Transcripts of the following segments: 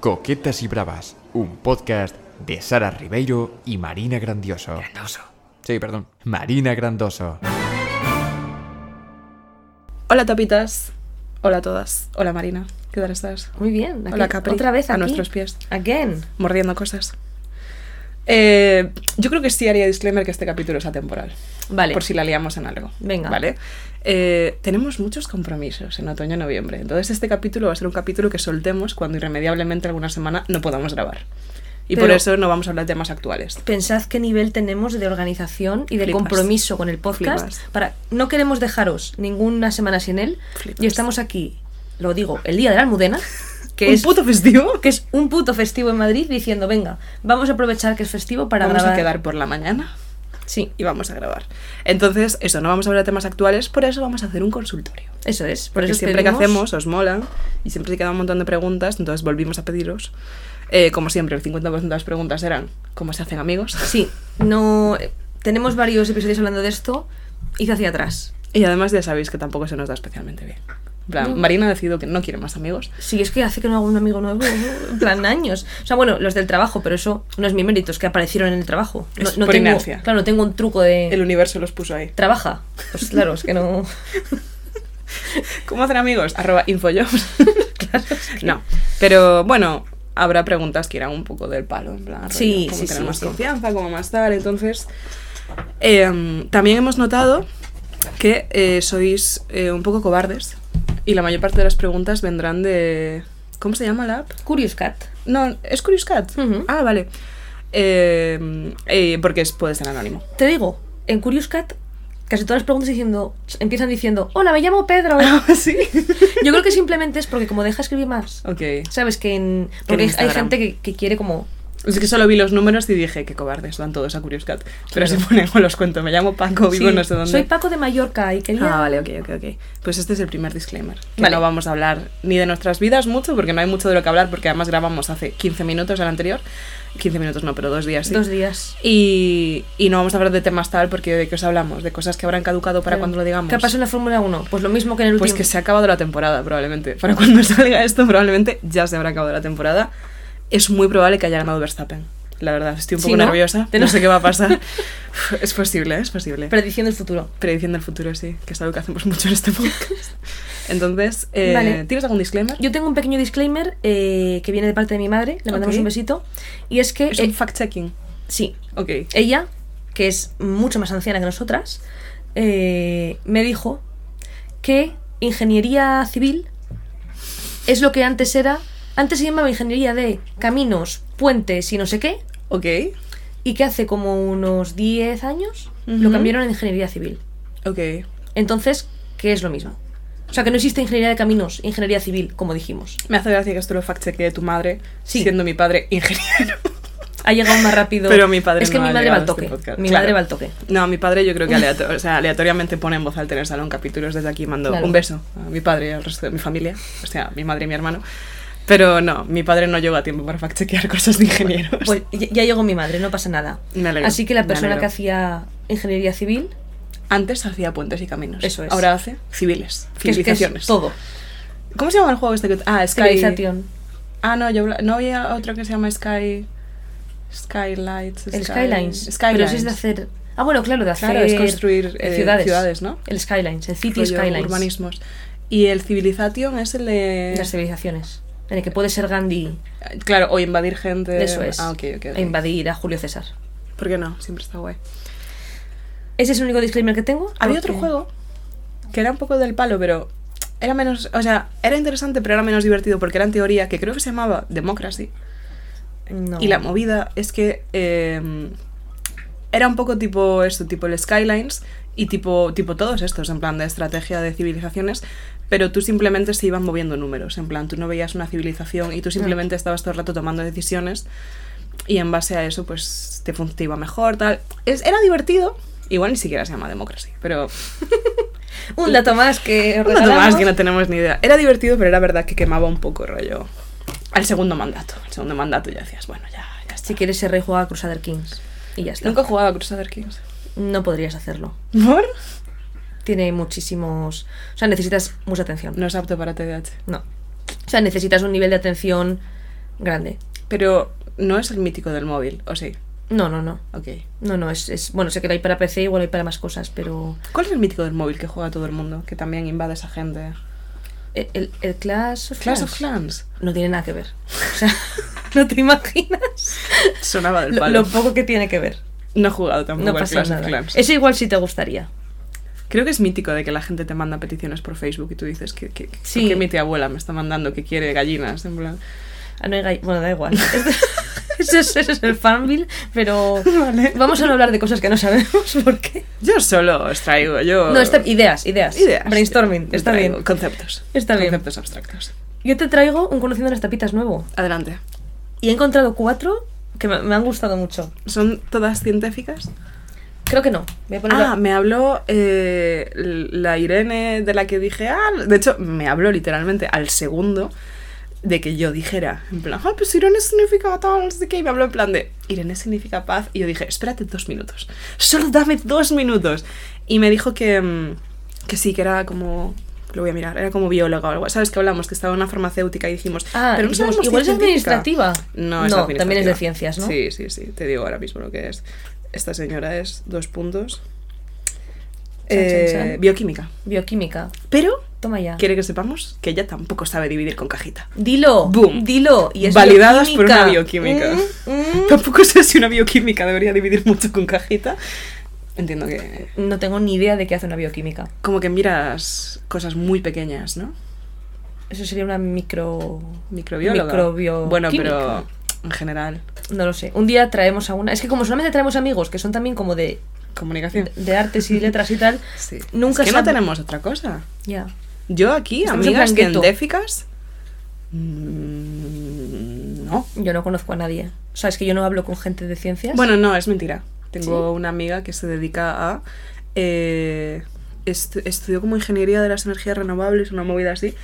Coquetas y Bravas, un podcast de Sara Ribeiro y Marina Grandioso. Grandoso. Sí, perdón, Marina Grandoso. Hola tapitas. Hola a todas. Hola Marina. ¿Qué tal estás? Muy bien. aquí- Hola Capri. Otra vez a aquí. nuestros pies. Again. Mordiendo cosas. Eh, yo creo que sí haría disclaimer que este capítulo es atemporal. Vale. Por si la liamos en algo. Venga. ¿Vale? Eh, tenemos muchos compromisos en otoño y noviembre. Entonces este capítulo va a ser un capítulo que soltemos cuando irremediablemente alguna semana no podamos grabar. Y por Pero- eso no vamos a hablar de temas actuales. Pensad qué nivel tenemos de organización y de Flipas. compromiso con el podcast. Flipas. Para, no queremos dejaros ninguna semana sin él. Flipas. Y estamos aquí, lo digo, el día de la Almudena, que un es puto festivo. que es un puto festivo en Madrid, diciendo, venga, vamos a aprovechar que es festivo para vamos grabar. a quedar por la mañana Sí, y vamos a grabar. Entonces, eso, no vamos a hablar de temas actuales, por eso vamos a hacer un consultorio. eso es. Por Porque eso siempre pedimos- que hacemos os mola y siempre se queda un montón de preguntas, entonces volvimos a pediros. Eh, como siempre, el 50% de las preguntas eran ¿cómo se hacen amigos? Sí, no. Tenemos varios episodios hablando de esto. Id hacia atrás. Y además ya sabéis que tampoco se nos da especialmente bien. En plan, No. Marina ha decidido que no quiere más amigos. Sí, es que hace que no hago un amigo nuevo, en plan años. O sea, bueno, los del trabajo, pero eso no es mi mérito, es que aparecieron en el trabajo. No, Es no por tengo, inercia. Claro, no tengo un truco de... El universo los puso ahí. Trabaja. Pues claro, es que no... ¿Cómo hacen amigos? Arroba infojobs. No, pero bueno, habrá preguntas que irán un poco del palo, en plan, rollo, Sí, cómo sí, tener sí, más sí. confianza, cómo más tal. Entonces, eh, también hemos notado que eh, sois eh, un poco cobardes y la mayor parte de las preguntas vendrán de... ¿Cómo se llama la app? Curious Cat. No, ¿es Curious Cat? Ah, vale. Eh, eh, porque es- puede ser anónimo. Te digo, en Curious Cat, casi todas las preguntas diciendo, empiezan diciendo, hola, me llamo Pedro. sí. Yo creo que simplemente es porque como deja escribir más. Ok. ¿Sabes? Que en... Que en Porque hay- gente que, que quiere como... Es que solo vi los números y dije, qué cobardes, van todos a Curious Cat. Pero Claro. si ponen, os los cuento, me llamo Paco, vivo Sí, no sé dónde. Soy Paco de Mallorca y quería... Ah, vale, ok, ok, ok. Pues este es el primer disclaimer. Que Vale. no vamos a hablar ni de nuestras vidas mucho, porque no hay mucho de lo que hablar, porque además grabamos hace 15 minutos el anterior. 15 minutos no, pero dos días sí. Dos días. Y, y no vamos a hablar de temas tal, porque de qué os hablamos, de cosas que habrán caducado para Claro. cuando lo digamos. ¿Qué pasó en la Fórmula 1? Pues lo mismo que en el Pues último... que se ha acabado la temporada, probablemente. Para cuando salga esto, probablemente ya se habrá acabado la temporada. Es muy probable que haya ganado Verstappen. La verdad, estoy un Sí, poco ¿no? nerviosa. No sé qué va a pasar. es posible, es posible. Predicción del futuro. Predicción del futuro, sí, que es algo que hacemos mucho en este podcast. Entonces, eh, Vale. ¿tienes algún disclaimer? Yo tengo un pequeño disclaimer eh, que viene de parte de mi madre, le mandamos un besito. Y es que, Es un eh, fact-checking. sí, Ok. ella, que es mucho más anciana que nosotras, me dijo que ingeniería civil es lo que antes era. Antes se llamaba ingeniería de caminos, puentes y no sé qué, Ok. y que hace como unos 10 años lo Ujú. cambiaron en ingeniería civil. Ok. Entonces, ¿qué es lo mismo? O sea, que no existe ingeniería de caminos, ingeniería civil, como dijimos. Me hace gracia que esto lo fact-chequee tu madre, Sí. siendo mi padre ingeniero. Ha llegado más rápido. Pero mi padre Es que no mi madre va al a este toque. podcast. mi Claro. madre va al toque. No, mi padre yo creo que aleato- o sea, aleatoriamente pone en voz alta en el salón capítulos. Desde aquí mando Claro. un beso a mi padre y al resto de mi familia. O sea, mi madre y mi hermano. Pero no, mi padre no llega a tiempo para fact-chequear cosas de ingenieros. Pues ya, llegó mi madre, no pasa nada. Me alegro, Así que la persona que hacía ingeniería civil, Antes hacía puentes y caminos. Eso es. Ahora hace civiles, que es, civilizaciones. todo. ¿Cómo se llama el juego este que Ah, Sky. Civilización. Ah, no, yo no había otro que se llama Sky Skylights, El Sky- Skylines. Pero Skylines. eso es de hacer. Ah, bueno, claro, de hacer. Claro, es construir eh, ciudades. ciudades, ¿no? El Skylines, el City Rollo Skylines. urbanismos. Y el Civilization es el de Las civilizaciones. En el que puede ser Gandhi. Claro, o invadir gente. Eso es. Ah, ok, ok. ok. A invadir a Julio César. ¿Por qué no? Siempre está guay. Ese es el único disclaimer que tengo. Había otro juego que era un poco del palo, pero era menos. O sea, era interesante, pero era menos divertido porque era en teoría, que creo que se llamaba Democracy. No. Y la movida es que eh, era un poco tipo esto, tipo el Skylines y tipo, tipo todos estos, en plan de estrategia de civilizaciones, pero tú simplemente se iban moviendo números, en plan tú no veías una civilización y tú simplemente estabas todo el rato tomando decisiones y en base a eso pues te, te iba mejor, tal. Es, era divertido, igual ni siquiera se llama Democracy, pero Un dato más que os un dato más que no tenemos ni idea. Era divertido, pero era verdad que quemaba un poco rollo al segundo mandato. Al segundo mandato ya decías, bueno, ya, ya está. Si quieres ser rey, juega a Crusader Kings. Y ya está. Nunca he jugado a Crusader Kings. No podrías hacerlo. ¿Por? Tiene muchísimos. O sea, necesitas mucha atención. No es apto para TDAH. No. O sea, necesitas un nivel de atención grande. Pero no es el mítico del móvil, ¿o sí? No, no, no. Ok. No, no, es, es- Bueno, sé que lo hay para PC, igual hay para más cosas, pero. ¿Cuál es el mítico del móvil que juega todo el mundo? Que también invade a esa gente. El, el, el Clash of Clash Clans of Clans. no tiene nada que ver. O sea, no te imaginas Sonaba del lo, palo. lo poco que tiene que ver. No he jugado tampoco No al pasa Clash of nada. Clans. Eso igual sí te gustaría. Creo que es mítico de que la gente te manda peticiones por Facebook y tú dices que, que, Sí. que mi tía abuela me está mandando que quiere gallinas. En plan, Ah, no hay Bueno, da igual. Ese es, ese es el fanville, pero vamos a no hablar de cosas que no sabemos por qué. yo solo os traigo, yo... No, está, ideas, ideas. Ideas. Brainstorming, está bien. Conceptos. Está bien. Conceptos abstractos. Yo te traigo un conociendo las tapitas nuevo. Adelante. Y he encontrado cuatro que me, me han gustado mucho. ¿Son todas científicas? Creo que no. Voy a poner Ah, me habló eh, la Irene de la que dije, ah, de hecho, me habló literalmente al segundo de que yo dijera, en plan, ah, pues Irene significa tal, no sé qué, y me habló en plan de, Irene significa paz, y yo dije, espérate dos minutos, solo dame dos minutos. Y me dijo que, mm, que sí, que era como, lo voy a mirar, era como bióloga o algo, ¿sabes que hablamos? Que estaba en una farmacéutica y dijimos, Ah, pero no dijimos, igual es científica". administrativa. No, es No, administrativa. también es de ciencias, ¿no? Sí, sí, sí, te digo ahora mismo lo que es. Esta señora es dos puntos. Chan, Eh, chan. bioquímica. Bioquímica. Pero Toma ya. quiere que sepamos que ella tampoco sabe dividir con cajita. Dilo. Boom. Dilo. Y es Validadas por una bioquímica. Mm, mm. Tampoco sé si una bioquímica debería dividir mucho con cajita. Entiendo que. No tengo ni idea de qué hace una bioquímica. Como que miras cosas muy pequeñas, ¿no? Eso sería una micro. Microbióloga. Bueno, pero en general, No lo sé. Un día traemos a una. Es que como solamente traemos amigos que son también como de, comunicación. de artes y letras y tal. Sí. Nunca es que no tenemos otra cosa. Ya. Yo aquí, Estamos amigas científicas. mm, No. Yo no conozco a nadie. O sea, es que yo no hablo con gente de ciencias. Bueno, no, es mentira. Tengo ¿Sí? una amiga que se dedica a. eh, estu- estudió como ingeniería de las energías renovables, una movida así.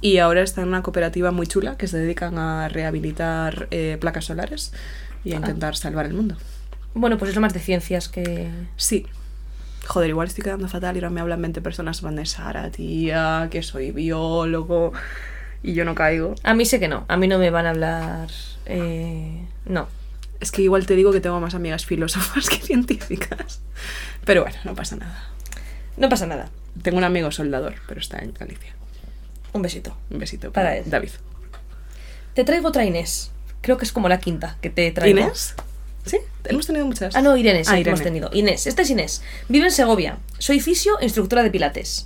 Y ahora está en una cooperativa muy chula que se dedican a rehabilitar eh, placas solares y a Ah. intentar salvar el mundo. Bueno, pues es lo más de ciencias que. Sí. Joder, igual estoy quedando fatal y ahora me hablan 20 personas van de Sara, tía, que soy biólogo y yo no caigo. A mí sé que no. A mí no me van a hablar. eh, No. Es que igual te digo que tengo más amigas filósofas que científicas. Pero bueno, no pasa nada. No pasa nada. Tengo un amigo soldador, pero está en Galicia. Un besito. Un besito Para él. David. Te traigo otra Inés. Creo que es como la quinta que te traigo. ¿Inés? ¿Sí? Hemos tenido muchas. Ah, no, Irene, sí, Ah, Irene. hemos tenido. Inés, esta es Inés. Vive en Segovia. Soy fisio e instructora de pilates.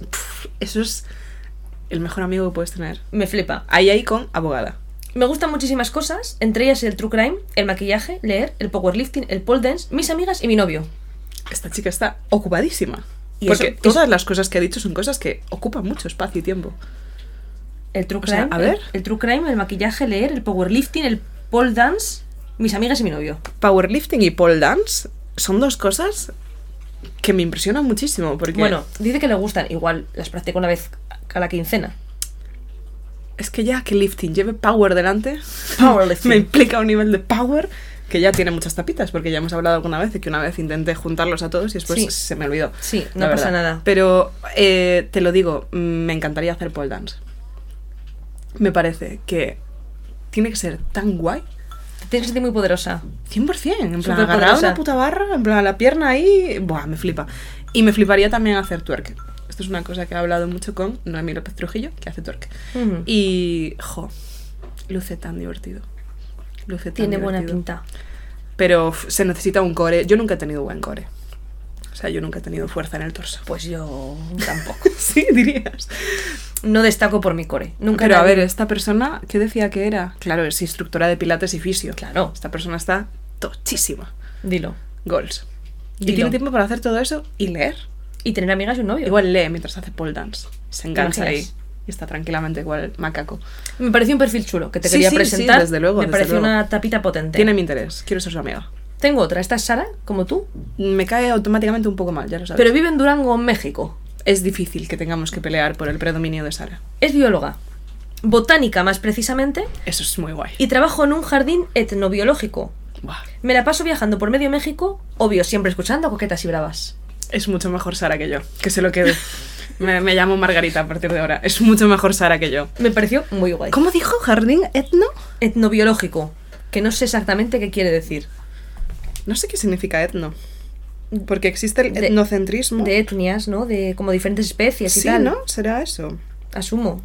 Eso es el mejor amigo que puedes tener. Me flipa. Ahí, ahí con abogada. Me gustan muchísimas cosas, entre ellas el true crime, el maquillaje, leer, el powerlifting, el pole dance, mis amigas y mi novio. Esta chica está ocupadísima. Y Porque eso- todas las cosas que ha dicho son cosas que ocupan mucho espacio y tiempo. El true O sea, crime, a ver. El, el true crime, el maquillaje, leer, el powerlifting, el pole dance, mis amigas y mi novio. Powerlifting y pole dance son dos cosas que me impresionan muchísimo. Porque Bueno, dice que le gustan, igual las practico una vez a la quincena. es que ya que lifting lleve power delante, Powerlifting. me implica un nivel de power que ya tiene muchas tapitas, porque ya hemos hablado alguna vez de que una vez intenté juntarlos a todos y después Sí. se me olvidó. Sí, no pasa verdad. nada. Pero eh, te lo digo, me encantaría hacer pole dance. Me parece que tiene que ser tan guay. Tienes que sentir muy poderosa. 100%, en plan, Superpoderosa. agarrado a una puta barra, en plan, la pierna ahí, buah, me flipa. Y me fliparía también hacer twerk. Esto es una cosa que he hablado mucho con Noemí López Trujillo, que hace twerk. Y, jo, luce tan divertido. Luce tan Tiene buena pinta. Pero se necesita un core. Yo nunca he tenido buen core. O sea, yo nunca he tenido fuerza en el torso. Pues yo tampoco. sí, dirías. No destaco por mi core. Nunca Pero a ver, esta persona, ¿qué decía que era? Claro, es instructora de pilates y fisio. Claro. Esta persona está tochísima. Dilo. Goals. Y tiene tiempo para hacer todo eso y leer. Y tener amigas y un novio. Igual lee mientras hace pole dance. Se engancha ahí y está tranquilamente igual macaco. Me pareció un perfil chulo que te Sí, quería sí, sí, presentar. desde luego, Me desde pareció luego. una tapita potente. Tiene mi interés. Quiero ser su amiga. Tengo otra. Esta es Sara, como tú. Me cae automáticamente un poco mal, ya lo sabes. Pero vive en Durango, México. es difícil que tengamos que pelear por el predominio de Sara. Es bióloga. Botánica, más precisamente. Eso es muy guay. Y trabajo en un jardín etnobiológico. Buah. Me la paso viajando por medio México, obvio, siempre escuchando coquetas y bravas. Es mucho mejor Sara que yo. Que se lo quede. Me, me llamo Margarita a partir de ahora. Es mucho mejor Sara que yo. Me pareció muy guay. ¿Cómo dijo? ¿Jardín etno? Etnobiológico, que no sé exactamente qué quiere decir. No sé qué significa etno. Porque existe el De- etnocentrismo. De etnias, ¿no? De como diferentes especies y sí, tal. ¿no? ¿Será eso? Asumo.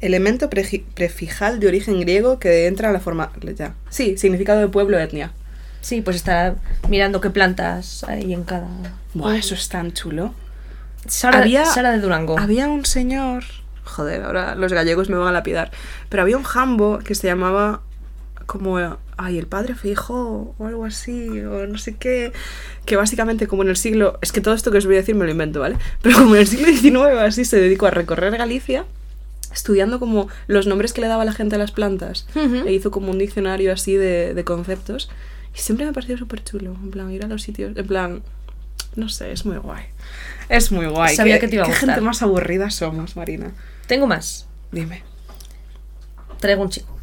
Elemento preji- prefijal de origen griego que entra a la forma... Ya. Sí, significado de pueblo, etnia. Sí, pues estará mirando qué plantas hay en cada. Buah, eso es tan chulo. Sara, Había- Sara de Durango. Había un señor... Joder, ahora los gallegos me van a lapidar. Pero había un jambo que se llamaba como... Ay, el padre fijo o algo así, o no sé qué. Que básicamente como en el siglo... Es que todo esto que os voy a decir me lo invento, ¿vale? Pero como en el siglo XIX así se dedicó a recorrer Galicia estudiando como los nombres que le daba la gente a las plantas. Ujú. E hizo como un diccionario así de, de conceptos. Y siempre me ha parecido súper chulo. En plan, ir a los sitios. En plan, no sé, es muy guay. Es muy guay. Sabía ¿Qué- que te iba a qué gustar. gente más aburrida somos, Marina. Tengo más. Dime. Traigo un chico.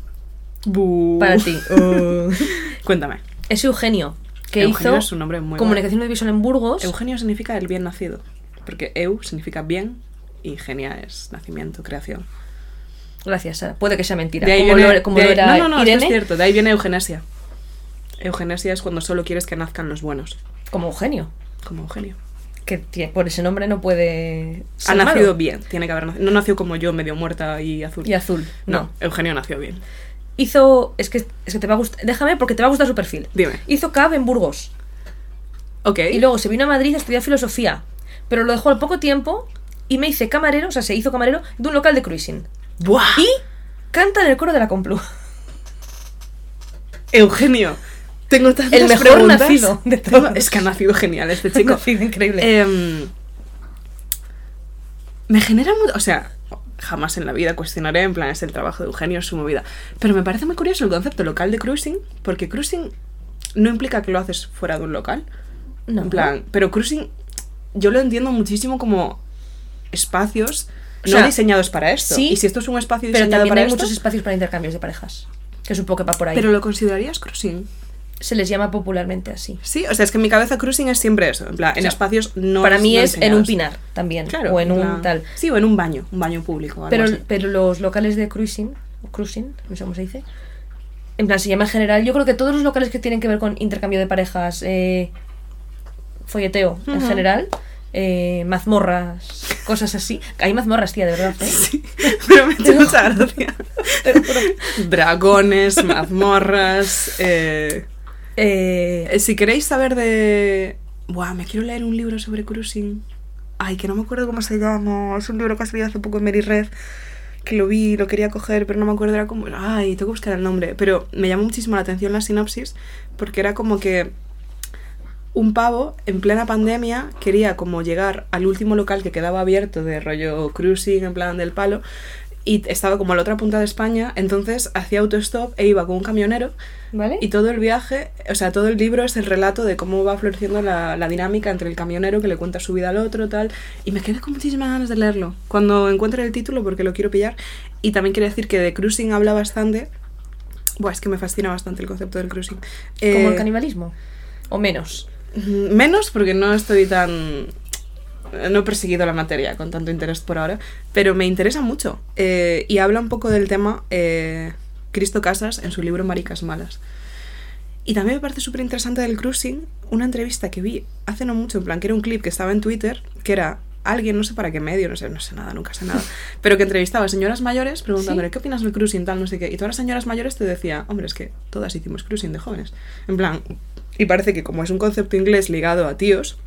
Para ti. Cuéntame. Es Eugenio, que Eugenio hizo es un nombre muy comunicación audiovisual en Burgos. Eugenio significa el bien nacido. Porque eu significa bien y genia es nacimiento, creación. Gracias, Sara. Puede que sea mentira. De ahí como viene- lo, como de lo ahí- era no, no, no, esto es cierto. De ahí viene eugenesia. Eugenesia es cuando solo quieres que nazcan los buenos. como Eugenio. Como Eugenio. Que por ese nombre no puede. Ha ser nacido malo. bien, tiene que haber nacido. No nació como yo, medio muerta y azul. Y azul. No, No. Eugenio nació bien. Hizo. Es que, es que te va a gustar. Déjame porque te va a gustar su perfil. Dime. Hizo CAB en Burgos. Ok. Y luego se vino a Madrid a estudiar filosofía. Pero lo dejó al poco tiempo y me hice camarero, o sea, se hizo camarero de un local de cruising. ¡Buah! Y canta en el coro de la Complu. Eugenio. Tengo tantas El mejor preguntas. nacido de todos. Es que ha nacido genial este chico. Nacido increíble. Em, me genera mucho. O sea, jamás en la vida cuestionaré, en plan, es el trabajo de Eugenio, es su movida. Pero me parece muy curioso el concepto local de cruising, porque cruising no implica que lo haces fuera de un local. No. En plan, pero cruising yo lo entiendo muchísimo como espacios O no sea, diseñados para esto. sí, y si esto es un espacio Pero diseñado también para hay esto, muchos espacios para intercambios de parejas. Que supongo que va por ahí. pero lo considerarías cruising. Se les llama popularmente así. Sí, o sea, es que en mi cabeza cruising es siempre eso, en plan, en sea, espacios no para mí no es en un pinar también. Claro, o en un tal. Sí, o en un baño, un baño público. Pero, así. pero los locales de cruising, o cruising, no sé cómo se dice. En plan, se llama en general. Yo creo que todos los locales que tienen que ver con intercambio de parejas, eh, folleteo en general, eh, mazmorras, cosas así. Hay mazmorras, tía, de verdad. ¿eh? Sí, pero me mucha gracia. Dragones, mazmorras. eh, Eh, si queréis saber de. Buah, me quiero leer un libro sobre cruising. Ay, que no me acuerdo cómo se llama. Es un libro que ha salido hace poco en Mary Red. Que lo vi, lo quería coger, pero no me acuerdo. Era como. Ay, tengo que buscar el nombre. Pero me llamó muchísimo la atención la sinopsis. Porque era como que. Un pavo en plena pandemia quería como llegar al último local que quedaba abierto de rollo cruising en plan del palo y estaba como a la otra punta de España, entonces hacía autostop e iba con un camionero ¿Vale? y todo el viaje, o sea, todo el libro es el relato de cómo va floreciendo la, la dinámica entre el camionero que le cuenta su vida al otro, tal. Y me quedé con muchísimas ganas de leerlo cuando encuentre el título porque lo quiero pillar. Y también quiero decir que de cruising habla bastante. Buah, es que me fascina bastante el concepto del cruising. Como el Eh, canibalismo. O menos. Menos porque no estoy tan... No he perseguido la materia con tanto interés por ahora, pero me interesa mucho. Eh, y habla un poco del tema eh, Cristo Casas en su libro Maricas Malas. Y también me parece súper interesante del cruising una entrevista que vi hace no mucho, en plan, que era un clip que estaba en Twitter, que era alguien, no sé para qué medio, no sé, no sé nada, nunca sé nada, pero que entrevistaba a señoras mayores preguntándole, ¿Sí? ¿qué opinas del cruising, tal, no sé qué? Y todas las señoras mayores te decía, hombre, es que todas hicimos cruising de jóvenes. En plan, y parece que como es un concepto inglés ligado a tíos,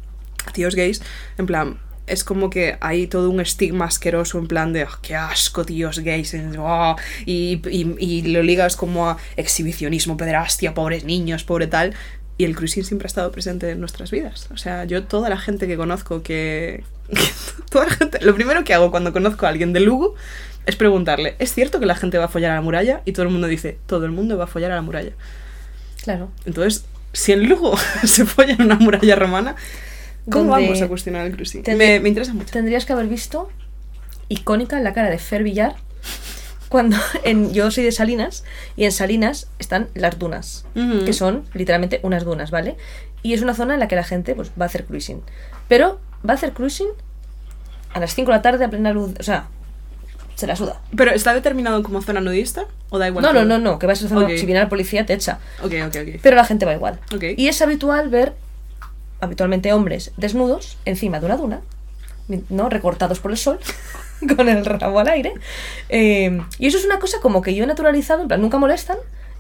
tíos gays, en plan, es como que hay todo un estigma asqueroso en plan de "Oh, qué asco tíos gays oh", y, y- y lo ligas como a exhibicionismo, pederastia, pobres niños, pobre tal. Y el cruising siempre ha estado presente en nuestras vidas. O sea, yo toda la gente que conozco que... toda la gente, lo primero que hago cuando conozco a alguien de Lugo es preguntarle, ¿es cierto que la gente va a follar a la muralla? Y todo el mundo dice, todo el mundo va a follar a la muralla. Claro. Entonces, si en Lugo se folla en una muralla romana, ¿cómo vamos a cuestionar el cruising? Me, me interesa mucho. Tendrías que haber visto icónica la cara de Fer Villar cuando en, yo soy de Salinas y en Salinas están las dunas, Ujú. que son literalmente unas dunas, ¿vale? Y es una zona en la que la gente pues, va a hacer cruising. Pero va a hacer cruising a las 5 de la tarde a plena luz. O sea, se la suda. ¿Pero está determinado como zona nudista? ¿O da igual? No, no, no, no, que vas a zona- Ok. Si viene la policía, te echa. Ok, ok, ok. Pero la gente va igual. Ok. Y es habitual ver, habitualmente hombres desnudos, encima de una duna, ¿no? Recortados por el sol, con el rabo al aire. Eh, y eso es una cosa como que yo he naturalizado, en plan, nunca molestan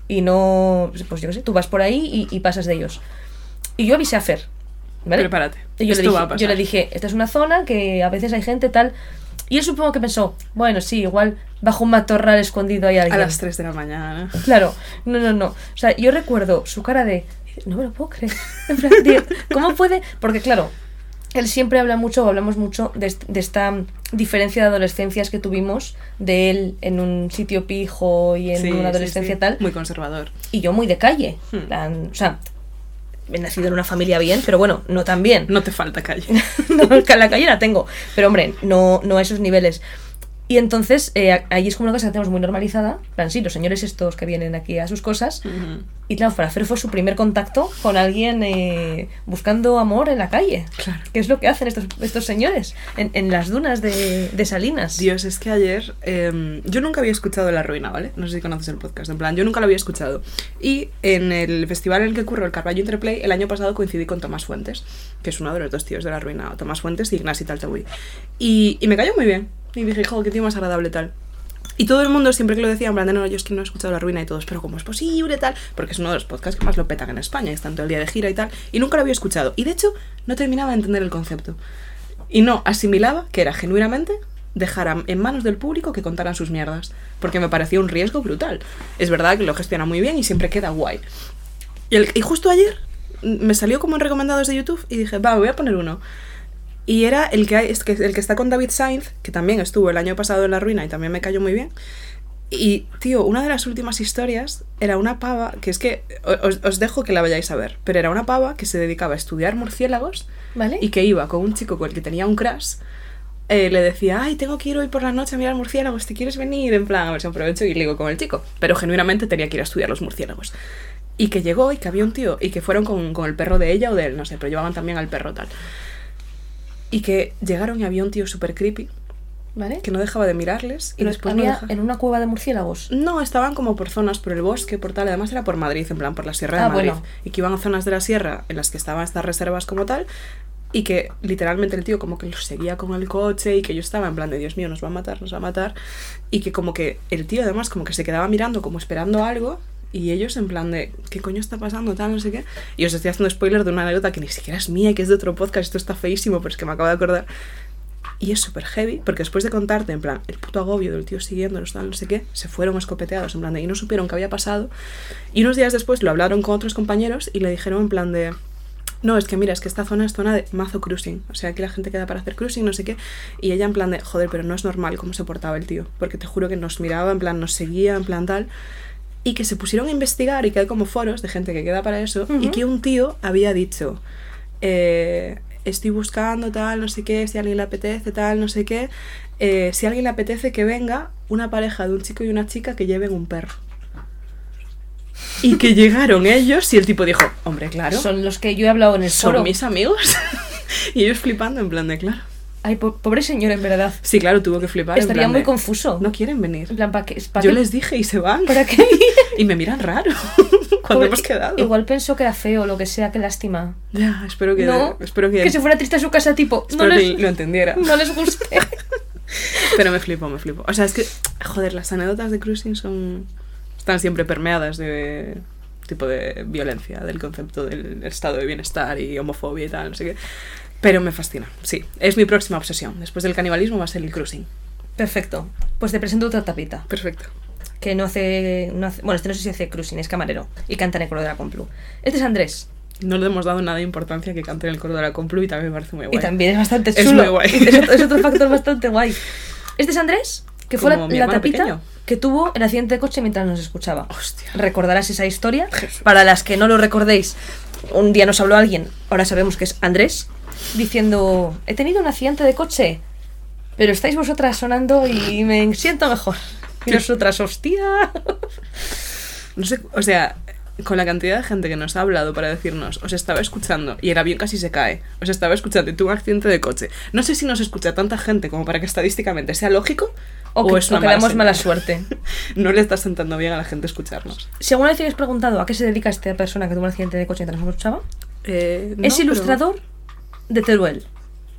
y no. Pues yo qué sé, tú vas por ahí y, y pasas de ellos. Y yo avisé a Fer. ¿vale? Prepárate. Y yo, Esto le dije, va a pasar. yo le dije, esta es una zona que a veces hay gente tal. Y él supongo que pensó, bueno, sí, igual bajo un matorral escondido hay A alguien. las 3 de la mañana. Claro, no, no, no. O sea, yo recuerdo su cara de. No me lo puedo creer. En plan, tío, ¿Cómo puede.? Porque, claro, él siempre habla mucho, o hablamos mucho de, est- de esta diferencia de adolescencias que tuvimos, de él en un sitio pijo y en Sí, una adolescencia sí. tal, Muy conservador. y yo muy de calle. Hmm. O sea, he nacido en una familia bien, pero bueno, no tan bien. No te falta calle. no, la calle la tengo. Pero hombre, no, no a esos niveles. Y entonces, eh, ahí es como una cosa que tenemos muy normalizada. Plan, sí, los señores estos que vienen aquí a sus cosas. Ujú. Y claro, para Fer fue su primer contacto con alguien eh, buscando amor en la calle. Claro. ¿Qué es lo que hacen estos, estos señores en, en las dunas de, de Salinas? Dios, es que ayer em, yo nunca había escuchado La Ruina, ¿vale? No sé si conoces el podcast, en plan, yo nunca lo había escuchado. Y en el festival en el que ocurre el Carballo Interplay, el año pasado coincidí con Tomás Fuentes, que es uno de los dos tíos de La Ruina, Tomás Fuentes y Ignasi Taltabuy. Y, y me cayó muy bien. Y dije, joder, qué tío más agradable tal. Y todo el mundo siempre que lo decía, en plan, de, no, yo es que no he escuchado La Ruina y todos, pero ¿cómo es posible tal? Porque es uno de los podcasts que más lo petan en España, están todo el día de gira y tal. Y nunca lo había escuchado. Y de hecho, no terminaba de entender el concepto. Y no asimilaba que era genuinamente dejar en manos del público que contaran sus mierdas. Porque me parecía un riesgo brutal. Es verdad que lo gestiona muy bien y siempre queda guay. Y, y justo ayer mm, me salió como en recomendados de YouTube y dije, va, voy a poner uno. Y era el que, hay, el que está con David Sainz, que también estuvo el año pasado en La Ruina y también me cayó muy bien. Y, tío, una de las últimas historias era una pava, que es que os, os dejo que la vayáis a ver, pero era una pava que se dedicaba a estudiar murciélagos ¿Vale? y que iba con un chico con el que tenía un crush. eh, le decía, ay, tengo que ir hoy por la noche a mirar murciélagos, ¿te quieres venir? En plan, a ver si aprovecho y ligo con el chico. Pero genuinamente tenía que ir a estudiar los murciélagos. Y que llegó y que había un tío y que fueron con, con el perro de ella o de él, no sé, pero llevaban también al perro tal. Y que llegaron y había un tío súper creepy ¿Vale? que no dejaba de mirarles y Pero después no en una cueva de murciélagos. no, estaban como por zonas, por el bosque, por tal. Además era por Madrid, en plan, por la Sierra de Ah, Madrid. bueno. Y que iban a zonas de la sierra en las que estaban estas reservas como tal. Y que literalmente el tío como que los seguía con el coche y que yo estaba en plan de Dios mío, nos va a matar, nos va a matar. Y que como que el tío además como que se quedaba mirando como esperando algo. Y ellos en plan de, ¿qué coño está pasando? Tal, no sé qué. Y os estoy haciendo spoiler de una anécdota que ni siquiera es mía, que es de otro podcast. Esto está feísimo, pero es que me acabo de acordar. Y es súper heavy, porque después de contarte, en plan, el puto agobio del tío siguiéndolos, tal, no sé qué, se fueron escopeteados, en plan de, y no supieron qué había pasado. Y unos días después lo hablaron con otros compañeros y le dijeron en plan de, no, es que mira, es que esta zona es zona de mazo cruising. O sea, aquí la gente queda para hacer cruising, no sé qué. Y ella en plan de, joder, pero no es normal cómo se portaba el tío. Porque te juro que nos miraba, en plan, nos seguía, en plan tal. Y que se pusieron a investigar y que hay como foros de gente que queda para eso. Y que un tío había dicho, eh, estoy buscando tal, no sé qué, si a alguien le apetece tal, no sé qué. eh, si a alguien le apetece que venga una pareja de un chico y una chica que lleven un perro. Y que llegaron ellos y el tipo dijo, hombre, claro, son, Son los que yo he hablado en el foro. mis amigos. y ellos flipando en plan de, claro. Ay, po- pobre señor, en verdad. Sí, claro, tuvo que flipar. Estaría muy de, confuso. No quieren venir. En plan, ¿para qué? ¿pa' Yo les dije y se van. ¿Para qué? Y me miran raro cuando hemos quedado. Igual pensó que era feo o lo que sea, qué lástima. Ya, espero que, no, espero que, que se fuera triste a su casa, tipo, no que les, lo entendiera. no les guste. Pero me flipo, me flipo. O sea, es que, joder, las anécdotas de cruising son. están siempre permeadas de tipo de violencia, del concepto del estado de bienestar y homofobia y tal, no sé qué. Pero me fascina, sí. Es mi próxima obsesión. Después del canibalismo va a ser el cruising. Perfecto. Pues te presento otra tapita. Perfecto. Que no hace, no hace- Bueno, este no sé si hace cruising, es camarero. Y canta en el coro de la Complu. Este es Andrés. No le hemos dado nada de importancia que cante en el coro de la Complu y también me parece muy guay. Y también es bastante Es chulo. muy guay. Es otro, es otro factor bastante guay. Este es Andrés, que fue la, Como mi la hermano tapita pequeño. que tuvo el accidente de coche mientras nos escuchaba. Hostia. Recordarás esa historia. Jesús. Para las que no lo recordéis, un día nos habló alguien, ahora sabemos que es Andrés, diciendo, he tenido un accidente de coche, pero estáis vosotras sonando y me siento mejor. Y nosotras, hostia. No sé, o sea, con la cantidad de gente que nos ha hablado para decirnos, os estaba escuchando y el avión casi se cae, os estaba escuchando y tuve un accidente de coche. No sé si nos escucha tanta gente como para que estadísticamente sea lógico O, que, es o que mala damos señal. mala suerte. No le está sentando bien a la gente escucharnos. Si alguna vez te preguntado a qué se dedica esta persona que tuvo un accidente de coche mientras nos escuchaba, Eh, no, es pero- ilustrador de Teruel.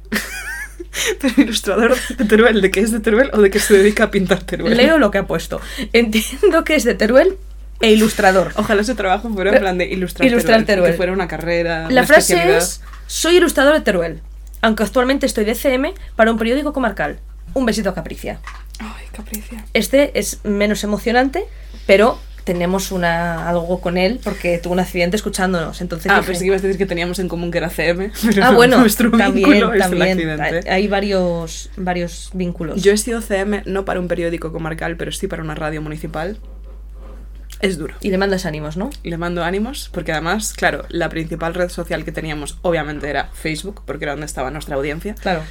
Pero, ilustrador de Teruel, ¿de qué es de Teruel o de qué se dedica a pintar Teruel? Leo lo que ha puesto. Entiendo que es de Teruel e ilustrador. Ojalá ese trabajo fuera en plan de ilustrar, ilustrar Teruel, Teruel. Que fuera una carrera. La una frase es: Soy ilustrador de Teruel, aunque actualmente estoy de CM para un periódico comarcal. Un besito a Capricia. Ay, capricia. Este es menos emocionante, pero tenemos una, algo con él porque tuvo un accidente escuchándonos. Entonces Ah, dije- pensé que ibas a decir que teníamos en común que era CM. Pero Ah, no, bueno, nuestro también, también. Hay, varios, varios vínculos. Yo he sido CM no para un periódico comarcal, pero sí para una radio municipal. Es duro. Y le mandas ánimos, ¿no? Le mando ánimos porque además, claro, la principal red social que teníamos obviamente era Facebook, porque era donde estaba nuestra audiencia. Claro.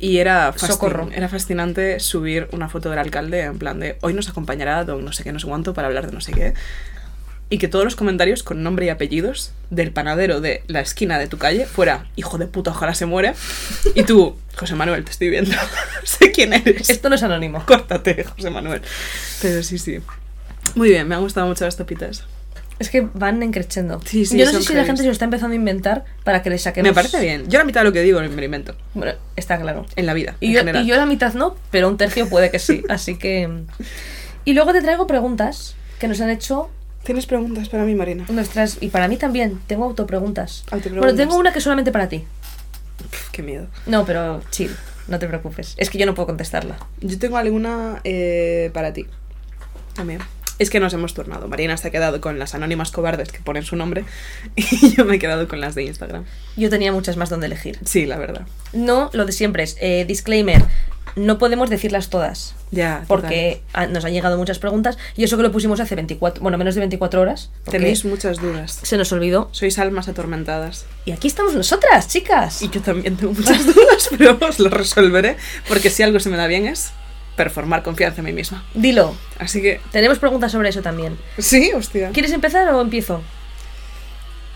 Y era, fascin- Socorro. era fascinante subir una foto del alcalde en plan de hoy nos acompañará don no sé qué, no sé cuánto para hablar de no sé qué. Y que todos los comentarios con nombre y apellidos del panadero de la esquina de tu calle fuera hijo de puta, ojalá se muera. Y tú, José Manuel, te estoy viendo. sé quién eres. Esto no es anónimo. Córtate, José Manuel. Pero sí, sí. Muy bien, me han gustado mucho las topitas. Es que van encrechendo. Sí, sí, Yo no sé si la gente se lo está empezando a inventar para que le saquemos. Me parece bien. Yo la mitad de lo que digo me lo invento. Bueno, está claro. En la vida. Y en yo, general. y yo la mitad no, pero un tercio puede que sí. Así que. Y luego te traigo preguntas que nos han hecho ¿Tienes preguntas para mí, Marina? nuestras. Y para mí también. Tengo autopreguntas. Autopreguntas. Bueno, tengo una que es solamente para ti. Pf, qué miedo. No, pero chill. No te preocupes. Es que yo no puedo contestarla. Yo tengo alguna eh, para ti. También. Es que nos hemos turnado. Marina se ha quedado con las anónimas cobardes que ponen su nombre y yo me he quedado con las de Instagram. Yo tenía muchas más donde elegir. Sí, la verdad. No, lo de siempre es. eh, disclaimer. No podemos decirlas todas. Ya. Porque nos han llegado muchas preguntas. Y eso que lo pusimos hace 24. Bueno, menos de 24 horas. Tenéis muchas dudas. Se nos olvidó. Sois almas atormentadas. Y aquí estamos nosotras, chicas. Y yo también tengo muchas dudas, pero os lo resolveré. Porque si algo se me da bien es performar confianza en mí misma. Dilo. Así que, Tenemos preguntas sobre eso también. sí, hostia. ¿Quieres empezar o empiezo?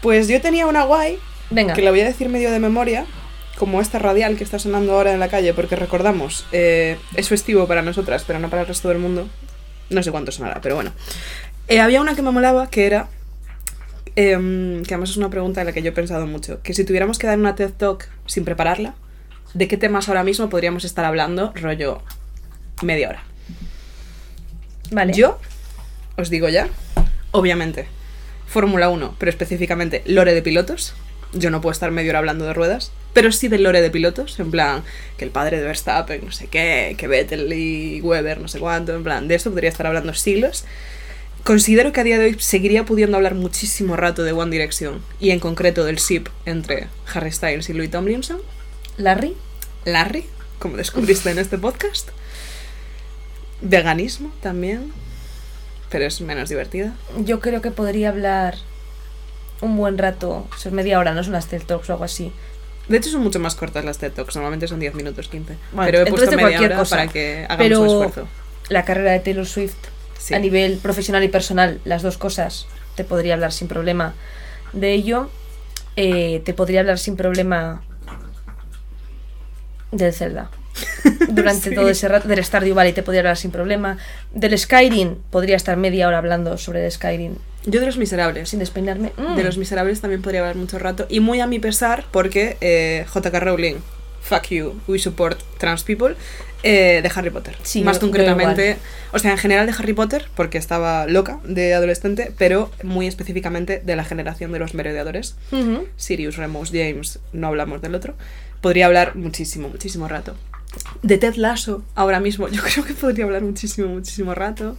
Pues yo tenía una guay Venga. que la voy a decir medio de memoria, como esta radial que está sonando ahora en la calle, porque recordamos, eh, es festivo para nosotras, pero no para el resto del mundo. No sé cuánto sonará, pero bueno. Eh, había una que me molaba que era, em, que además es una pregunta en la que yo he pensado mucho, que si tuviéramos que dar una TED Talk sin prepararla, ¿de qué temas ahora mismo podríamos estar hablando? Rollo media hora. Vale. Yo, os digo ya, obviamente, Fórmula 1, pero específicamente lore de pilotos. Yo no puedo estar media hora hablando de ruedas, pero sí del lore de pilotos, en plan, que el padre de Verstappen, no sé qué, que Vettel y Weber, no sé cuánto, en plan, de esto podría estar hablando siglos. Considero que a día de hoy seguiría pudiendo hablar muchísimo rato de One Direction, y en concreto del ship entre Harry Styles y Louis Tomlinson. Larry. Larry, como descubriste en este podcast. Veganismo también, pero es menos divertida. Yo creo que podría hablar un buen rato. O sea, media hora, no son las TED Talks o algo así. De hecho, son mucho más cortas las TED Talks, normalmente son 10 minutos 15. Bueno, pero he puesto media cualquier hora cosa. para que hagamos Pero un esfuerzo. la carrera de Taylor Swift, Sí. a nivel profesional y personal, las dos cosas, te podría hablar sin problema de ello. Eh, te podría hablar sin problema del Zelda. Durante Sí. todo ese rato, del Stardew Valley te podría hablar sin problema. Del Skyrim, podría estar media hora hablando sobre el Skyrim Yo de los miserables. sin despeinarme. Mm. De los miserables también podría hablar mucho rato. Y muy a mi pesar, porque eh, JK Rowling, fuck you, we support trans people, eh, de Harry Potter. Sí, Más yo- concretamente, o sea, en general de Harry Potter, porque estaba loca de adolescente, pero muy específicamente de la generación de los merodeadores. Sirius, Remus, James, no hablamos del otro. Podría hablar muchísimo, muchísimo rato. De Ted Lasso, ahora mismo, yo creo que podría hablar muchísimo, muchísimo rato.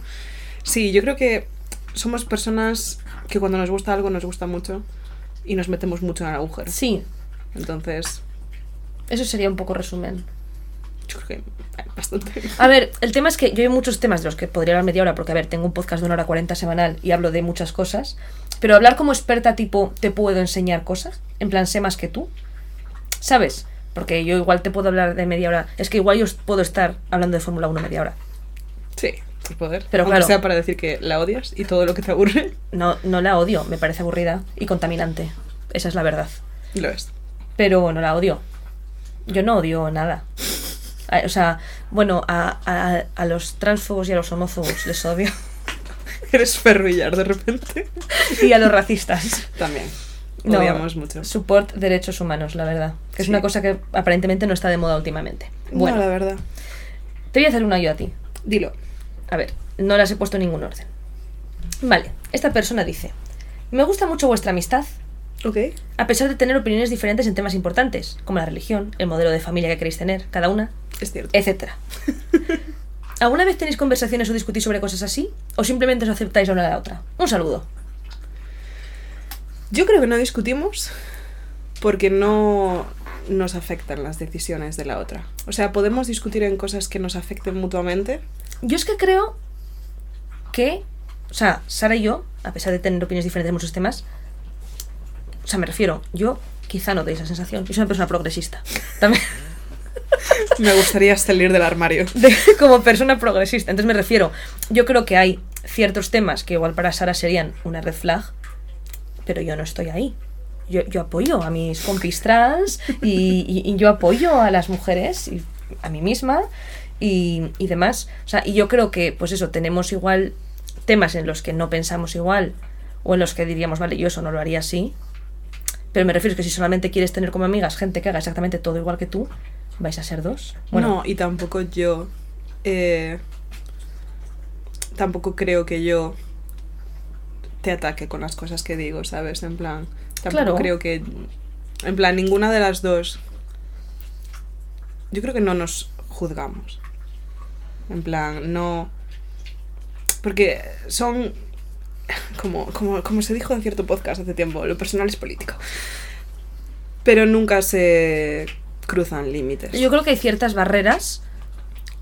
Sí, yo creo que somos personas que cuando nos gusta algo nos gusta mucho y nos metemos mucho en el agujero. Sí, Entonces, eso sería un poco resumen. yo creo que bastante. A ver, el tema es que yo hay muchos temas de los que podría hablar media hora, porque a ver, tengo un podcast de una hora cuarenta semanal y hablo de muchas cosas, pero hablar como experta tipo, te puedo enseñar cosas, en plan, sé más que tú, ¿sabes? Porque yo igual te puedo hablar de media hora, es que igual yo puedo estar hablando de Fórmula 1 media hora. Sí, Pues poder. Pero Aunque claro. sea para decir que la odias y todo lo que te aburre, No, no la odio, me parece aburrida y contaminante. Esa es la verdad. lo es. Pero no la odio. Yo no odio nada. A- O sea, bueno, a, a- a los transfobos y a los homófobos les odio. Eres ferrillar de repente. y a los racistas. También. No, Odiamos mucho. Support derechos humanos, la verdad. Que es una cosa que aparentemente no está de moda últimamente. Bueno, No, la verdad. te voy a hacer una yo a ti. Dilo. A ver, no las he puesto en ningún orden. Vale, esta persona dice: Me gusta mucho vuestra amistad, Ok. a pesar de tener opiniones diferentes en temas importantes, como la religión, el modelo de familia que queréis tener, cada una, Es cierto. etc. ¿Alguna vez tenéis conversaciones o discutís sobre cosas así? ¿O simplemente os aceptáis la una a la otra? Un saludo. Yo creo que no discutimos porque no nos afectan las decisiones de la otra. O sea, podemos discutir en cosas que nos afecten mutuamente. Yo es que creo que, o sea, Sara y yo, a pesar de tener opiniones diferentes en muchos temas, o sea, me refiero, yo quizá no doy esa sensación. Yo soy una persona progresista. También, Me gustaría salir del armario. de- como persona progresista. Entonces me refiero, yo creo que hay ciertos temas que igual para Sara serían una red flag, pero yo no estoy ahí. Yo, yo apoyo a mis compis trans y, yo apoyo a las mujeres y a mí misma y, y demás. O sea, y yo creo que, pues eso, tenemos igual temas en los que no pensamos igual o en los que diríamos, vale, yo eso no lo haría así. Pero me refiero a que si solamente quieres tener como amigas gente que haga exactamente todo igual que tú, vais a ser dos. Bueno, No, y tampoco yo. eh, tampoco creo que yo te ataque con las cosas que digo, ¿sabes? En plan. Tampoco Claro. creo que. En plan, ninguna de las dos. Yo creo que no nos juzgamos. En plan, no. Porque son. Como, como, como se dijo en cierto podcast hace tiempo, lo personal es político. Pero nunca se cruzan límites. Yo creo que hay ciertas barreras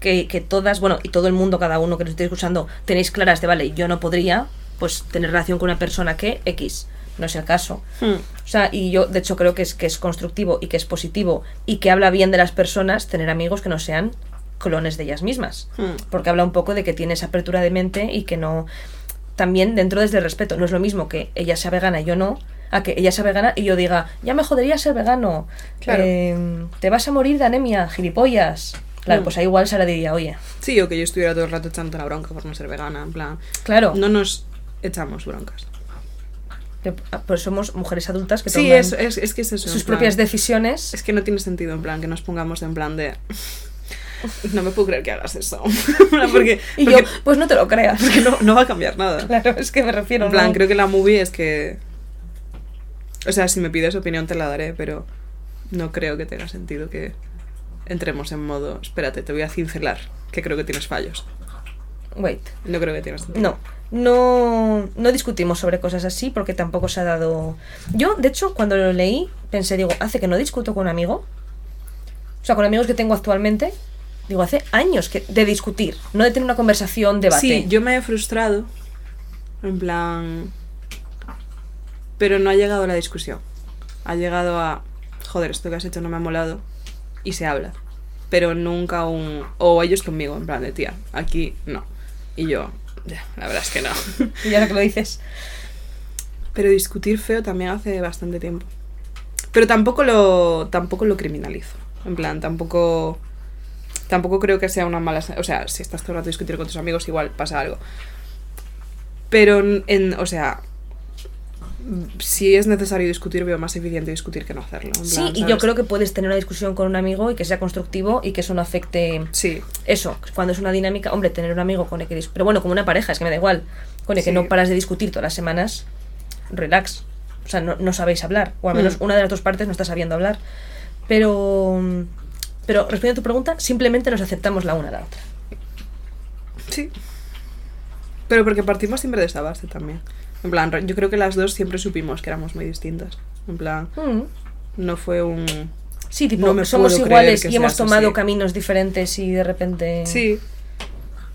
que, que todas, bueno, y todo el mundo, cada uno que nos esté escuchando, tenéis claras de, vale, yo no podría, pues, tener relación con una persona que X, no es el caso. Hmm. O sea, y yo, de hecho, creo que es, que es constructivo y que es positivo y que habla bien de las personas tener amigos que no sean clones de ellas mismas. Hmm. Porque habla un poco de que tienes apertura de mente y que no. También dentro desde el respeto. No es lo mismo que ella sea vegana y yo no, a que ella sea vegana y yo diga, ya me jodería ser vegano. Claro. Eh, te vas a morir de anemia, gilipollas. Claro, Mm. pues ahí igual Sara diría, oye, Sí, o que yo estuviera todo el rato echando la bronca por no ser vegana, en plan. claro, No nos echamos broncas. que- pues somos mujeres adultas que Sí, toman es, es, es que es eso. sus plan, propias decisiones. Es que no tiene sentido, en plan, que nos pongamos en plan de. No me puedo creer que hagas eso. porque y porque- yo, pues no te lo creas. porque no, no va a cambiar nada. Claro, es que me refiero. En plan, ¿no? creo que la movie es que. O sea, si me pides opinión te la daré, pero no creo que tenga sentido que entremos en modo. Espérate, te voy a cincelar, que creo que tienes fallos. Wait. No creo que tenga sentido. No, no, no discutimos sobre cosas así porque tampoco se ha dado... Yo, de hecho, cuando lo leí, pensé, digo, hace que no discuto con un amigo. O sea, con amigos que tengo actualmente. Digo, hace años que, de discutir, no de tener una conversación, debate. Sí, yo me he frustrado. En plan. Pero no ha llegado a la discusión. Ha llegado a. Joder, esto que has hecho no me ha molado. Y se habla. Pero nunca un. O ellos conmigo, en plan de tía, aquí no. Y yo, ya, la verdad es que no. Y ahora que lo dices. Pero discutir feo también hace bastante tiempo. Pero tampoco lo. tampoco lo criminalizo. En plan, tampoco. Tampoco creo que sea una mala. O sea, si estás todo el rato discutiendo con tus amigos, igual pasa algo. Pero en. O sea. Si es necesario discutir, veo más eficiente discutir que no hacerlo. Sí, y yo creo que puedes tener una discusión con un amigo y que sea constructivo y que eso no afecte... Sí. Eso, cuando es una dinámica, hombre, tener un amigo con el que... Pero bueno, como una pareja, es que me da igual. Con el que no paras de discutir todas las semanas, relax. O sea, no, no sabéis hablar. O al menos Mm. una de las dos partes no está sabiendo hablar. Pero... Pero respondiendo a tu pregunta, simplemente nos aceptamos la una a la otra. Sí. Pero porque partimos siempre de esa base también. En plan, yo creo que las dos siempre supimos que éramos muy distintas. En plan, Mm. no fue un. Sí, tipo, No me somos iguales y hemos tomado así. caminos diferentes y de repente... Sí.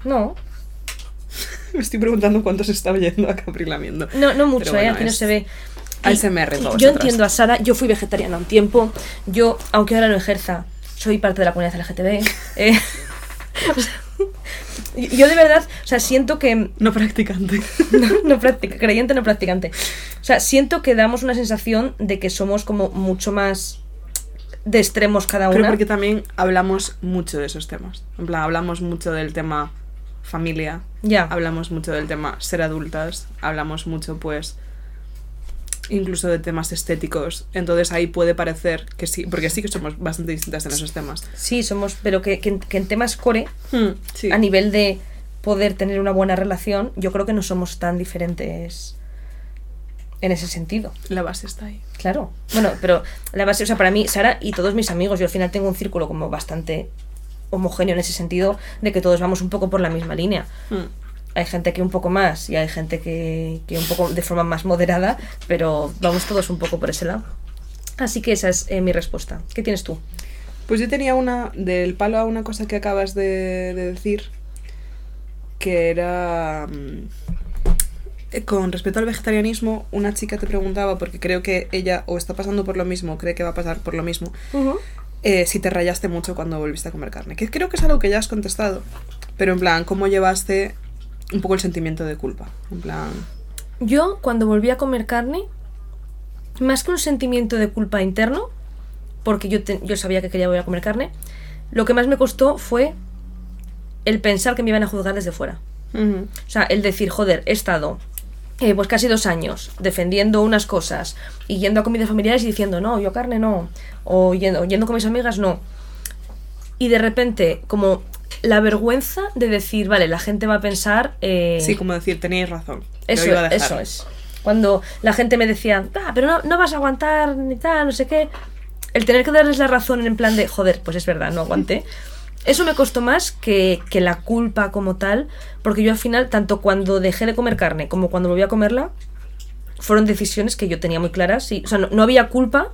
No, Me estoy preguntando cuánto se está oyendo a Capri lamiendo. no, no mucho, ¿eh? bueno, Aquí no es se ve. ASMR yo entiendo a Sara, yo fui vegetariana un tiempo, yo, aunque ahora no ejerza, soy parte de la comunidad LGTB. eh, o sea, Yo de verdad, o sea, siento que No practicante. no, no practica, creyente no practicante. O sea, siento que damos una sensación de que somos como mucho más de extremos cada una. porque también hablamos mucho de esos temas. En plan, hablamos mucho del tema familia. Ya. Hablamos mucho del tema ser adultas. Hablamos mucho, pues, incluso de temas estéticos. Entonces ahí puede parecer que sí, porque sí que somos bastante distintas en esos temas. Sí, somos, pero que, que en- que en temas core, sí. a nivel de poder tener una buena relación, yo creo que no somos tan diferentes en ese sentido. La base está ahí. Claro. Bueno, pero la base, o sea, para mí, Sara y todos mis amigos, yo al final tengo un círculo como bastante homogéneo en ese sentido de que todos vamos un poco por la misma línea. Hay gente que un poco más y hay gente que, que un poco de forma más moderada, pero vamos todos un poco por ese lado. Así que esa es eh, mi respuesta. ¿Qué tienes tú? Pues yo tenía una, del palo a una cosa que acabas de, de decir, que era... mm, Con respecto al vegetarianismo, una chica te preguntaba, porque creo que ella o está pasando por lo mismo, o cree que va a pasar por lo mismo, eh, si te rayaste mucho cuando volviste a comer carne. Que creo que es algo que ya has contestado, pero en plan, ¿cómo llevaste un poco el sentimiento de culpa? En plan, Yo, cuando volví a comer carne, más que un sentimiento de culpa interno, porque yo, te- yo sabía que quería volver a comer carne, lo que más me costó fue el pensar que me iban a juzgar desde fuera. O sea, el decir, joder, he estado eh, pues casi dos años defendiendo unas cosas y yendo a comidas familiares y diciendo, no, yo carne no, o yendo, yendo con mis amigas no. Y de repente, como la vergüenza de decir, vale, la gente va a pensar... eh, sí, como decir, tenéis razón. eso, iba a dejar. eso es. Cuando la gente me decía, ah, pero no, no vas a aguantar ni tal, no sé qué. El tener que darles la razón en plan de, joder, pues es verdad, no aguanté. Eso me costó más que, que la culpa como tal, porque yo al final, tanto cuando dejé de comer carne como cuando volví a comerla, fueron decisiones que yo tenía muy claras. Y, o sea, no, no había culpa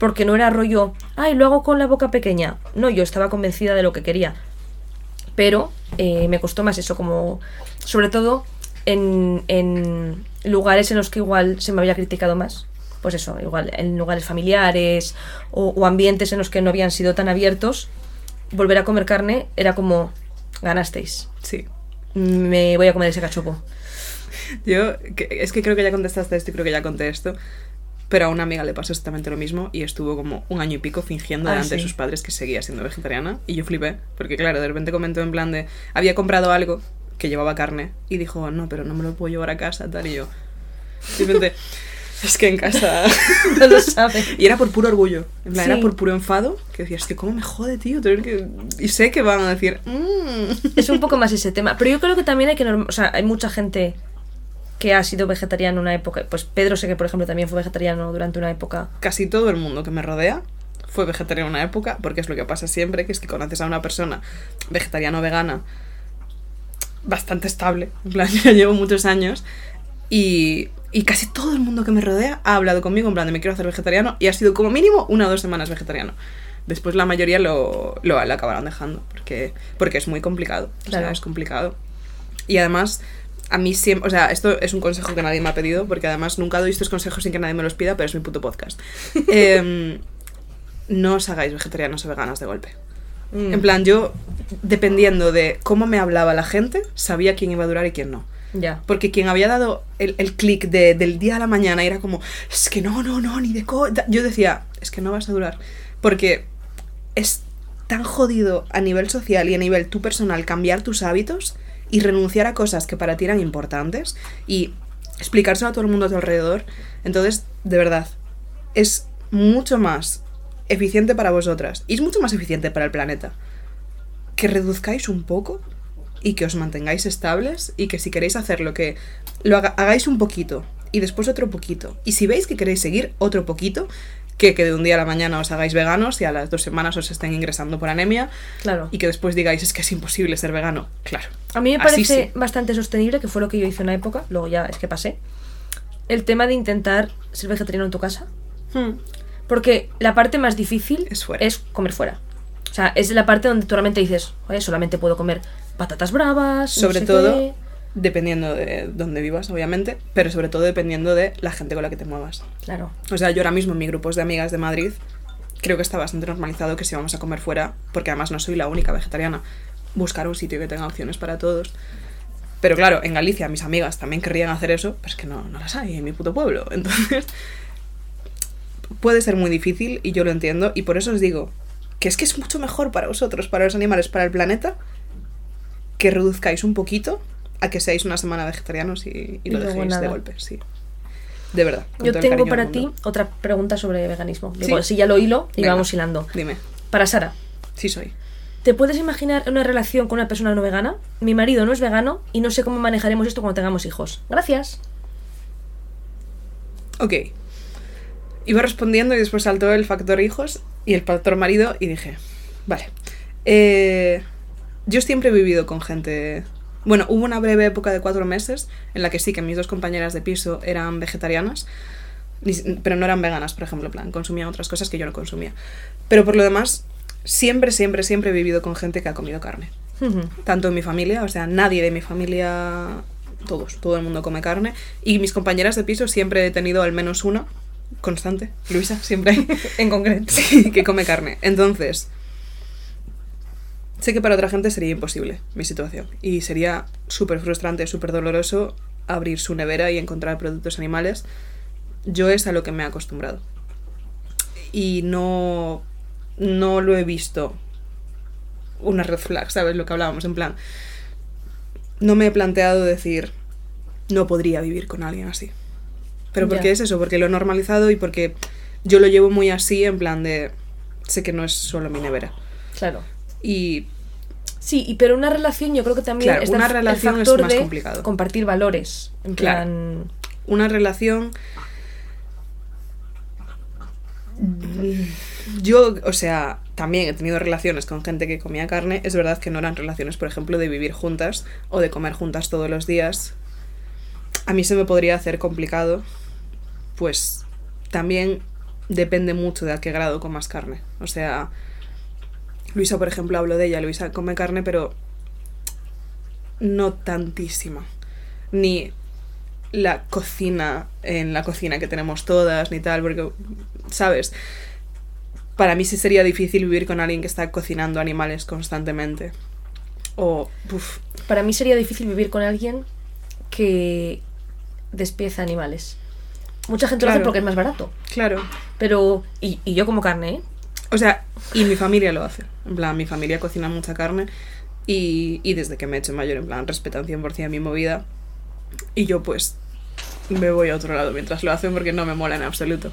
porque no era rollo, ay, lo hago con la boca pequeña. No, yo estaba convencida de lo que quería pero eh, me costó más eso, como sobre todo en, en lugares en los que igual se me había criticado más. Pues eso, igual en lugares familiares o, o ambientes en los que no habían sido tan abiertos, volver a comer carne era como, ganasteis, Sí. me voy a comer ese cachopo. Yo, que- es que creo que ya contestaste esto y creo que ya conté esto. Pero a una amiga le pasó exactamente lo mismo y estuvo como un año y pico fingiendo Ah, delante de sus padres que seguía siendo vegetariana. Y yo flipé, porque claro, de repente comentó en plan de. Había comprado algo que llevaba carne y dijo, no, pero no me lo puedo llevar a casa, tal. Y yo. Repente, es que en casa. No lo sabe. Y era por puro orgullo. En plan, Sí. era por puro enfado. Que decía, es que cómo me jode, tío. Tener que... Y sé que van a decir, "Mm". Es un poco más ese tema. Pero yo creo que también hay que... norm- O sea, hay mucha gente que ha sido vegetariano en una época. Pues Pedro sé que, por ejemplo, también fue vegetariano durante una época. casi todo el mundo que me rodea fue vegetariano en una época, porque es lo que pasa siempre, que es que conoces a una persona vegetariana o vegana bastante estable, en plan, ya llevo muchos años, y, y casi todo el mundo que me rodea ha hablado conmigo en plan de me quiero hacer vegetariano, y ha sido como mínimo una o dos semanas vegetariano. Después la mayoría lo, lo, lo acabaron dejando, porque, porque es muy complicado, o Claro. sea, es complicado. Y además, a mí siempre, o sea, esto es un consejo que nadie me ha pedido, porque además nunca doy estos consejos sin que nadie me los pida, pero es mi puto podcast. Em, no os hagáis vegetarianos o veganas de golpe. Mm, En plan, yo, dependiendo de cómo me hablaba la gente, sabía quién iba a durar y quién no. Ya. Porque quien había dado el, el clic de- del día a la mañana era como, es que no, no, no, ni de co... Yo decía, es que no vas a durar. Porque es tan jodido a nivel social y a nivel tu personal cambiar tus hábitos y renunciar a cosas que para ti eran importantes y explicárselo a todo el mundo a tu alrededor. Entonces, de verdad, es mucho más eficiente para vosotras y es mucho más eficiente para el planeta que reduzcáis un poco y que os mantengáis estables y que si queréis hacerlo que lo hagáis un poquito y después otro poquito y si veis que queréis seguir otro poquito que, que de un día a la mañana os hagáis veganos y a las dos semanas os estén ingresando por anemia Claro. y que después digáis es que es imposible ser vegano claro A mí me parece sí. bastante sostenible, que fue lo que yo hice una época, luego ya es que pasé, el tema de intentar ser vegetariano en tu casa. Hmm. Porque la parte más difícil Es fuera. comer fuera. O sea, es la parte donde tú realmente dices, oye, solamente puedo comer patatas bravas. no sobre sé todo qué". Dependiendo de dónde vivas obviamente pero sobre todo dependiendo de la gente con la que te muevas Claro. O sea, yo ahora mismo en mi grupos de amigas de Madrid creo que está bastante normalizado que si vamos a comer fuera, porque además no soy la única vegetariana, buscar un sitio que tenga opciones para todos. Pero claro, en Galicia mis amigas también querrían hacer eso, pero es que no, no las hay en mi puto pueblo. Entonces, puede ser muy difícil y yo lo entiendo y por eso os digo que es que es mucho mejor para vosotros, para los animales, para el planeta, que reduzcáis un poquito a que seáis una semana vegetarianos y, y lo dejéis de golpe, sí. De verdad. Yo tengo para ti otra pregunta sobre veganismo. ¿Sí? Digo, si ya lo hilo y Venga. vamos hilando. Dime, Para Sara, sí soy. ¿te puedes imaginar una relación con una persona no vegana? Mi marido no es vegano y no sé cómo manejaremos esto cuando tengamos hijos. Gracias. Ok. Iba respondiendo y después saltó el factor hijos y el factor marido y dije, vale. Eh, yo siempre he vivido con gente... Bueno, hubo una breve época de cuatro meses en la que sí que mis dos compañeras de piso eran vegetarianas, pero no eran veganas, por ejemplo, en plan, consumían otras cosas que yo no consumía. Pero por lo demás, siempre, siempre, siempre he vivido con gente que ha comido carne tanto en mi familia, o sea, nadie de mi familia, todos, todo el mundo come carne. Y mis compañeras de piso siempre he tenido al menos una, constante, Luisa, siempre hay, en concreto. sí, que come carne. Entonces, sé que para otra gente sería imposible mi situación. Y sería súper frustrante, súper doloroso abrir su nevera y encontrar productos animales. Yo es a lo que me he acostumbrado. Y no, no lo he visto una red flag, ¿sabes? Lo que hablábamos, en plan, no me he planteado decir, no podría vivir con alguien así. Pero ¿por qué es eso? Porque lo he normalizado y porque yo lo llevo muy así, en plan de, sé que no es solo mi nevera. Claro. Y Sí, y pero una relación yo creo que también Claro, está una el- el relación es más de complicado. compartir valores. En Claro. plan, una relación... Yo, o sea, también he tenido relaciones con gente que comía carne. Es verdad que no eran relaciones, por ejemplo, de vivir juntas o de comer juntas todos los días. A mí se me podría hacer complicado, pues también depende mucho de a qué grado comas carne. O sea, Luisa, por ejemplo, hablo de ella. Luisa come carne, pero no tantísima. Ni la cocina en la cocina que tenemos todas, ni tal, porque, ¿sabes? Para mí sí sería difícil vivir con alguien que está cocinando animales constantemente. O, uf, para mí sería difícil vivir con alguien que despieza animales. Mucha gente lo hace porque es más barato. claro. Pero. Y, y yo como carne, ¿eh? O sea, y mi familia lo hace. En plan, mi familia cocina mucha carne y, y desde que me he hecho mayor, en plan, respetan 100% mi movida. Y yo, pues, me voy a otro lado mientras lo hacen porque no me mola en absoluto.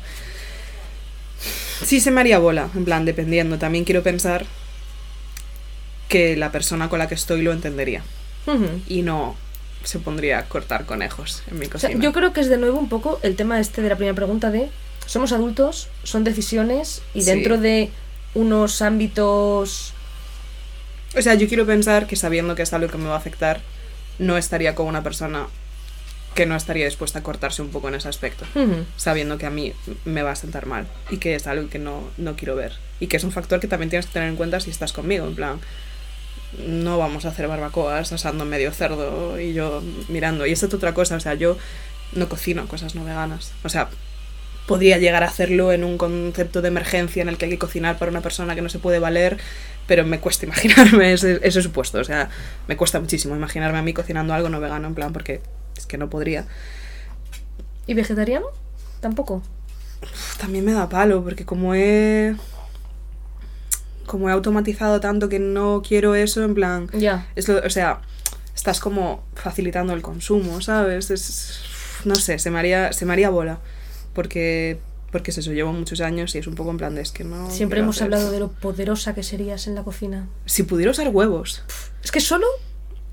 Sí se me haría bola, en plan, dependiendo. También quiero pensar que la persona con la que estoy lo entendería y no se pondría a cortar conejos en mi O sea, cocina. yo creo que es de nuevo un poco el tema este de la primera pregunta de somos adultos, son decisiones y Sí. dentro de unos ámbitos O sea, yo quiero pensar que sabiendo que es algo que me va a afectar, no estaría con una persona que no estaría dispuesta a cortarse un poco en ese aspecto, sabiendo que a mí me va a sentar mal y que es algo que no, no quiero ver. Y que es un factor que también tienes que tener en cuenta si estás conmigo, en plan, no vamos a hacer barbacoas asando medio cerdo y yo mirando. Y esa es otra cosa, o sea, yo no cocino cosas no veganas. O sea, podría llegar a hacerlo en un concepto de emergencia en el que hay que cocinar para una persona que no se puede valer, pero me cuesta imaginarme ese, ese supuesto. O sea, me cuesta muchísimo imaginarme a mí cocinando algo no vegano, en plan, porque es que no podría. ¿Y vegetariano? Tampoco. Uf, También me da palo, porque como he. Como he automatizado tanto que no quiero eso, en plan. Ya. Es lo, o sea, estás como facilitando el consumo, ¿sabes? Es, no sé, se me haría, se me haría bola. Porque, porque es eso, llevo muchos años y es un poco en plan de es que no. Siempre hemos hacer- hablado de lo poderosa que serías en la cocina. Si pudiera usar huevos. Es que solo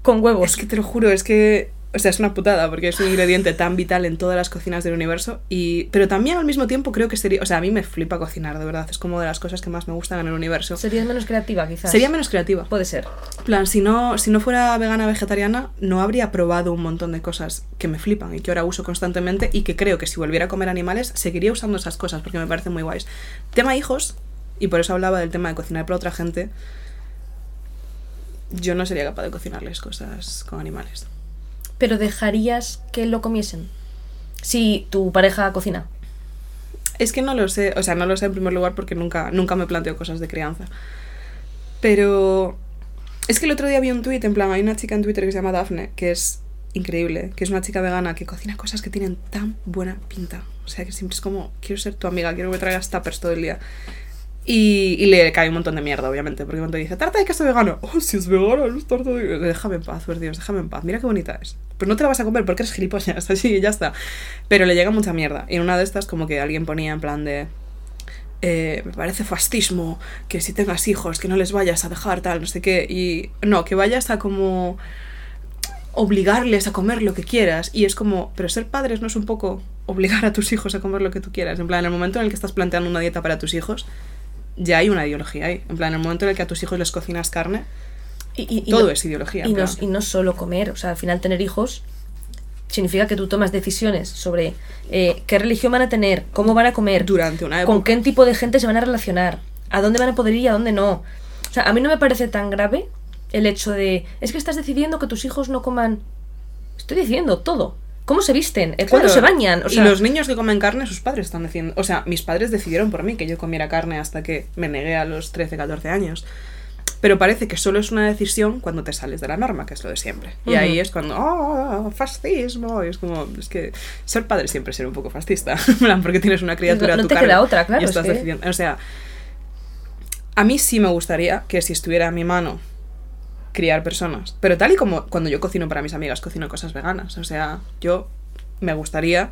con huevos. Es que te lo juro, es que. O sea, es una putada, porque es un ingrediente tan vital en todas las cocinas del universo. Y, pero también al mismo tiempo creo que sería. O sea, a mí me flipa cocinar, de verdad. Es como de las cosas que más me gustan en el universo. Serías menos creativa, quizás. Sería menos creativa. Puede ser. En plan, si no, si no fuera vegana vegetariana, no habría probado un montón de cosas que me flipan y que ahora uso constantemente y que creo que si volviera a comer animales, seguiría usando esas cosas porque me parecen muy guays. Tema hijos, y por eso hablaba del tema de cocinar para otra gente, yo no sería capaz de cocinarles cosas con animales. Pero dejarías que lo comiesen. Si tu pareja cocina. Es que no lo sé, o sea, no lo sé en primer lugar porque nunca, nunca me planteo cosas de crianza. Pero Es que el otro día vi un tweet, en plan, hay una chica en Twitter que se llama Daphne, que es increíble, que es una chica vegana que cocina cosas que tienen tan buena pinta. O sea, que siempre es como, quiero ser tu amiga, quiero que me traigas tuppers todo el día. Y, y le cae un montón de mierda, obviamente, porque cuando dice, tarta de queso vegano, oh, si es vegano, no es tarta Déjame en paz, por Dios, déjame en paz, mira qué bonita es. Pues no te la vas a comer porque eres gilipollas, así, ya está. Pero le llega mucha mierda. Y en una de estas, como que alguien ponía en plan de, eh, me parece fascismo que si tengas hijos, que no les vayas a dejar tal, no sé qué. Y no, que vayas a como obligarles a comer lo que quieras. Y es como, pero ser padres no es un poco obligar a tus hijos a comer lo que tú quieras. En plan, en el momento en el que estás planteando una dieta para tus hijos, ya hay una ideología ahí. En plan, en el momento en el que a tus hijos les cocinas carne, Y, y- y todo no- es ideología. Y no, y no solo comer, o sea, al final tener hijos significa que tú tomas decisiones sobre eh, qué religión van a tener, cómo van a comer, Durante una época. con qué tipo de gente se van a relacionar, a dónde van a poder ir y a dónde no. O sea, a mí no me parece tan grave el hecho de, es que estás decidiendo que tus hijos no coman... Estoy diciendo todo. ¿Cómo se visten? ¿Cuándo Claro. se bañan? O sea, y los niños que comen carne, sus padres están diciendo. O sea, mis padres decidieron por mí que yo comiera carne hasta que me negué a los 13, 14 años. Pero parece que solo es una decisión cuando te sales de la norma, que es lo de siempre. Y ahí es cuando, ¡oh, fascismo! Y es como, es que ser padre siempre es ser un poco fascista. Porque tienes una criatura No- no a tu te queda otra, claro, Y es estás que-. O sea, a mí sí me gustaría que si estuviera a mi mano criar personas. Pero tal y como cuando yo cocino para mis amigas, cocino cosas veganas. O sea, yo me gustaría,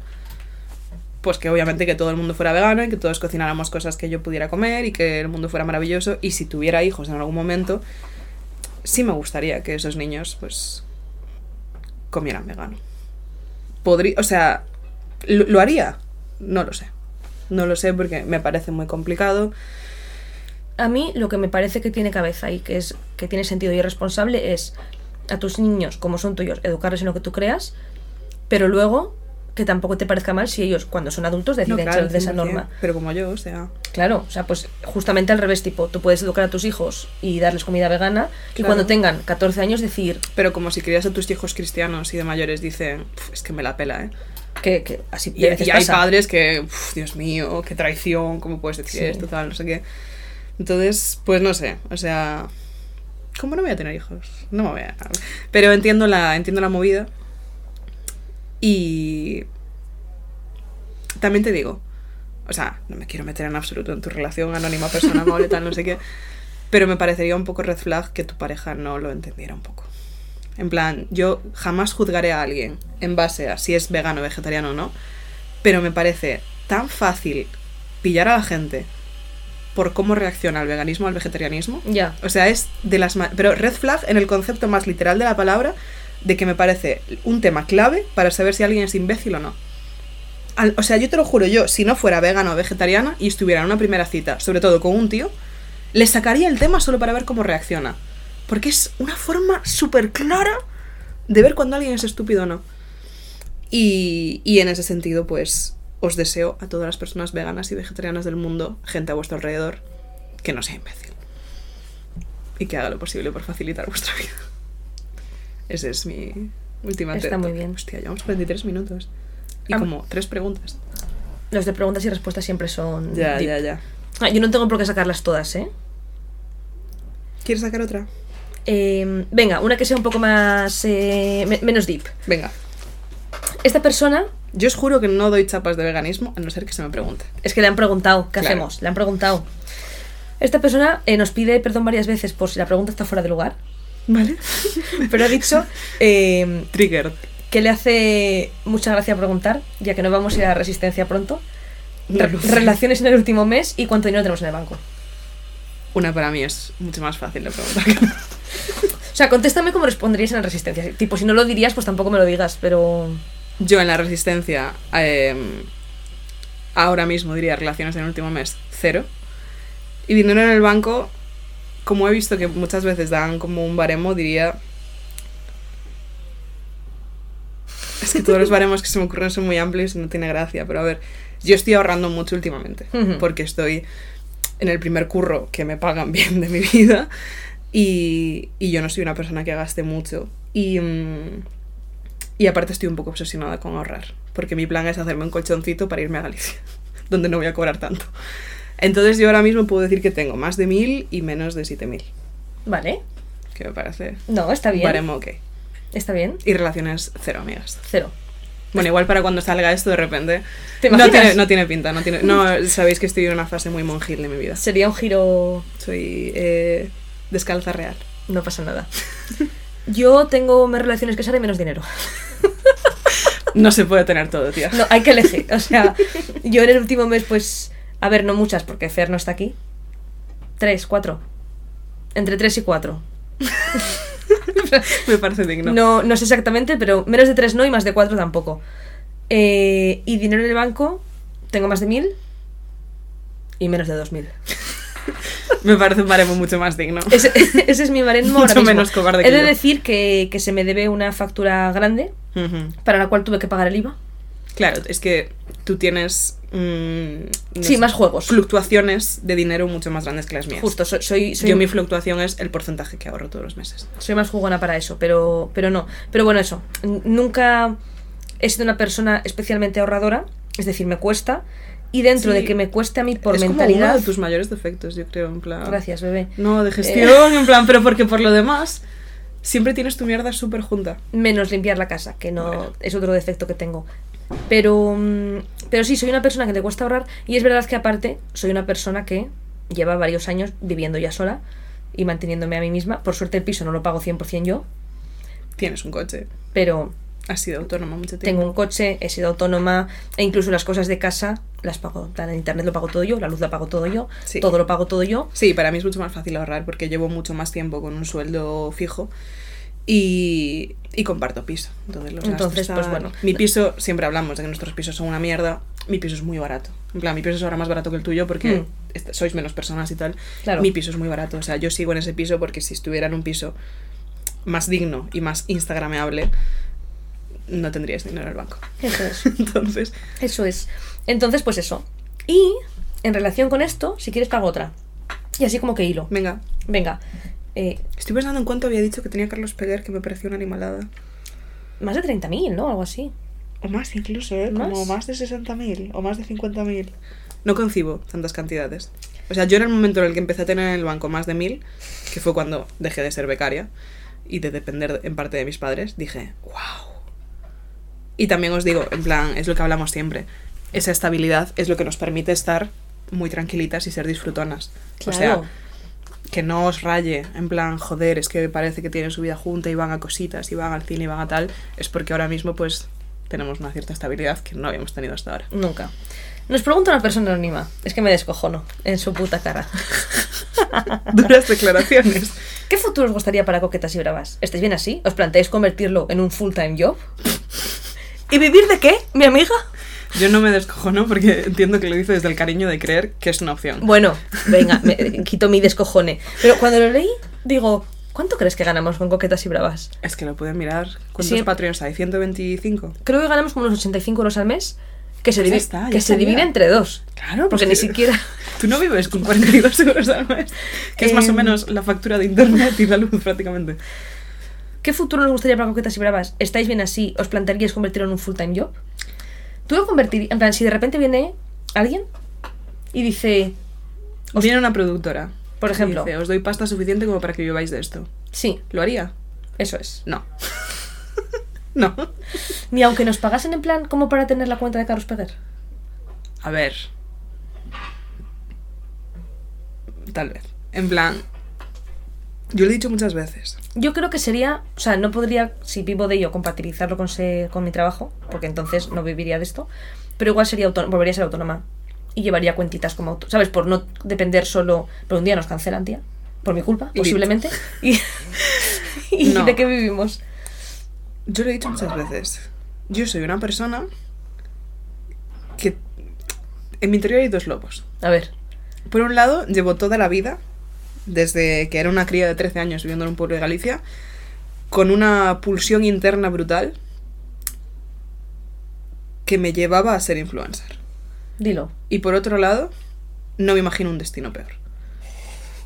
pues que obviamente que todo el mundo fuera vegano y que todos cocináramos cosas que yo pudiera comer y que el mundo fuera maravilloso. Y si tuviera hijos en algún momento, sí me gustaría que esos niños, pues, comieran vegano. Podría, o sea, ¿lo, lo haría? No lo sé. No lo sé porque me parece muy complicado. A mí lo que me parece que tiene cabeza y que es que tiene sentido y es responsable es a tus niños, como son tuyos, educarles en lo que tú creas, pero luego que tampoco te parezca mal si ellos, cuando son adultos, No, deciden claro, salir de esa 100%, norma. Pero como yo, o sea. Claro, o sea, pues justamente al revés, tipo, tú puedes educar a tus hijos y darles comida vegana y Claro. cuando tengan 14 años decir Pero como si crías a tus hijos cristianos y de mayores dicen, "Pf, es que me la pela, ¿eh? que, que así Y, y hay padres que, "Uf, Dios mío, qué traición, ¿cómo puedes decir Sí. esto, tal, no sé qué? Entonces, pues no sé, o sea, ¿cómo no voy a tener hijos? No me voy a... Pero entiendo la, entiendo la movida y también te digo, o sea, no me quiero meter en absoluto en tu relación anónima, persona amable, tal, no sé qué, pero me parecería un poco red flag que tu pareja no lo entendiera un poco. En plan, yo jamás juzgaré a alguien en base a si es vegano, vegetariano o no, pero me parece tan fácil pillar a la gente por cómo reacciona al veganismo al vegetarianismo. Ya. O sea, es de las... Pero red flag en el concepto más literal de la palabra, de que me parece un tema clave para saber si alguien es imbécil o no. Al- o sea, yo te lo juro, yo, si no fuera vegana o vegetariana y estuviera en una primera cita, sobre todo con un tío, le sacaría el tema solo para ver cómo reacciona. Porque es una forma súper clara de ver cuando alguien es estúpido o no. Y, y en ese sentido, pues, os deseo a todas las personas veganas y vegetarianas del mundo, gente a vuestro alrededor, que no sea imbécil. Y que haga lo posible por facilitar vuestra vida. Ese es mi última Está muy bien. Hostia, llevamos 43 minutos. Y Ah. como tres preguntas. Los de preguntas y respuestas siempre son... Ya, deep. ya, ya. Ah, yo no tengo por qué sacarlas todas, ¿eh? ¿Quieres sacar otra? Eh, venga, una que sea un poco más... eh, me- menos deep. Venga. Esta persona Yo os juro que no doy chapas de veganismo, a no ser que se me pregunte. Es que le han preguntado, ¿qué Claro. hacemos? Le han preguntado. Esta persona eh, nos pide perdón varias veces por si la pregunta está fuera de lugar, ¿Vale? pero ha dicho eh, Trigger. que le hace mucha gracia preguntar, ya que no vamos a ir a Resistencia pronto. Re- relaciones en el último mes y cuánto dinero tenemos en el banco. Una para mí es mucho más fácil de preguntar. O sea, contéstame cómo responderías en la Resistencia. Tipo, si no lo dirías, pues tampoco me lo digas, pero... Yo en la resistencia, eh, ahora mismo diría relaciones en el último mes, cero. Y dinero en el banco, como he visto que muchas veces dan como un baremo, diría... Es que todos los baremos que se me ocurren son muy amplios y no tiene gracia, pero a ver, yo estoy ahorrando mucho últimamente, porque estoy en el primer curro que me pagan bien de mi vida y, y yo no soy una persona que gaste mucho. Y, mm, y aparte estoy un poco obsesionada con ahorrar, porque mi plan es hacerme un colchoncito para irme a Galicia, donde no voy a cobrar tanto. Entonces yo ahora mismo puedo decir que tengo más de mil y menos de siete mil. Vale. que me parece No, está bien. baremo ok. Está bien. Y relaciones cero amigas. Cero. Bueno, igual para cuando salga esto de repente. ¿Te no, tiene, no tiene pinta, no tiene. No, sabéis que estoy en una fase muy monjil de mi vida. Sería un giro. Soy eh, descalza real. No pasa nada. Yo tengo más relaciones que Sara y menos dinero. No se puede tener todo, tía. No, hay que elegir. O sea, yo en el último mes, pues. A ver, no muchas, porque Fer no está aquí. Tres, cuatro. Entre tres y cuatro. me parece digno. No, no sé exactamente, pero menos de tres no y más de cuatro tampoco. Eh, y dinero en el banco, tengo más de mil y menos de dos mil. Me parece un baremo mucho más digno. Ese, ese es mi baremo ahora Mucho menos cobarde He de decir que, que se me debe una factura grande para la cual tuve que pagar el IVA. Claro, es que tú tienes. mm, no Sí, sé, más juegos. Fluctuaciones de dinero mucho más grandes que las mías. Justo, soy, soy, soy- Yo mi fluctuación es el porcentaje que ahorro todos los meses. soy más jugona para eso, pero, pero no. Pero bueno, eso. Nunca he sido una persona especialmente ahorradora, es decir, me cuesta. Y dentro Sí. de que me cueste a mí por es mentalidad. como uno de tus mayores defectos, yo creo, en plan. Gracias, bebé. No, de gestión, en plan, pero porque por lo demás siempre tienes tu mierda súper junta. Menos limpiar la casa, que no Bueno. es otro defecto que tengo. Pero, mm, pero sí, soy una persona que te cuesta ahorrar y es verdad que aparte soy una persona que lleva varios años viviendo ya sola y manteniéndome a mí misma. Por suerte el piso no lo pago 100% yo, Tienes un coche, pero has sido autónoma mucho tiempo. tengo un coche, he sido autónoma e incluso las cosas de casa las pago. El internet lo pago todo yo, la luz la pago todo yo, Sí. todo lo pago todo yo. Sí, para mí es mucho más fácil ahorrar porque llevo mucho más tiempo con un sueldo fijo y, y comparto piso. Entonces, los Entonces, gastos pues bueno. Mi piso, siempre hablamos de que nuestros pisos son una mierda. Mi piso es muy barato. En plan, mi piso es ahora más barato que el tuyo porque Mm. sois menos personas y tal. Claro. Mi piso es muy barato. O sea, yo sigo en ese piso porque si estuviera en un piso más digno y más instagrameable, no tendrías dinero en el banco. Eso es. Entonces, Eso es. Entonces, pues eso. Y en relación con esto, si quieres, te hago otra. Y así como que hilo. venga. Venga. eh, Estoy pensando en cuánto había dicho que tenía Carlos Peguer, que me pareció una animalada. más de 30.000, ¿no? Algo así. O más incluso, ¿eh? ¿Más? Como más de 60.000 o más de 50.000. No concibo tantas cantidades. O sea, yo en el momento en el que empecé a tener en el banco más de 1.000, que fue cuando dejé de ser becaria y de depender en parte de mis padres, dije, wow. Y también os digo, en plan, es lo que hablamos siempre. Esa estabilidad es lo que nos permite estar muy tranquilitas y ser disfrutonas. O sea, Claro. que no os raye, en plan, joder, es que parece que tienen su vida junta y van a cositas y van al cine y van a tal, es porque ahora mismo pues tenemos una cierta estabilidad que no habíamos tenido hasta ahora. Nunca. Nos pregunta una persona anónima. Es que me descojono en su puta cara. Duras declaraciones. ¿Qué futuro os gustaría para coquetas y bravas? ¿Estáis bien así? ¿Os planteáis convertirlo en un full-time job? ¿Y vivir de qué, mi amiga? Yo no me descojono porque entiendo que lo dice desde el cariño de creer que es una opción. Bueno, venga, me, quito mi descojone. Pero cuando lo leí, digo, ¿cuánto crees que ganamos con coquetas y bravas? Es que lo pueden mirar. ¿Cuántos Sí. Patreons hay? ¿125? Creo que ganamos como unos 85 euros al mes, que se, Pues ya divi- está, ya que se divide entre dos. Claro, Porque pues ni siquiera... Tú no vives con 42 euros al mes, que es más o Em. menos la factura de internet y la luz prácticamente. ¿Qué futuro nos gustaría para Coquetas y Bravas? ¿Estáis bien así? ¿Os plantearíais convertirlo en un full-time job? ¿Tú lo convertirías? En plan, si de repente viene alguien y dice, Viene una productora. Por y ejemplo. dice, os doy pasta suficiente como para que viváis de esto. sí, ¿Lo haría? eso es. No. no. Ni aunque nos pagasen en plan como para tener la cuenta de Carlos Peguer. A ver. Tal vez. En plan. Yo lo he dicho muchas veces. Yo creo que sería, o sea, no podría, si vivo de ello, compatibilizarlo con, se- con mi trabajo, porque entonces no viviría de esto, pero igual sería volvería a ser autónoma y llevaría cuentitas como autónoma, ¿sabes? Por no depender solo, pero un día nos cancelan, tía, por mi culpa, posiblemente. Y, y No. ¿de qué vivimos? Yo lo he dicho muchas veces. Yo soy una persona que. En mi interior hay dos lobos. A ver, Por un lado, llevo toda la vida, desde que era una cría de 13 años viviendo en un pueblo de Galicia, con una pulsión interna brutal que me llevaba a ser influencer. dilo. Y por otro lado, no me imagino un destino peor.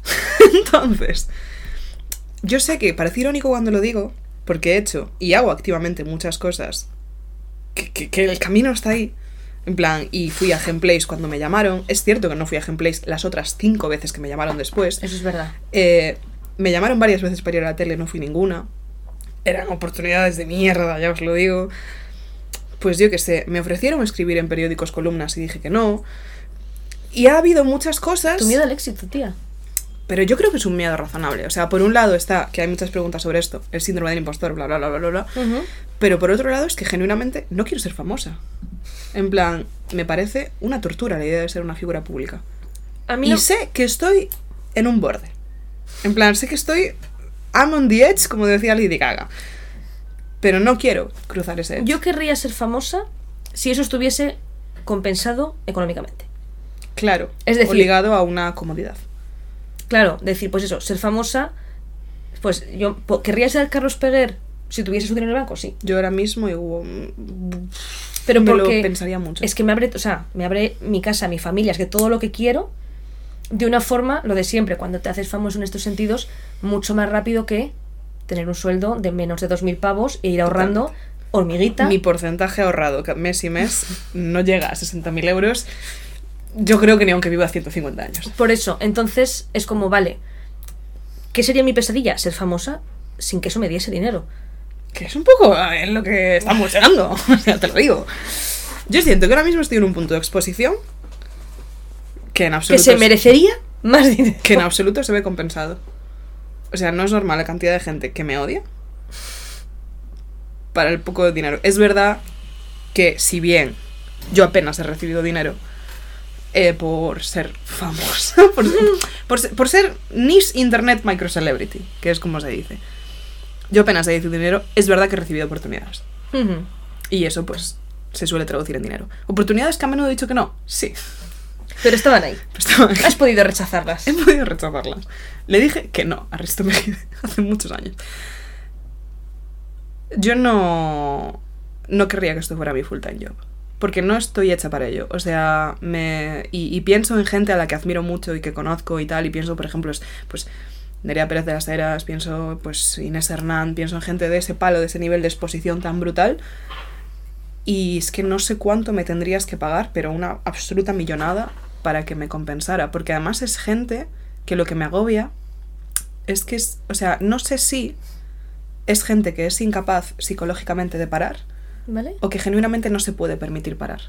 Entonces, yo sé que parece irónico cuando lo digo, porque he hecho y hago activamente muchas cosas que, que- que el camino está ahí. En plan, y fui a Gameplays cuando me llamaron. Es cierto que no fui a Gameplays las otras cinco veces que me llamaron después. Eso es verdad. Eh, Me llamaron varias veces para ir a la tele, no fui ninguna. Eran oportunidades de mierda, ya os lo digo. Pues yo qué sé, me ofrecieron escribir en periódicos columnas y dije que no. Y ha habido muchas cosas. Tu miedo al éxito, tía. Pero yo creo que es un miedo razonable. O sea, por un lado está que hay muchas preguntas sobre esto, el síndrome del impostor, bla, bla, bla, bla, bla, bla. Pero por otro lado es que genuinamente no quiero ser famosa. En plan, me parece una tortura la idea de ser una figura pública. A mí Y no- sé que estoy en un borde. En plan, sé que estoy. I'm on the edge, como decía Lady Gaga. Pero no quiero cruzar ese edge. Yo querría ser famosa si eso estuviese compensado económicamente. claro. Es decir- o ligado a una comodidad. Claro, decir, pues eso, ser famosa, pues yo querría ser Carlos Peguer si tuviese su dinero en el banco, sí. Yo ahora mismo digo, Pero me porque lo pensaría mucho. es que me abre, o sea, me abre mi casa, mi familia, es que todo lo que quiero de una forma, lo de siempre, cuando te haces famoso en estos sentidos, mucho más rápido que tener un sueldo de menos de 2.000 pavos e ir ahorrando hormiguita. Mi porcentaje ahorrado mes y mes no llega a 60.000 euros. Yo creo que ni aunque viva 150 años. Por eso, entonces es como, vale, ¿qué sería mi pesadilla? Ser famosa sin que eso me diese dinero. Que es un poco en lo que estamos llegando. O sea, te lo digo. Yo siento que ahora mismo estoy en un punto de exposición que en Que absoluto, se merecería más dinero. que en absoluto se ve compensado. O sea, no es normal la cantidad de gente que me odia para el poco de dinero. Es verdad que si bien yo apenas he recibido dinero eh, por ser famosa, por, por ser niche internet micro celebrity, que es como se dice. Yo apenas he recibido dinero, es verdad que he recibido oportunidades. Y eso, pues, se suele traducir en dinero. ¿Oportunidades que a menudo he dicho que no? Sí. Pero estaban ahí. Has podido rechazarlas. he podido rechazarlas. Le dije que no a Risto Mejide hace muchos años. Yo no. No querría que esto fuera mi full time job. Porque no estoy hecha para ello. O sea, me. Y, y pienso en gente a la que admiro mucho y que conozco y tal. Y pienso, por ejemplo, es, pues. Nerea Pérez de las Heras, pienso, pues, Inés Hernán, pienso en gente de ese palo, de ese nivel de exposición tan brutal. Y es que no sé cuánto me tendrías que pagar, pero una absoluta millonada para que me compensara. Porque además es gente que lo que me agobia es que es, o sea, no sé si es gente que es incapaz psicológicamente de parar ¿Vale? o que genuinamente no se puede permitir parar.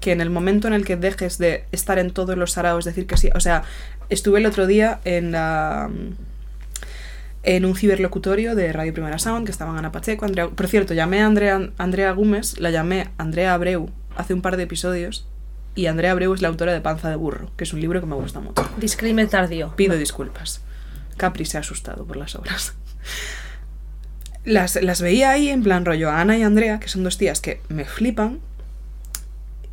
Que en el momento en el que dejes de estar en todos los saraos, decir que sí, o sea, estuve el otro día en la en un ciberlocutorio de Radio Primera Sound, que estaban Ana Pacheco, Andrea... Por cierto, llamé a Andrea, Andrea Gómez, la llamé Andrea Abreu hace un par de episodios, y Andrea Abreu es la autora de Panza de Burro, que es un libro que me gusta mucho. Disclaimer tardío. Pido disculpas. Capri se ha asustado por las obras. Las, las veía ahí en plan rollo a Ana y Andrea, que son dos tías que me flipan,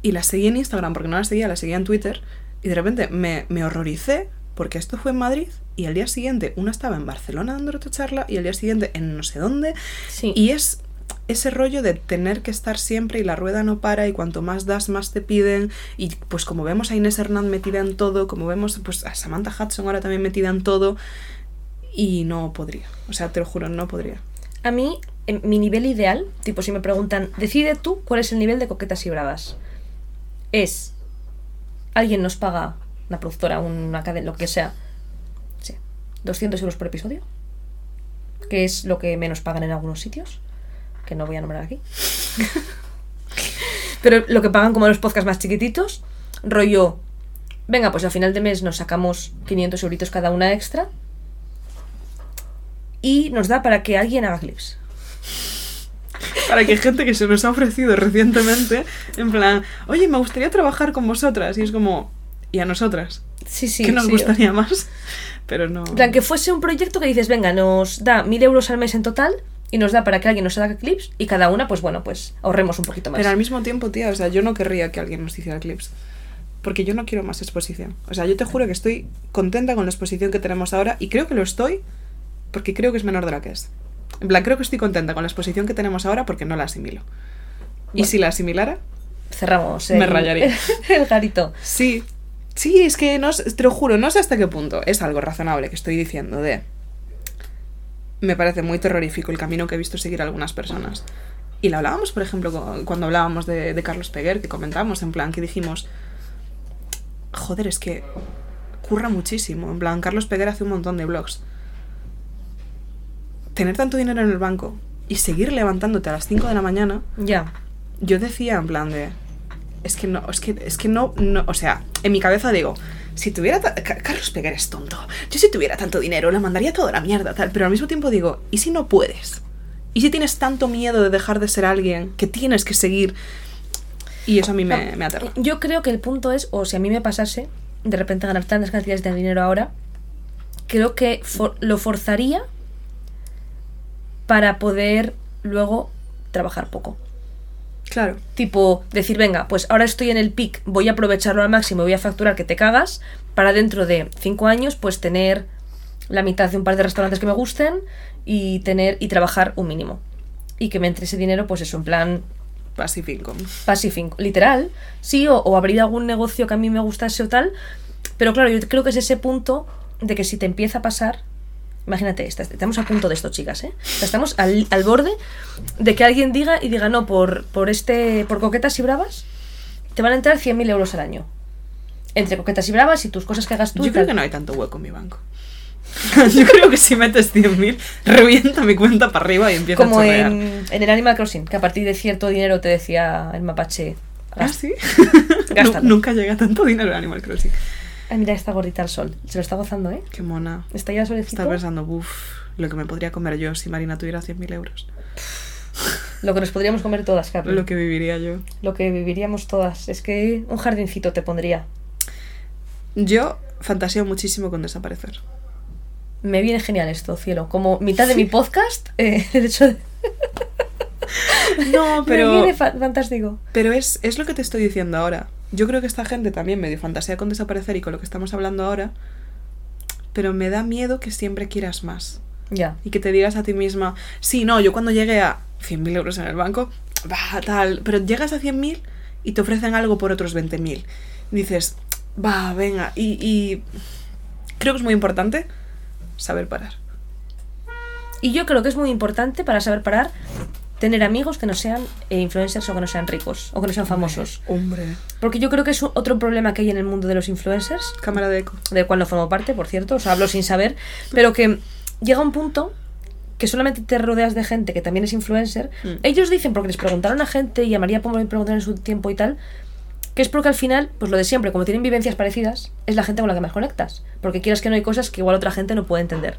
y las seguí en Instagram porque no las seguía, las seguía en Twitter, y de repente me, me horroricé porque esto fue en Madrid y al día siguiente una estaba en Barcelona dando otra charla y al día siguiente en no sé dónde. Sí. Y es ese rollo de tener que estar siempre y la rueda no para y cuanto más das más te piden y pues como vemos a Inés Hernán metida en todo, como vemos pues a Samantha Hudson ahora también metida en todo y no podría, o sea, te lo juro, no podría. A mí, en mi nivel ideal, tipo, si me preguntan, decide tú cuál es el nivel de coquetas y bravas. Es. Alguien nos paga, una productora, una cadena, lo que sea. Sí, 200 euros por episodio. Que es lo que menos pagan en algunos sitios. Que no voy a nombrar aquí. Pero lo que pagan como los podcasts más chiquititos. Rollo. Venga, pues al final de mes nos sacamos 500 euritos cada una extra. Y nos da para que alguien haga clips. Para que gente que se nos ha ofrecido recientemente, en plan, oye, me gustaría trabajar con vosotras y es como, ¿y a nosotras? Sí, sí. que nos sí. gustaría más, pero no. En plan, que fuese un proyecto que dices, venga, nos da mil euros al mes en total y nos da para que alguien nos haga clips y cada una, pues bueno, pues ahorremos un poquito más. Pero al mismo tiempo, tía, o sea, yo no querría que alguien nos hiciera clips. Porque yo no quiero más exposición. O sea, yo te juro que estoy contenta con la exposición que tenemos ahora y creo que lo estoy porque creo que es menor de la que es. En plan, creo que estoy contenta con la exposición que tenemos ahora porque no la asimilo. Y si la asimilara, Cerramos. Me el- rayaría. El garito. sí. Sí, es que no, te lo juro, no sé hasta qué punto es algo razonable que estoy diciendo de... Me parece muy terrorífico el camino que he visto seguir algunas personas. Y lo hablábamos, por ejemplo, cu- cuando hablábamos de, de Carlos Peguer, que comentamos, en plan, que dijimos, joder, es que curra muchísimo. En plan, Carlos Peguer hace un montón de blogs. Tener tanto dinero en el banco y seguir levantándote a las 5 de la mañana, Ya. yo decía en plan de es que no es que es que no, no o sea en mi cabeza digo si tuviera Carlos Peguer es tonto. Yo si tuviera tanto dinero le mandaría toda la mierda tal pero al mismo tiempo digo y si no puedes y si tienes tanto miedo de dejar de ser alguien que tienes que seguir y eso a mí me, me aterra. Yo creo que el punto es, o si a mí me pasase, de repente ganar tantas cantidades de dinero ahora, creo que for- lo forzaría para poder luego trabajar poco. claro Tipo, decir, venga, pues ahora estoy en el pic, voy a aprovecharlo al máximo, voy a facturar que te cagas, para dentro de cinco años, pues tener la mitad de un par de restaurantes que me gusten y tener y trabajar un mínimo. Y que me entre ese dinero, pues eso, en plan passive income passive income, literal, sí, o, o abrir algún negocio que a mí me gustase o tal, pero claro, yo creo que es ese punto de que si te empieza a pasar, imagínate, estamos a punto de esto, chicas, ¿eh? Estamos al, al borde de que alguien diga y diga, no, por, por este, por coquetas y bravas, te van a entrar 100.000 euros al año. Entre coquetas y bravas y tus cosas que hagas tú. yo creo que no hay tanto hueco en mi banco yo creo que si metes 100.000 revienta mi cuenta para arriba y empieza Como a chorrear en, en el Animal Crossing, que a partir de cierto dinero te decía el mapache. ¿Ah, sí? Gástalo. Nunca llega tanto dinero en Animal Crossing. Ay, mira esta gordita al sol. Se lo está gozando, ¿eh? Qué mona. Está ya solecito. Está pensando, uff, lo que me podría comer yo si Marina tuviera 100.000 euros. Lo que nos podríamos comer todas, Carlos. Lo que viviría yo. Lo que viviríamos todas. Es que un jardincito te pondría. Yo fantaseo muchísimo con desaparecer. Me viene genial esto, cielo. Como mitad de mi podcast, eh, el hecho de... No, Me pero, viene fa- fantástico. pero es, es lo que te estoy diciendo ahora. Yo creo que esta gente también medio fantasea con desaparecer y con lo que estamos hablando ahora. Pero me da miedo que siempre quieras más. Ya. y que te digas a ti misma, sí, no, yo cuando llegué a 100.000 euros en el banco, va, tal, pero llegas a 100.000 y te ofrecen algo por otros 20.000. Dices, va, venga, y, y creo que es muy importante saber parar. Y yo creo que es muy importante para saber parar tener amigos que no sean eh, influencers o que no sean ricos o que no sean famosos. Hombre. Porque yo creo que es otro problema que hay en el mundo de los influencers, Cámara de eco. del cual no formo parte, por cierto, o sea, hablo sin saber, pero que llega un punto que solamente te rodeas de gente que también es influencer. Mm. Ellos dicen, porque les preguntaron a gente y a María Pombo le preguntaron en su tiempo y tal, que es porque al final, pues lo de siempre, como tienen vivencias parecidas, es la gente con la que más conectas. Porque quieras que no hay cosas que igual otra gente no puede entender.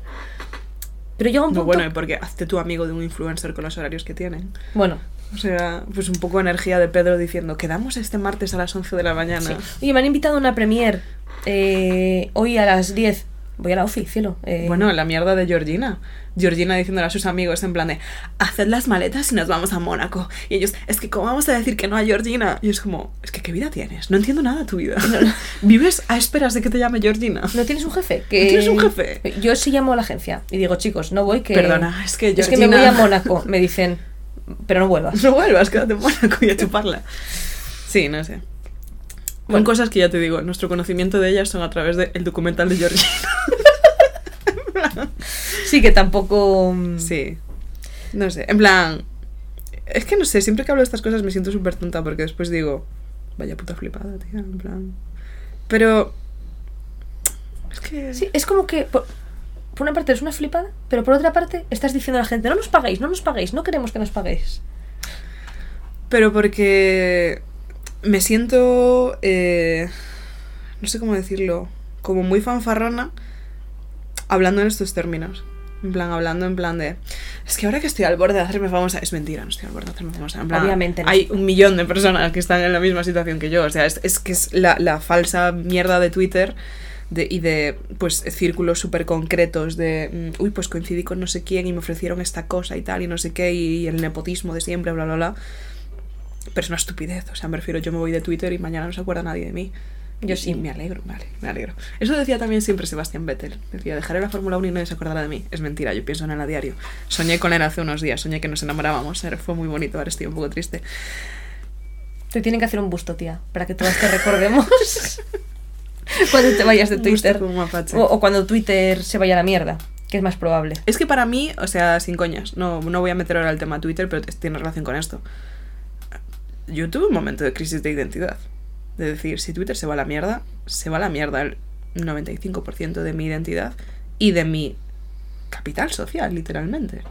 Pero llega un No, punto... bueno, y porque hazte tu amigo de un influencer con los horarios que tienen. bueno, O sea, pues un poco energía de Pedro diciendo, quedamos este martes a las 11 de la mañana. sí. Oye, me han invitado a una premier eh, hoy a las 10. Voy a la ofi, cielo. eh, Bueno, la mierda de Georgina. Georgina diciéndole a sus amigos en plan de, haced las maletas y nos vamos a Mónaco. Y ellos, es que ¿cómo vamos a decir que no a Georgina? Y es como, es que ¿qué vida tienes? No entiendo nada de tu vida. ¿Vives a esperas de que te llame Georgina? ¿No tienes un jefe? Que... ¿No tienes un jefe? Yo sí llamo a la agencia y digo, chicos, no voy que... Perdona, es que Es que me Georgina- voy a Mónaco. Me dicen, pero no vuelvas. No vuelvas, quédate en Mónaco y a chuparla. Sí, no sé. Son cosas que ya te digo, nuestro conocimiento de ellas son a través del documental de Georgina. Sí, que tampoco... mm, Sí. No sé, en plan... Es que no sé, siempre que hablo de estas cosas me siento súper tonta porque después digo, vaya puta flipada, tía, en plan... Pero... Es que... Sí, es como que... Por, por una parte es una flipada, pero por otra parte estás diciendo a la gente, no nos paguéis, no nos paguéis, no queremos que nos paguéis. Pero porque me siento... eh, no sé cómo decirlo. Como muy fanfarrona hablando en estos términos. En plan, hablando en plan de... Es que ahora que estoy al borde de hacerme famosa... Es mentira, no estoy al borde de hacerme famosa. En plan, Obviamente no. Hay un millón de personas que están en la misma situación que yo. O sea, es, es que es la, la falsa mierda de Twitter de, y de pues círculos súper concretos de... mm, Uy, pues coincidí con no sé quién y me ofrecieron esta cosa y tal y no sé qué y, el nepotismo de siempre, bla, bla, bla. Pero es una estupidez. O sea, me refiero, yo me voy de Twitter y mañana no se acuerda nadie de mí. Yo Y- sí. me alegro, vale, me alegro. Eso decía también siempre Sebastián Vettel. Decía, dejaré la Fórmula 1 y nadie se acordará de mí. Es mentira, yo pienso en él a diario. Soñé con él hace unos días, soñé que nos enamorábamos. Era- Fue muy bonito, ahora estoy un poco triste. Te tienen que hacer un busto, tía, para que todas te recordemos cuando te vayas de Twitter. O, o cuando Twitter se vaya a la mierda, que es más probable. Es que para mí, o sea, sin coñas, no, no voy a meter ahora el tema Twitter, pero tiene relación con esto. Yo tuve un momento de crisis de identidad. De decir, si Twitter se va a la mierda, se va a la mierda el 95% de mi identidad y de mi capital social, literalmente.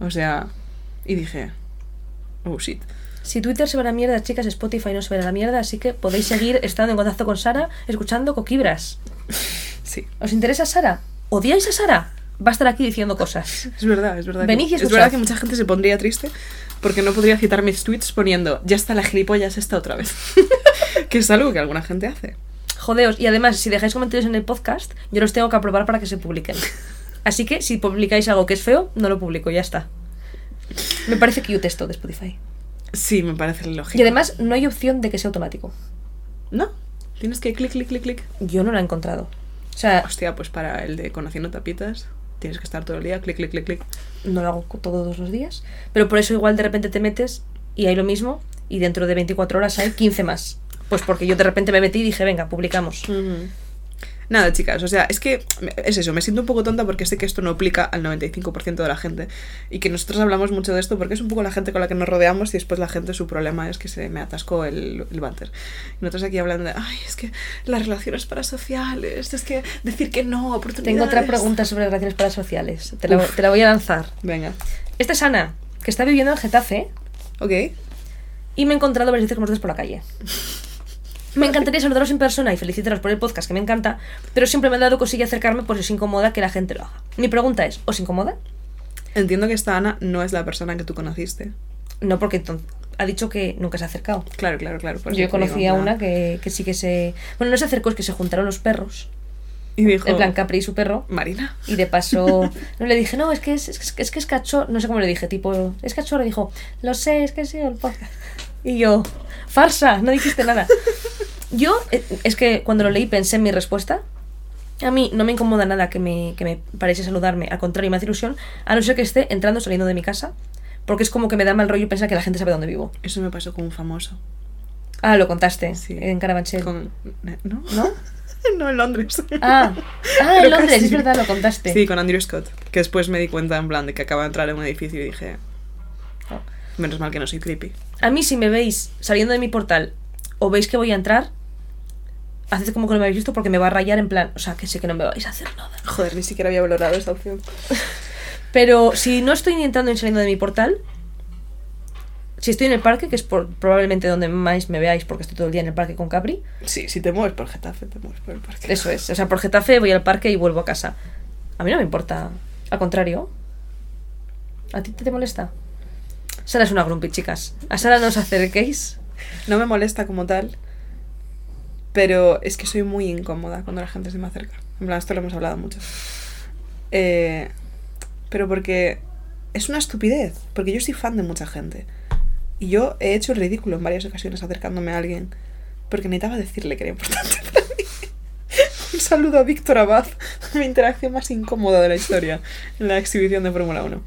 O sea, y dije, oh shit. Si Twitter se va a la mierda, chicas, Spotify no se va a la mierda, así que podéis seguir estando en contacto con Sara, escuchando Coquibras. Sí, ¿Os interesa Sara? ¿Odiáis a Sara? Va a estar aquí diciendo cosas. es verdad, es verdad. Venid y que, es escuchad. verdad que mucha gente se pondría triste porque no podría citar mis tweets poniendo, ya está la gilipollas esta otra vez. que es algo que alguna gente hace. Jodeos. Y además, si dejáis comentarios en el podcast, yo los tengo que aprobar para que se publiquen. Así que si publicáis algo que es feo, no lo publico, ya está. Me parece cute esto de Spotify. Sí, me parece lógico. Y además, no hay opción de que sea automático. No, tienes que clic, clic, clic, clic. Yo no la he encontrado. O sea, Hostia, pues para el de conociendo tapitas, tienes que estar todo el día, clic, clic, clic, clic. no lo hago todos los días. Pero por eso igual de repente te metes y hay lo mismo y dentro de 24 horas hay 15 más. Pues porque yo de repente me metí y dije, venga, publicamos. Nada, chicas, o sea, es que es eso, me siento un poco tonta porque sé que esto no aplica al 95% de la gente y que nosotros hablamos mucho de esto porque es un poco la gente con la que nos rodeamos y después la gente su problema es que se me atascó el, el váter. Y nosotros aquí hablando de, ay, es que las relaciones parasociales, es que decir que no, oportunidades. Tengo otra pregunta sobre relaciones parasociales. Te la, te la voy a lanzar. Venga, Esta es Ana, que está viviendo en Getafe ok. y me he encontrado varias veces con vosotros por la calle. Me encantaría saludaros en persona y felicitaros por el podcast, que me encanta, pero siempre me ha dado cosilla acercarme por si os incomoda que la gente lo haga. Mi pregunta es, ¿os incomoda? Entiendo que esta Ana no es la persona que tú conociste. No, porque entonces ha dicho que nunca se ha acercado. Claro, claro, claro. por Yo conocí a una que, que sí que se... Bueno, no se acercó, es que se juntaron los perros. Y dijo, En plan, Capri y su perro. Marina. Y de paso, no le dije, no, es que es, es, es que es cachorro, no sé cómo le dije, tipo, es cachorro, y dijo, lo sé, es que sí, el podcast. Y yo, farsa, no dijiste nada. Yo, eh, es que cuando lo leí pensé en mi respuesta. A mí no me incomoda nada que me, que me parece saludarme, al contrario, me hace ilusión, a no ser que esté entrando o saliendo de mi casa, porque es como que me da mal rollo pensar que la gente sabe dónde vivo. Eso me pasó con un famoso. Ah, lo contaste, Sí. en Carabanchel. Con... ¿No? ¿No? no, en Londres. Ah, ah, en Londres, casi. es verdad, lo contaste. Sí, con Andrew Scott. Que después me di cuenta en plan de que acaba de entrar en un edificio y dije, Oh. menos mal que no soy creepy. A mí, si me veis saliendo de mi portal o veis que voy a entrar, haced como que no me habéis visto porque me va a rayar en plan, o sea, que sé que no me vais a hacer nada. Joder, ni siquiera había valorado esta opción. Pero si no estoy ni entrando ni saliendo de mi portal, si estoy en el parque, que es por- probablemente donde más me veáis porque estoy todo el día en el parque con Capri, Sí, si te mueves por Getafe, te mueves por el parque. eso es. O sea, por Getafe voy al parque y vuelvo a casa. A mí no me importa. Al contrario. ¿A ti te molesta? Sara es una grumpy, chicas. A Sara no os acerquéis. No me molesta como tal, pero es que soy muy incómoda cuando la gente se me acerca. En plan, esto lo hemos hablado mucho. Eh, pero porque es una estupidez, porque yo soy fan de mucha gente. Y yo he hecho el ridículo en varias ocasiones acercándome a alguien porque necesitaba decirle que era importante para mí. Un saludo a Víctor Abad, mi interacción más incómoda de la historia en la exhibición de Fórmula 1.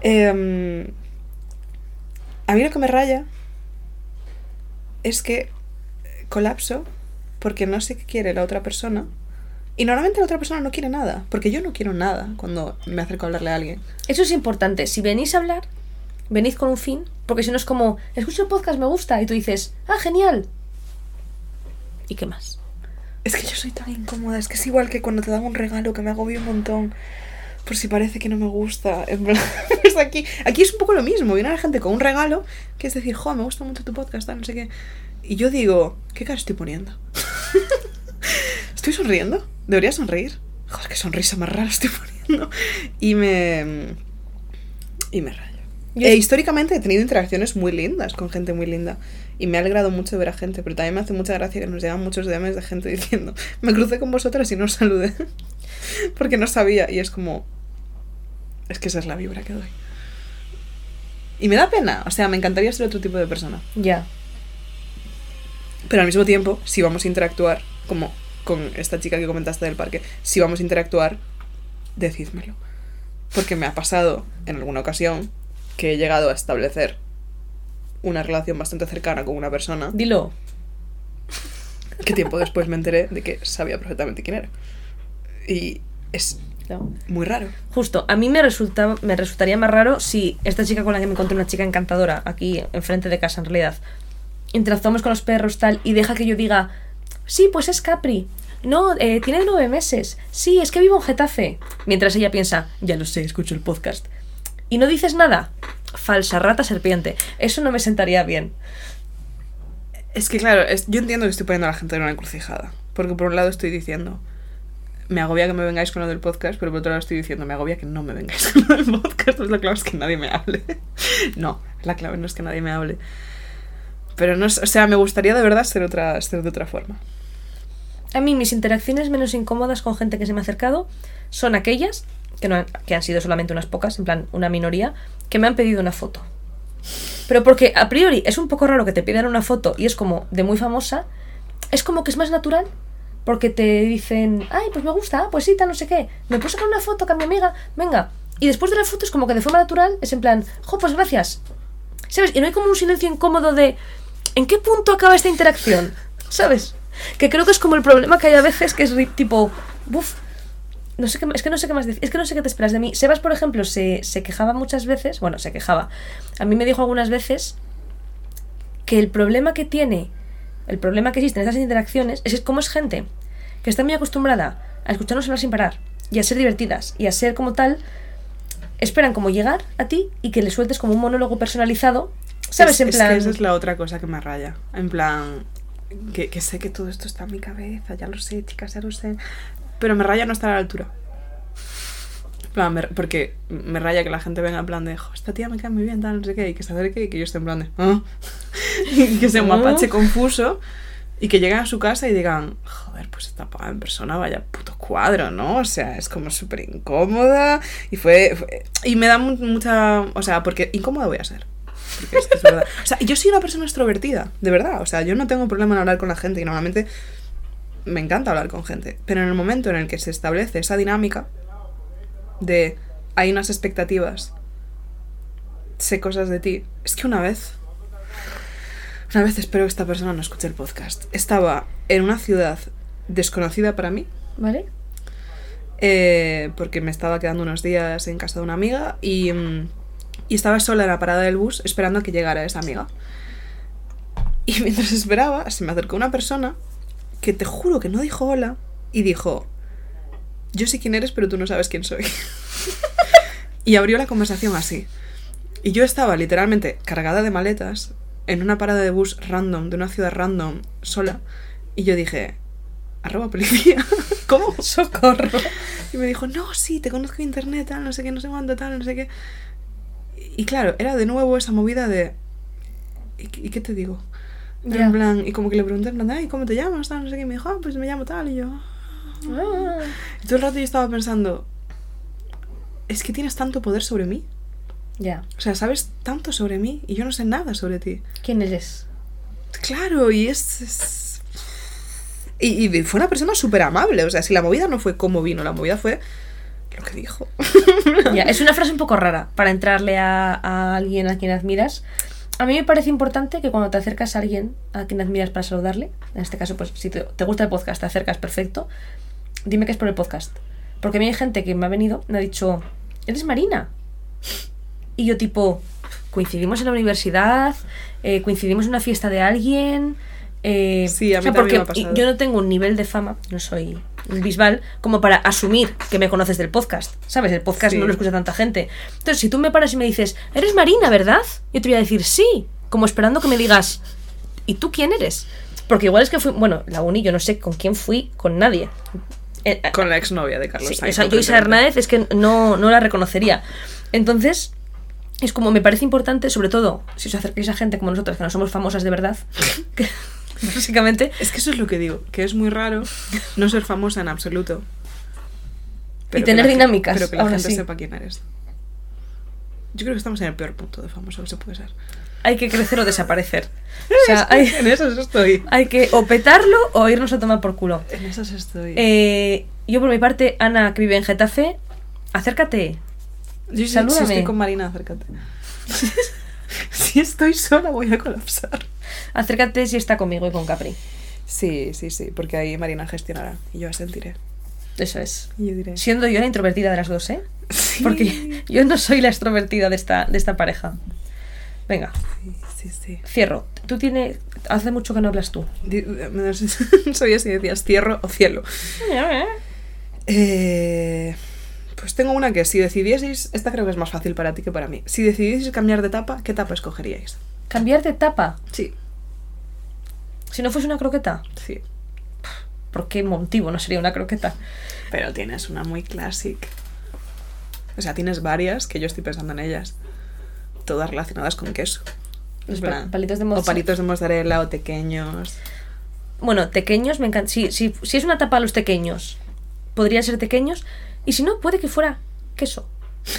Em, a mí lo que me raya es que colapso porque no sé qué quiere la otra persona. Y normalmente la otra persona no quiere nada, porque yo no quiero nada cuando me acerco a hablarle a alguien. Eso es importante. Si venís a hablar, venid con un fin, porque si no es como, escucho el podcast, me gusta, y tú dices, ah, genial. ¿Y qué más? Es que yo soy tan incómoda, es que es igual que cuando te dan un regalo que me agobio un montón. Por si parece que no me gusta. En plan, pues aquí, aquí es un poco lo mismo. Viene la gente con un regalo, que es decir, jo, me gusta mucho tu podcast, tal, no sé qué. Y yo digo, ¿qué cara estoy poniendo? ¿Estoy sonriendo? ¿Debería sonreír? Joder, qué sonrisa más rara estoy poniendo. Y me. Y me rayo. Yo E es- históricamente he tenido interacciones muy lindas con gente muy linda. Y me ha alegrado mucho ver a gente, pero también me hace mucha gracia que nos llegan muchos DMs de gente diciendo, me crucé con vosotras y no os saludé. Porque no sabía. Y es como, es que esa es la vibra que doy. Y me da pena, o sea, me encantaría ser otro tipo de persona. Ya. Pero al mismo tiempo, si vamos a interactuar, como con esta chica que comentaste del parque, si vamos a interactuar, decídmelo. Porque me ha pasado en alguna ocasión que he llegado a establecer una relación bastante cercana con una persona Dilo. que tiempo después me enteré de que sabía perfectamente quién era. Y es Muy raro. Justo, a mí me, resulta, me resultaría más raro si esta chica con la que me encontré, una chica encantadora, aquí enfrente de casa en realidad, interactuamos con los perros tal y deja que yo diga, sí, pues es Capri. No, eh, tiene nueve meses. Sí, es que vivo en Getafe. Mientras ella piensa, ya lo sé, escucho el podcast. Y no dices nada. Falsa rata serpiente. Eso no me sentaría bien. Es que claro, es- yo entiendo que estoy poniendo a la gente en una encrucijada. Porque por un lado estoy diciendo, me agobia que me vengáis con lo del podcast, pero por otro lado estoy diciendo, me agobia que no me vengáis con lo del podcast. Pues la clave es que nadie me hable. No, la clave no es que nadie me hable. Pero no o sea, me gustaría de verdad ser, otra, ser de otra forma. A mí mis interacciones menos incómodas con gente que se me ha acercado son aquellas, que, no han, que han sido solamente unas pocas, en plan una minoría, que me han pedido una foto. Pero porque a priori es un poco raro que te pidan una foto y es como de muy famosa, es como que es más natural. Porque te dicen, ay, pues me gusta, ah, pues sí, tal, no sé qué. Me puedo sacar una foto con mi amiga, venga. Y después de la foto es como que de forma natural es en plan, jo, pues gracias. ¿Sabes? Y no hay como un silencio incómodo de, ¿en qué punto acaba esta interacción? ¿Sabes? Que creo que es como el problema que hay a veces, que es tipo, uff, no sé qué, es que no sé qué más decir, es que no sé qué te esperas de mí. Sebas, por ejemplo, se, se quejaba muchas veces, bueno, se quejaba. A mí me dijo algunas veces que el problema que tiene, el problema que existe en estas interacciones es como es gente que está muy acostumbrada a escucharnos hablar sin parar y a ser divertidas y a ser como tal, esperan como llegar a ti y que le sueltes como un monólogo personalizado, ¿sabes? Es, en es plan... que esa es la otra cosa que me raya. En plan, que, que sé que todo esto está en mi cabeza, ya lo sé, chicas, ya lo sé. Pero me raya no estar a la altura. Plan, me- porque me raya que la gente venga en plan de, "Jo, esta tía me cae muy bien, tal, no sé qué, y que se acerque y que yo esté en plan de, "Ah". y que sea un Ah. mapache confuso. Y que lleguen a su casa y digan, joder, pues esta pava en persona, vaya puto cuadro, ¿no? O sea, es como súper incómoda. Y fue, fue- Y me da mu- mucha. O sea, porque incómoda voy a ser. Porque es, es verdad. O sea, yo soy una persona extrovertida, de verdad. O sea, yo no tengo problema en hablar con la gente y normalmente me encanta hablar con gente. Pero en el momento en el que se establece esa dinámica de hay unas expectativas, sé cosas de ti. Es que una vez. Una vez espero que esta persona no escuche el podcast. Estaba en una ciudad desconocida para mí. ¿Vale? eh, porque me estaba quedando unos días en casa de una amiga y, mm, y estaba sola en la parada del bus esperando a que llegara esa amiga. Y mientras esperaba, se me acercó una persona que te juro que no dijo hola y dijo, yo sé quién eres, pero tú no sabes quién soy. y abrió la conversación así. Y yo estaba literalmente cargada de maletas en una parada de bus random, de una ciudad random, sola. Y yo dije, arroba policía. ¿Cómo? Socorro. Y me dijo, no, sí, te conozco en internet, tal, no sé qué, no sé cuánto, tal, no sé qué. Y claro, era de nuevo esa movida de... ¿Y, qué- te digo? Ya. En plan, y como que le pregunté, en plan, ay, ¿cómo te llamas? Tal, no sé qué. Y me dijo, ah, pues me llamo tal. Y yo... Ah. Y todo el rato yo estaba pensando, es que tienes tanto poder sobre mí. Ya. O sea, sabes tanto sobre mí y yo no sé nada sobre ti. ¿Quién eres? Claro, y es... es- Y, y fue una persona súper amable. O sea, si la movida no fue como vino, la movida fue lo que dijo. Es una frase un poco rara para entrarle a, a alguien a quien admiras. A mí me parece importante que cuando te acercas a alguien a quien admiras para saludarle, en este caso, pues si te, te gusta el podcast, te acercas perfecto, dime que es por el podcast. Porque a mí hay gente que me ha venido, me ha dicho, ¿eres Marina? Y yo tipo, coincidimos en la universidad, eh, coincidimos en una fiesta de alguien. eh, Sí, a o mí sea, también porque me ha pasado. yo no tengo un nivel de fama, no soy un bisbal, como para asumir que me conoces del podcast. ¿Sabes? El podcast Sí. no lo escucha tanta gente. Entonces, si tú me paras y me dices, ¿eres Marina, verdad? Yo te voy a decir sí, como esperando que me digas, ¿y tú quién eres? Porque igual es que fui, bueno, la uni yo no sé con quién fui, con nadie. Eh, eh, Con la exnovia de Carlos Sí, Sainz. o sea, yo Isa. Hernández es que no, no la reconocería. Entonces, es como me parece importante, sobre todo si os acercáis a gente como nosotras, que no somos famosas de verdad, que, básicamente, Es que eso es lo que digo, que es muy raro no ser famosa en absoluto. Y tener la dinámicas, Pero que la gente sepa quién eres. Yo creo que estamos en el peor punto de famoso que se puede ser. Hay que crecer o desaparecer. O sea, hay, En esas estoy. hay que o petarlo o irnos a tomar por culo. En esas estoy. Eh, yo por mi parte, Ana, que vive en Getafe, acércate. Yo sí- salúdame. Si estoy con Marina, acércate. si estoy sola, voy a colapsar. Acércate si está conmigo y con Capri. Sí, sí, sí, porque ahí Marina gestionará y yo asentiré. Eso es. Yo diré. Siendo yo la introvertida de las dos, ¿eh? Sí. Porque yo no soy la extrovertida de esta, de esta pareja. Venga, Sí, sí, sí. cierro. Tú tienes. Hace mucho que no hablas tú. No sé- no sabía si decías tierra o cielo. Eh, pues tengo una que si decidieseis, esta creo que es más fácil para ti que para mí. Si decidieseis cambiar de tapa, ¿qué tapa escogeríais? Cambiar de tapa. Sí, Si no fuese una croqueta. sí. ¿Por qué motivo no sería una croqueta? Pero tienes una muy clásica. O sea, tienes varias que yo estoy pensando en ellas. Todas relacionadas con queso. Los pa- palitos de O mozzarella. palitos de mozzarella o pequeños. Bueno, tequeños me encanta. Si, si, si es una tapa a los tequeños, podría ser tequeños. Y si no, puede que fuera queso.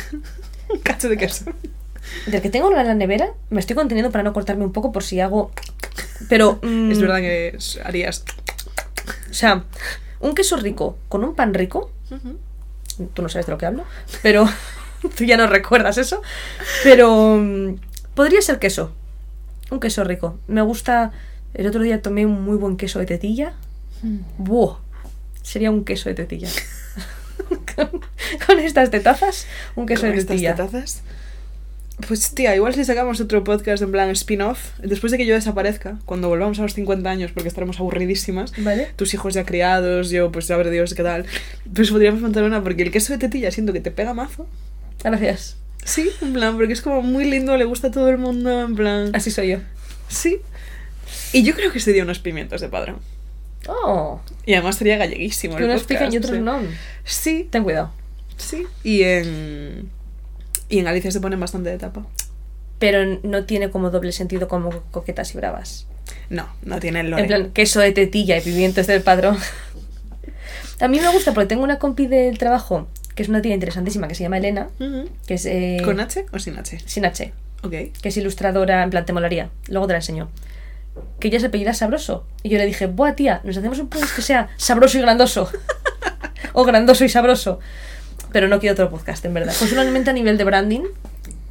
Un cacho de queso. Del que tengo en la nevera, me estoy conteniendo para no cortarme un poco por si hago. Pero. mm, Es verdad que harías. O sea, un queso rico con un pan rico. Tú no sabes de lo que hablo, pero tú ya no recuerdas eso. Pero mm, podría ser queso. Un queso rico. Me gusta. El otro día tomé un muy buen queso de tetilla. ¡Buah! Sería un queso de tetilla. con, con estas tetazas, un queso Con de estas tetilla. tetazas. Pues tía, igual si sacamos otro podcast en plan spin-off, después de que yo desaparezca, cuando volvamos a los 50 años, porque estaremos aburridísimas, ¿Vale? tus hijos ya criados, yo pues saber Dios qué tal, pues podríamos montar una, porque el queso de tetilla siento que te pega mazo. Gracias. Sí, en plan, porque es como muy lindo, le gusta a todo el mundo, en plan... Así soy yo. Sí. Y yo creo que sería unos pimientos de padrón. Oh, Y además sería galleguísimo. que unos pican y otros sí. no. Sí, Ten cuidado. sí. Y en... Y en Galicia se ponen bastante de tapa. Pero no tiene como doble sentido como coquetas y bravas. No, no tiene el lore. En plan, queso de tetilla y pimientos del padrón. A mí me gusta porque tengo una compi del trabajo, que es una tía interesantísima, que se llama Elena, que es... eh, ¿Con H o sin H? Sin H, Ok. que es ilustradora, en plan, te molaría. Luego te la enseño. Que ella se apellida Sabroso. Y yo le dije, buah, tía, nos hacemos un podcast que sea sabroso y grandoso. o grandoso y sabroso. Pero no quiero otro podcast, en verdad. Pues solamente a nivel de branding.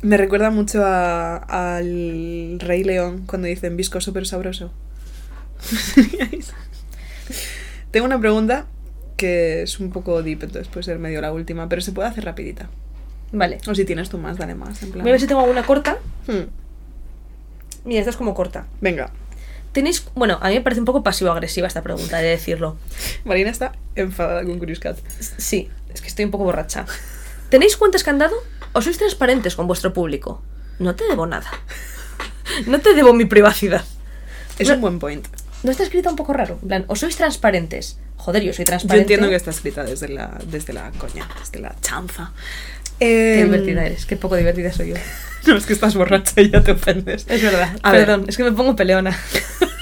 Me recuerda mucho a- al Rey León cuando dicen viscoso pero sabroso. Tengo una pregunta que es un poco deep, entonces puede ser medio la última, pero se puede hacer rapidita. Vale. O si tienes tú más, dale más. En plan. Voy a ver si tengo alguna corta. Hmm, Mira, esta es como corta. Venga. Tenéis, bueno, a mí me parece un poco pasivo-agresiva esta pregunta, he de decirlo. Marina está enfadada con Curious Cat. Sí, es que estoy un poco borracha. ¿Tenéis cuentas candado o sois transparentes con vuestro público? No te debo nada. No te debo mi privacidad. Es No- un buen point. ¿No está escrito un poco raro? En plan, o sois transparentes. Joder, yo soy Yo transparente. entiendo que está escrita desde la, desde la coña, desde la chanza. Qué Em, divertida eres, qué poco divertida soy yo. No, es que estás borracha y ya te ofendes. Es verdad. A ver. Perdón, es que me pongo peleona.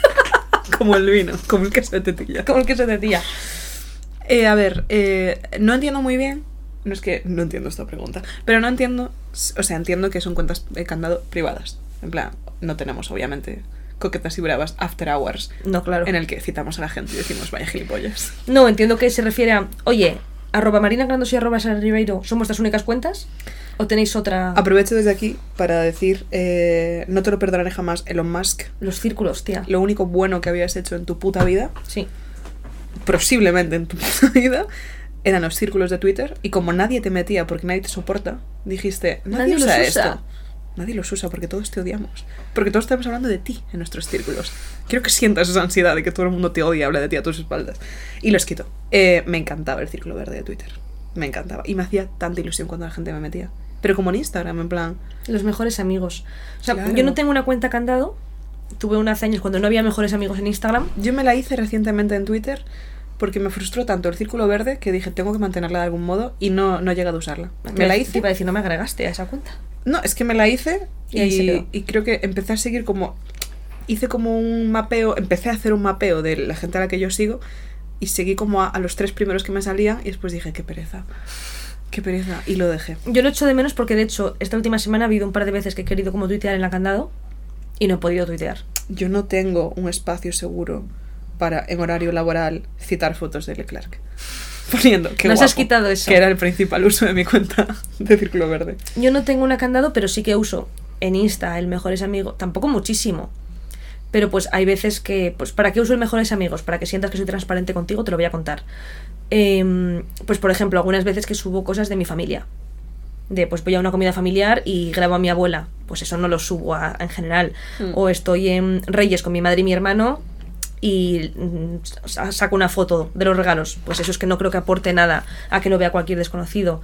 Como el vino, como el queso de tetilla. Como el queso de tía. Eh, a ver, eh, no entiendo muy bien. No es que no entiendo esta pregunta, pero no entiendo. O sea, entiendo que son cuentas de candado privadas. En plan, no tenemos, obviamente, coquetas y bravas after hours No, claro. en el que citamos a la gente y decimos, vaya gilipollas. No, entiendo que se refiere a, oye, arroba Marina Grandos y arroba Sara Ribeiro, ¿son vuestras únicas cuentas? ¿O tenéis otra? Aprovecho desde aquí para decir, eh, no te lo perdonaré jamás, Elon Musk. Los círculos, tía. Lo único bueno que habías hecho en tu puta vida, Sí. posiblemente en tu puta vida, eran los círculos de Twitter. Y como nadie te metía porque nadie te soporta, dijiste, nadie, Nadie los usa usa. esto. Nadie los usa porque todos te odiamos. Porque todos estamos hablando de ti en nuestros círculos. Quiero que sientas esa ansiedad de que todo el mundo te odia y habla de ti a tus espaldas. Y los quito. Eh, me encantaba el círculo verde de Twitter. Me encantaba. Y me hacía tanta ilusión cuando la gente me metía. Pero como en Instagram, en plan. Los mejores amigos. O sea, Claro. yo no tengo una cuenta candado. Tuve una hace años cuando no había mejores amigos en Instagram. Yo me la hice recientemente en Twitter porque me frustró tanto el círculo verde que dije, tengo que mantenerla de algún modo y no, no he llegado a usarla. Me la Te hice. iba a decir, no me agregaste a esa cuenta. No, es que me la hice Y y, creo que empecé a seguir como. Hice como un mapeo, empecé a hacer un mapeo de la gente a la que yo sigo y seguí como a, a los tres primeros que me salían y después dije, qué pereza. Qué pereza. Y lo dejé. Yo lo echo de menos porque, de hecho, esta última semana ha habido un par de veces que he querido como tuitear en la candado y no he podido tuitear. Yo no tengo un espacio seguro para, en horario laboral, citar fotos de Leclerc. Poniendo que Nos has quitado eso. Que era el principal uso de mi cuenta de Círculo Verde. Yo no tengo una candado, pero sí que uso en Insta el Mejores Amigos. Tampoco muchísimo. Pero pues hay veces que, pues ¿para qué uso el Mejores Amigos? Para que sientas que soy transparente contigo, te lo voy a contar. Em, pues por ejemplo, algunas veces que subo cosas de mi familia. de pues voy a una comida familiar y grabo a mi abuela. Pues eso no lo subo a- en general. Mm. O estoy en Reyes con mi madre y mi hermano y mm, sa- saco una foto de los regalos. Pues eso es que no creo que aporte nada a que lo vea cualquier desconocido.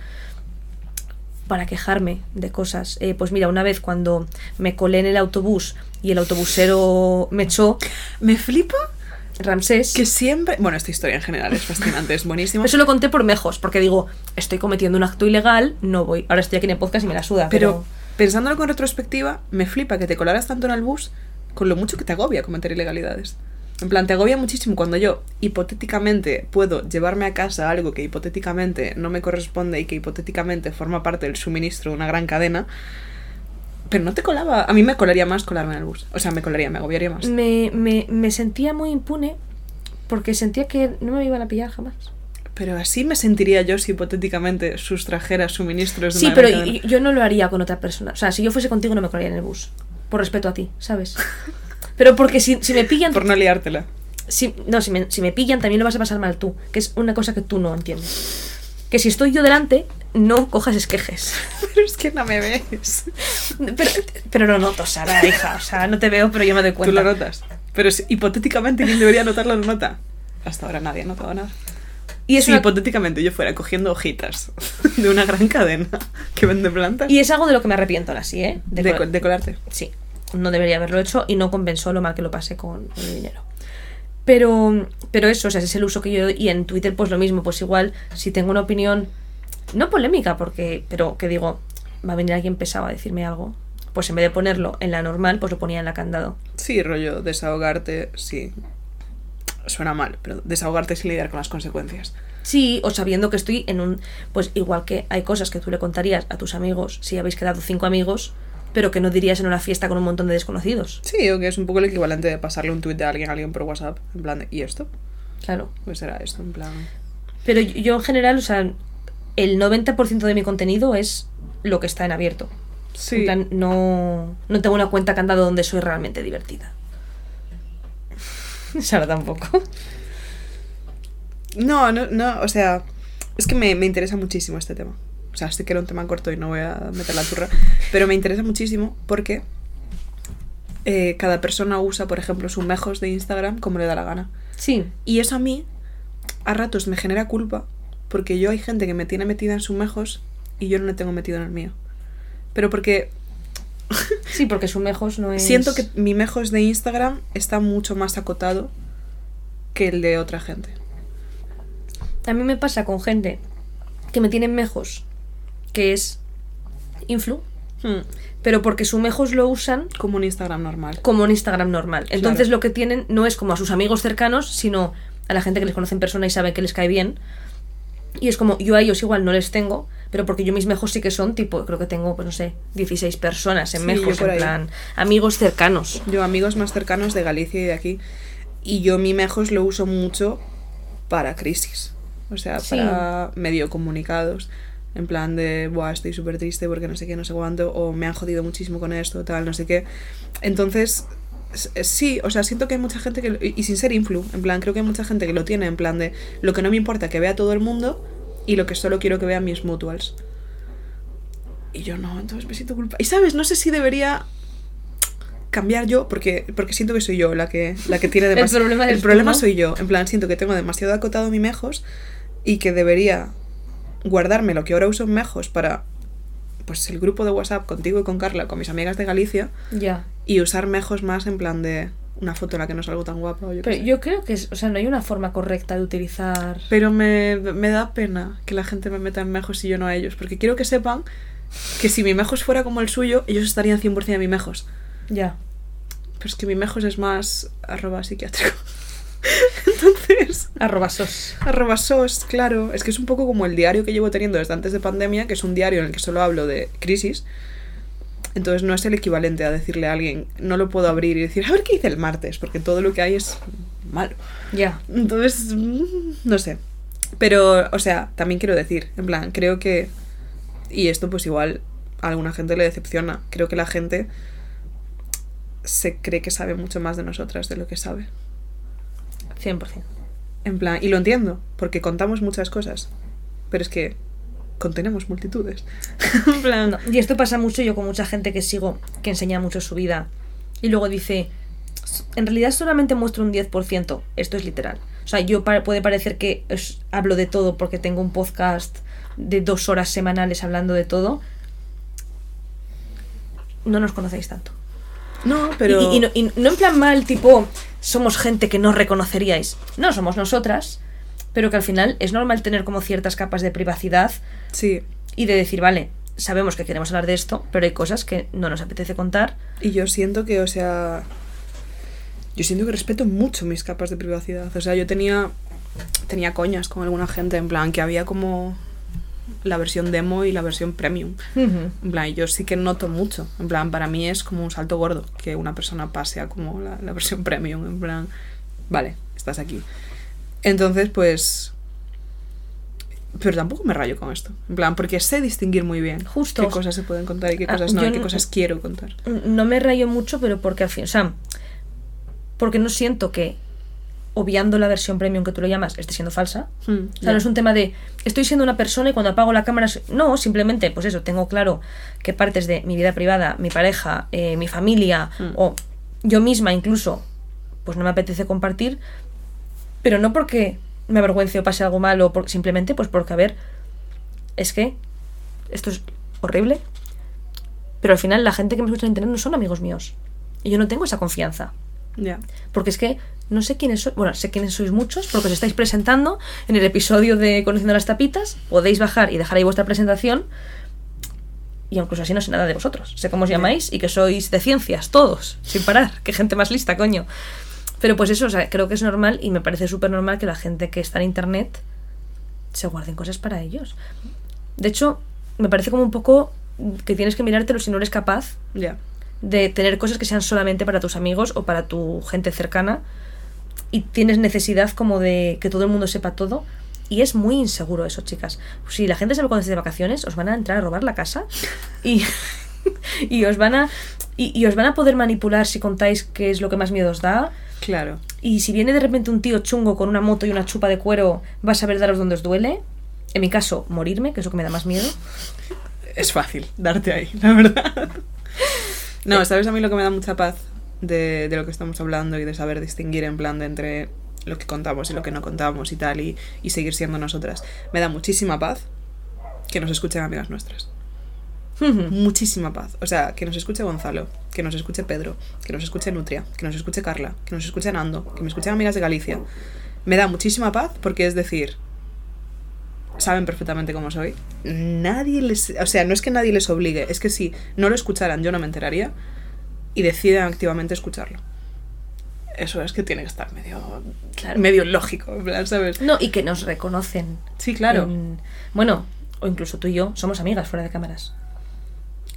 Para quejarme de cosas. Eh, pues mira, una vez cuando me colé en el autobús y el autobusero me echó, Me flipa Ramsés. que siempre... Bueno, esta historia en general es fascinante, es buenísima. Eso lo conté por mejos, porque digo, estoy cometiendo un acto ilegal, no voy. Ahora estoy aquí en el podcast y me la suda, Pero pero. pensándolo con retrospectiva, me flipa que te colaras tanto en el bus con lo mucho que te agobia cometer ilegalidades. En plan, te agobia muchísimo cuando yo hipotéticamente puedo llevarme a casa algo que hipotéticamente no me corresponde y que hipotéticamente forma parte del suministro de una gran cadena. Pero no te colaba. A mí me colaría más colarme en el bus. O sea, me colaría, me agobiaría más. Me, me, me sentía muy impune porque sentía que no me iban a pillar jamás. Pero así me sentiría yo si hipotéticamente sustrajera suministros de Sí, una pero gran cadena. y- yo no lo haría con otra persona. O sea, si yo fuese contigo no me colaría en el bus. Por respeto a ti, ¿sabes? Pero porque si, si me pillan... Por no liártela. si, no, si me, si me pillan también lo vas a pasar mal tú. Que es una cosa que tú no entiendes. Que si estoy yo delante, no cojas esquejes. Pero es que no me ves. Pero, pero lo noto, Sara, hija. O sea, no te veo, pero yo me doy Tú cuenta. lo notas. Pero si- hipotéticamente, ¿quién debería notarlo lo nota? Hasta ahora nadie ha notado nada. Y es, si una- hipotéticamente yo fuera cogiendo hojitas de una gran cadena que vende plantas, y es algo de lo que me arrepiento ahora sí, ¿eh? de, col- co- de colarte. Sí, no debería haberlo hecho y no compensó lo mal que lo pasé con el dinero. Pero, pero eso, o sea, ese es el uso que yo doy. Y en Twitter, pues lo mismo, pues igual, si tengo una opinión, no polémica, porque, pero que digo, va a venir alguien pesado a decirme algo, pues en vez de ponerlo en la normal, pues lo ponía en la candado. Sí, rollo, desahogarte, sí. Suena mal, pero desahogarte sin lidiar con las consecuencias. Sí, o sabiendo que estoy en un. Pues igual que hay cosas que tú le contarías a tus amigos si habéis quedado cinco amigos, pero que no dirías en una fiesta con un montón de desconocidos. Sí, o que es un poco el equivalente de pasarle un tuit de alguien a alguien por WhatsApp, en plan de, ¿y esto? Claro. Pues será esto, en plan... Pero yo, en general, o sea, el 90% de mi contenido es lo que está en abierto. En Sí, plan, no, no tengo una cuenta candado donde soy realmente divertida. Sara tampoco. No, no, no, o sea, es que me, me interesa muchísimo este tema. O sea, sé que era un tema corto y no voy a meter la turra, pero me interesa muchísimo porque eh, cada persona usa, por ejemplo, sus mejos de Instagram como le da la gana. Sí, Y eso a mí, a ratos, me genera culpa porque yo hay gente que me tiene metida en sus mejos y yo no le tengo metido en el mío. Pero porque sí, porque su mejos no es. siento que mi mejos de Instagram está mucho más acotado que el de otra gente. A mí me pasa con gente que me tienen mejos, que es influ, Hmm, pero porque su mejos lo usan Como un Instagram normal. como un Instagram normal. Entonces lo que tienen no es como a sus amigos cercanos, sino a la gente que les conoce en persona y sabe que les cae bien. Y es como, yo a ellos igual no les tengo, pero porque yo mis mejos sí que son, tipo, creo que tengo, pues no sé, 16 personas en Sí, mejos, en ahí. plan, amigos cercanos. Yo amigos más cercanos de Galicia y de aquí. Y yo mi mejos lo uso mucho para crisis. O sea, Sí. para medio comunicados. En plan de, Buah, estoy súper triste porque no sé qué, no sé cuánto. O me han jodido muchísimo con esto, tal, no sé qué. Entonces, eh, sí, o sea, siento que hay mucha gente que... Y sin ser influ, en plan, creo que hay mucha gente que lo tiene. En plan de, lo que no me importa que vea todo el mundo y lo que solo quiero que vean mis mutuals. Y yo no, entonces me siento culpa. Y sabes, no sé si debería cambiar yo, porque, porque siento que soy yo la que, la que tiene El demasiado. problema eres El problema soy yo. En plan, siento que tengo demasiado acotado mi mejos y que debería guardarme lo que ahora uso en mejos para pues el grupo de WhatsApp contigo y con Carla, con mis amigas de Galicia, Ya. y usar mejos más en plan de una foto en la que no salgo tan guapa. O yo Pero yo creo que, es, o sea, no hay una forma correcta de utilizar... Pero me, me da pena que la gente me meta en mejos y yo no a ellos, porque quiero que sepan que si mi mejos fuera como el suyo, ellos estarían 100% de mi mejos. Ya. Pero es que mi mejos es más arroba psiquiátrico. Entonces, Arroba sos. arroba sos, claro. Es que es un poco como el diario que llevo teniendo desde antes de pandemia, que es un diario en el que solo hablo de crisis. Entonces no es el equivalente a decirle a alguien, no lo puedo abrir y decir, a ver qué hice el martes, porque todo lo que hay es malo. Ya. Entonces, mm, no sé. Pero, o sea, también quiero decir, en plan, creo que. Y esto, pues igual a alguna gente le decepciona. Creo que la gente se cree que sabe mucho más de nosotras de lo que sabe. 100%. En plan, y lo entiendo, porque contamos muchas cosas. Pero es que contenemos multitudes. en plan, No, Y esto pasa mucho yo con mucha gente que sigo que enseña mucho su vida y luego dice, en realidad solamente muestro un 10%, esto es literal. O sea, yo pa- puede parecer que es- hablo de todo porque tengo un podcast de dos horas semanales hablando de todo. No nos conocéis tanto. no, pero... Y, y no, y no en plan mal, tipo, somos gente que no reconoceríais. No, somos nosotras, pero que al final es normal tener como ciertas capas de privacidad Sí, y de decir, vale, sabemos que queremos hablar de esto, pero hay cosas que no nos apetece contar. y yo siento que, o sea... Yo siento que respeto mucho mis capas de privacidad. O sea, yo tenía... Tenía coñas con alguna gente, en plan, que había como la versión demo y la versión premium. En plan, yo sí que noto mucho. En plan, para mí es como un salto gordo que una persona pase a como la, la versión premium. En plan, vale, estás aquí. Entonces, pues. Pero tampoco me rayo con esto. En plan, porque sé distinguir muy bien Justo. qué cosas se pueden contar y qué Ah, cosas no, y qué no- cosas quiero contar. No me rayo mucho, pero porque al fin, o sea, porque no siento que obviando la versión premium que tú lo llamas esté siendo falsa. Hmm, O sea, ya. no es un tema de estoy siendo una persona y cuando apago la cámara. soy-". No, simplemente, pues eso, tengo claro que partes de mi vida privada, mi pareja, eh, mi familia Mm. o yo misma incluso, pues no me apetece compartir, pero no porque me avergüence o pase algo malo, por- simplemente pues porque, a ver, es que esto es horrible, pero al final la gente que me escucha en internet no son amigos míos. Y yo no tengo esa confianza. Ya. Porque es que no sé quiénes sois. Bueno, sé quiénes sois muchos, porque os estáis presentando en el episodio de Conociendo las Tapitas. Podéis bajar y dejar ahí vuestra presentación. Y incluso así no sé nada de vosotros. Sé cómo os llamáis y que sois de ciencias, todos, sin parar. Qué gente más lista, coño. Pero pues eso, o sea, creo que es normal y me parece súper normal que la gente que está en internet se guarden cosas para ellos. De hecho, me parece como un poco que tienes que mirártelo si no eres capaz Ya. De tener cosas que sean solamente para tus amigos o para tu gente cercana y tienes necesidad como de que todo el mundo sepa todo y es muy inseguro eso, chicas. Si la gente sabe cuando estés de vacaciones, os van a entrar a robar la casa y, y os van a y, y os van a poder manipular si contáis qué es lo que más miedo os da. Claro. Y si viene de repente un tío chungo con una moto y una chupa de cuero, va a saber daros donde os duele. En mi caso, morirme, que es lo que me da más miedo. Es fácil darte ahí, la verdad. No, ¿sabes a mí lo que me da mucha paz de, de lo que estamos hablando y de saber distinguir en plan de entre lo que contamos y lo que no contamos y tal y, y seguir siendo nosotras? Me da muchísima paz que nos escuchen amigas nuestras. Muchísima paz. O sea, que nos escuche Gonzalo, que nos escuche Pedro, que nos escuche Nutria, que nos escuche Carla, que nos escuche Nando, que me escuchen amigas de Galicia. Me da muchísima paz porque es decir, saben perfectamente cómo soy. Nadie les. O sea, no es que nadie les obligue, es que si no lo escucharan, yo no me enteraría. Y deciden activamente escucharlo. Eso es que tiene que estar medio. Claro. medio lógico, en plan, ¿sabes? No, y que nos reconocen. Sí, claro. en- bueno, o incluso tú y yo somos amigas fuera de cámaras.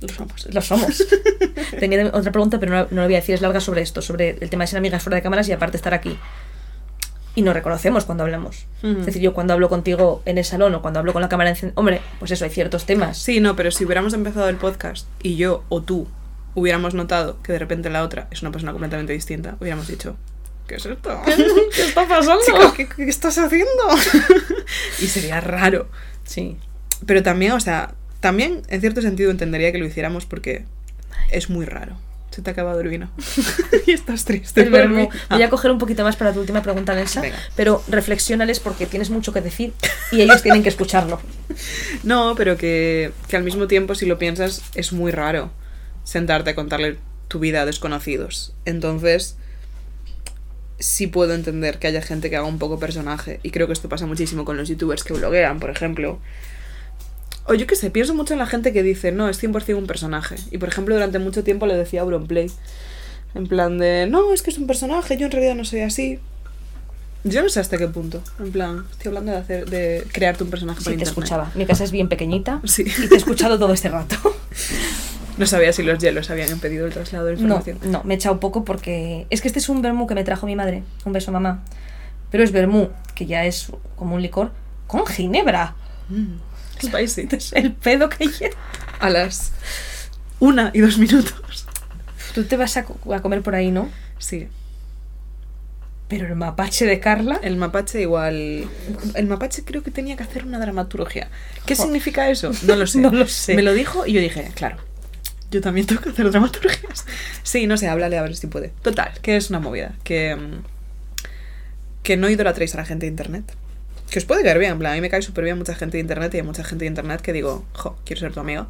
Lo somos. Lo somos. Tenía otra pregunta, pero no, no lo voy a decir. Es larga sobre esto, sobre el tema de ser amigas fuera de cámaras y aparte estar aquí. Y nos reconocemos cuando hablamos. Ujú. Es decir, yo cuando hablo contigo en el salón o cuando hablo con la cámara encendida. Hombre, pues eso, hay ciertos temas. Sí, no, pero si hubiéramos empezado el podcast y yo o tú hubiéramos notado que de repente la otra es una persona completamente distinta, hubiéramos dicho, ¿qué es esto? ¿Qué está pasando? Chico, ¿qué, qué estás haciendo? y sería raro. Sí. Pero también, o sea, también en cierto sentido entendería que lo hiciéramos porque es muy raro. Se te ha acabado el vino. y estás triste. El por verbo. mí. Voy a Ah, coger un poquito más para tu última pregunta, Nelsa. Venga. Pero reflexionales porque tienes mucho que decir y ellos tienen que escucharlo. No, pero que, que al mismo tiempo, si lo piensas, es muy raro sentarte a contarle tu vida a desconocidos. Entonces, sí puedo entender que haya gente que haga un poco personaje. Y creo que esto pasa muchísimo con los youtubers que bloguean, por ejemplo. O yo qué sé, pienso mucho en la gente que dice, no, es 100% un personaje. Y por ejemplo, durante mucho tiempo le decía a Auronplay, en plan de, no, es que es un personaje, yo en realidad no soy así. Yo no sé hasta qué punto. En plan, estoy hablando de hacer de crearte un personaje Sí, para te internet. escuchaba. Mi casa es bien pequeñita Sí. y te he escuchado todo este rato. No sabía si los hielos habían impedido el traslado de No, información. no, me he echado poco porque es que este es un vermú que me trajo mi madre. Un beso, mamá. Pero es vermú, que ya es como un licor, con ginebra. Mm, spicy. Es el pedo que lleva. A las una y dos minutos. Tú te vas a, co- a comer por ahí, ¿no? Sí. Pero el mapache de Carla. El mapache igual... El mapache creo que tenía que hacer una dramaturgia. ¿Qué significa eso? No lo sé. No lo sé. Me lo dijo y yo dije, claro, yo también tengo que hacer dramaturgias. Sí, no sé, háblale a ver si puede. Total, que es una movida. Que, mm, que no idolatréis a la gente de internet. Que os puede caer bien, en plan, a mí me cae súper bien mucha gente de internet y hay mucha gente de internet que digo, jo, quiero ser tu amigo.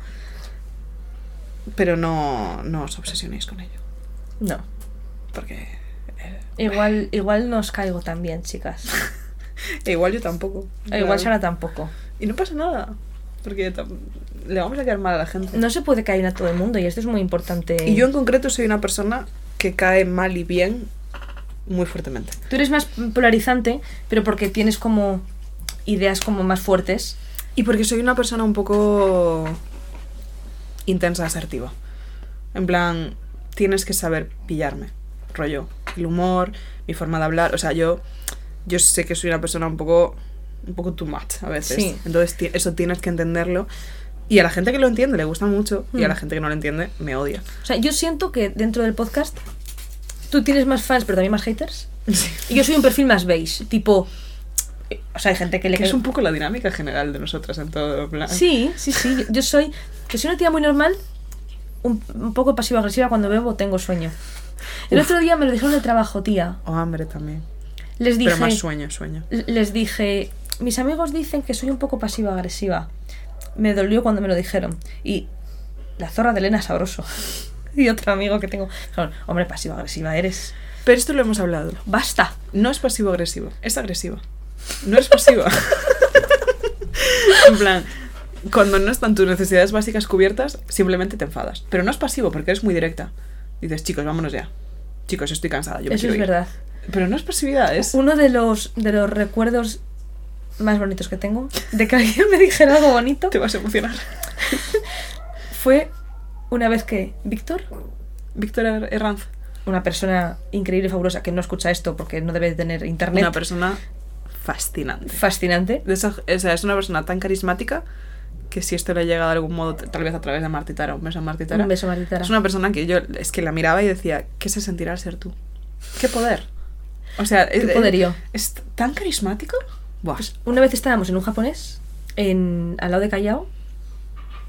Pero no, no os obsesionéis con ello. No. Porque eh, Igual, igual nos caigo también, chicas. e igual yo tampoco. E igual Sara tampoco. Y no pasa nada. Porque le vamos a caer mal a la gente. No se puede caer a todo el mundo y esto es muy importante. Y yo en concreto soy una persona que cae mal y bien muy fuertemente. Tú eres más polarizante, pero porque tienes como ideas como más fuertes. Y porque soy una persona un poco intensa, asertiva. En plan, tienes que saber pillarme. Rollo, el humor, mi forma de hablar. O sea, yo, yo sé que soy una persona un poco, un poco too much a veces. Sí. Entonces eso tienes que entenderlo. Y a la gente que lo entiende le gusta mucho. Y a la Mm. gente que no lo entiende me odia. O sea, yo siento que dentro del podcast tú tienes más fans, pero también más haters. Y yo soy un perfil más beige, tipo... O sea, hay gente que le... Que es un poco la dinámica general de nosotras en todo. plan. Sí, sí, sí. Yo- Yo soy... Que soy una tía muy normal, un, un poco pasivo-agresiva cuando bebo tengo sueño. El Uf. otro día me lo dijeron de trabajo, tía. O hambre también. Les dije... Pero más sueño, sueño. les dije, mis amigos dicen que soy un poco pasiva-agresiva. Me dolió cuando me lo dijeron. Y la zorra de Elena Sabroso. y otro amigo que tengo. Hombre, pasiva-agresiva eres. Pero esto lo hemos hablado. Basta. No es pasivo-agresivo, es agresiva. No es pasiva. en plan, cuando no están tus necesidades básicas cubiertas, simplemente te enfadas. Pero no es pasivo porque eres muy directa. Dices, chicos, vámonos ya. Chicos, estoy cansada. Yo me Eso es ir". verdad. Pero no es pasividad, es. Uno de los, de los recuerdos más bonitos que tengo de que alguien me dijera algo bonito Te vas a emocionar. fue una vez que Víctor, Víctor Her- Herranz, una persona increíble y fabulosa que no escucha esto porque no debe de tener internet, una persona fascinante. fascinante. De esa- o sea, es una persona tan carismática que si esto le llega de algún modo, tal vez a través de Martitara, un beso a Martitara. Un beso, Maritara. Es una persona que yo es que la miraba y decía, ¿qué se sentirá al ser tú? ¿Qué poder? O sea, Qué es, poderío. es tan carismático. Buah. Pues una vez estábamos en un japonés, en, al lado de Callao,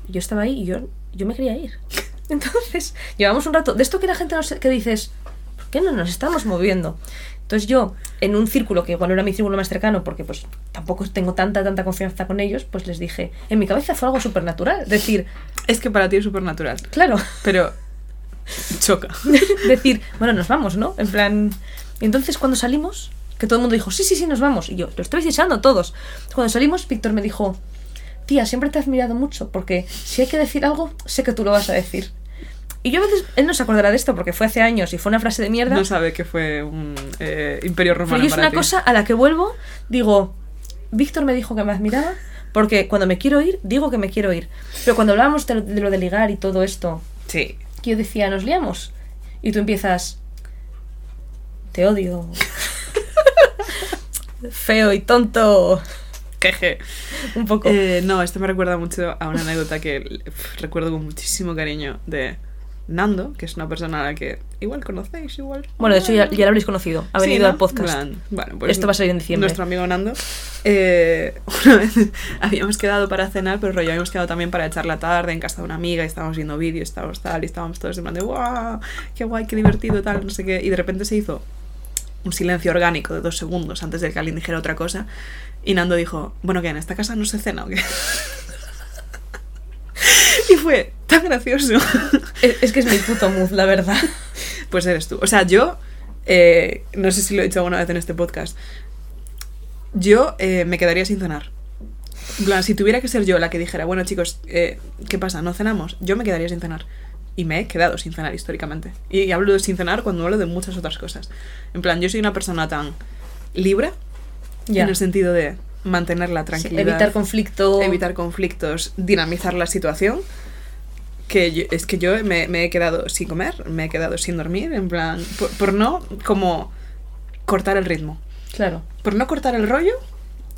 yo estaba ahí y yo, yo me quería ir. Entonces, llevamos un rato, de esto que la gente no sé, que dices, ¿por qué no nos estamos moviendo? Entonces yo, en un círculo que igual no era mi círculo más cercano, porque pues tampoco tengo tanta, tanta confianza con ellos, pues les dije, en mi cabeza fue algo supernatural. Decir, es que para ti es súper natural. claro, Pero choca. decir, bueno, nos vamos, ¿no? En plan. Y entonces cuando salimos, que todo el mundo dijo, sí, sí, sí, nos vamos. Y yo, lo estáis echando todos. Cuando salimos, Víctor me dijo, tía, siempre te he admirado mucho, porque si hay que decir algo, sé que tú lo vas a decir. Y yo a veces, él no se acordará de esto porque fue hace años y fue una frase de mierda. No sabe que fue un eh, imperio Pero romano yo es una ti. cosa a la que vuelvo, digo, Víctor me dijo que me admiraba, porque cuando me quiero ir, digo que me quiero ir. Pero cuando hablábamos de lo de, lo de ligar y todo esto, Sí. que yo decía, nos liamos. Y tú empiezas, te odio. Feo y tonto. Queje. Un poco. Eh, no, esto me recuerda mucho a una anécdota que recuerdo con muchísimo cariño de Nando, que es una persona a la que igual conocéis, igual. bueno, de hecho ya, ya lo habréis conocido. Ha Sí, venido ¿no? al podcast. Plan, bueno, pues Esto va a salir en diciembre. Nuestro amigo Nando. eh, una vez habíamos quedado para cenar, pero rollo habíamos quedado también para echar la tarde en casa de una amiga y estábamos viendo vídeos, estábamos tal, y estábamos todos en plan de ¡guau! ¡Qué guay, qué divertido, tal! No sé qué. Y de repente se hizo un silencio orgánico de dos segundos antes de que alguien dijera otra cosa. Y Nando dijo, bueno, ¿qué? ¿En esta casa no se cena o qué? y fue tan gracioso. Es, es que es mi puto mood, la verdad. pues eres tú. O sea, yo, eh, no sé si lo he dicho alguna vez en este podcast, yo eh, me quedaría sin cenar. En plan, si tuviera que ser yo la que dijera, bueno chicos, eh, ¿qué pasa? ¿No cenamos? Yo me quedaría sin cenar. Y me he quedado sin cenar históricamente. Y hablo de sin cenar cuando hablo de muchas otras cosas. En plan, yo soy una persona tan libre Ya. en el sentido de mantener la Sí, tranquilidad, evitar conflicto. evitar conflictos, dinamizar la situación. Que yo- es que yo me, me he quedado sin comer, me he quedado sin dormir, en plan, por, por no como cortar el ritmo, Claro. por no cortar el rollo.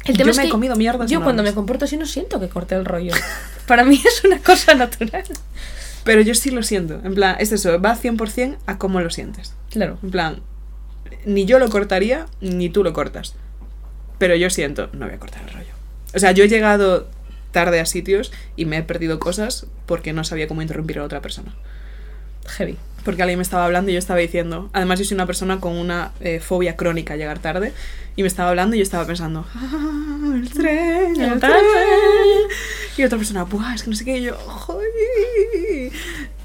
El tema yo es me que he comido mierdas. Yo cuando me comporto así no siento que corte el rollo. Para mí es una cosa natural. Pero yo sí lo siento, en plan, es eso, va 100% a cómo lo sientes. Claro. En plan, ni yo lo cortaría, ni tú lo cortas. Pero yo siento, no voy a cortar el rollo. O sea, yo he llegado tarde a sitios y me he perdido cosas porque no sabía cómo interrumpir a otra persona. Heavy. Porque alguien me estaba hablando y yo estaba diciendo. Además, yo soy una persona con una eh, fobia crónica a llegar tarde. Y me estaba hablando y yo estaba pensando. "Ah, el tren, el, tren. Y otra persona, Buah, es que no sé qué. Y yo, "Joder".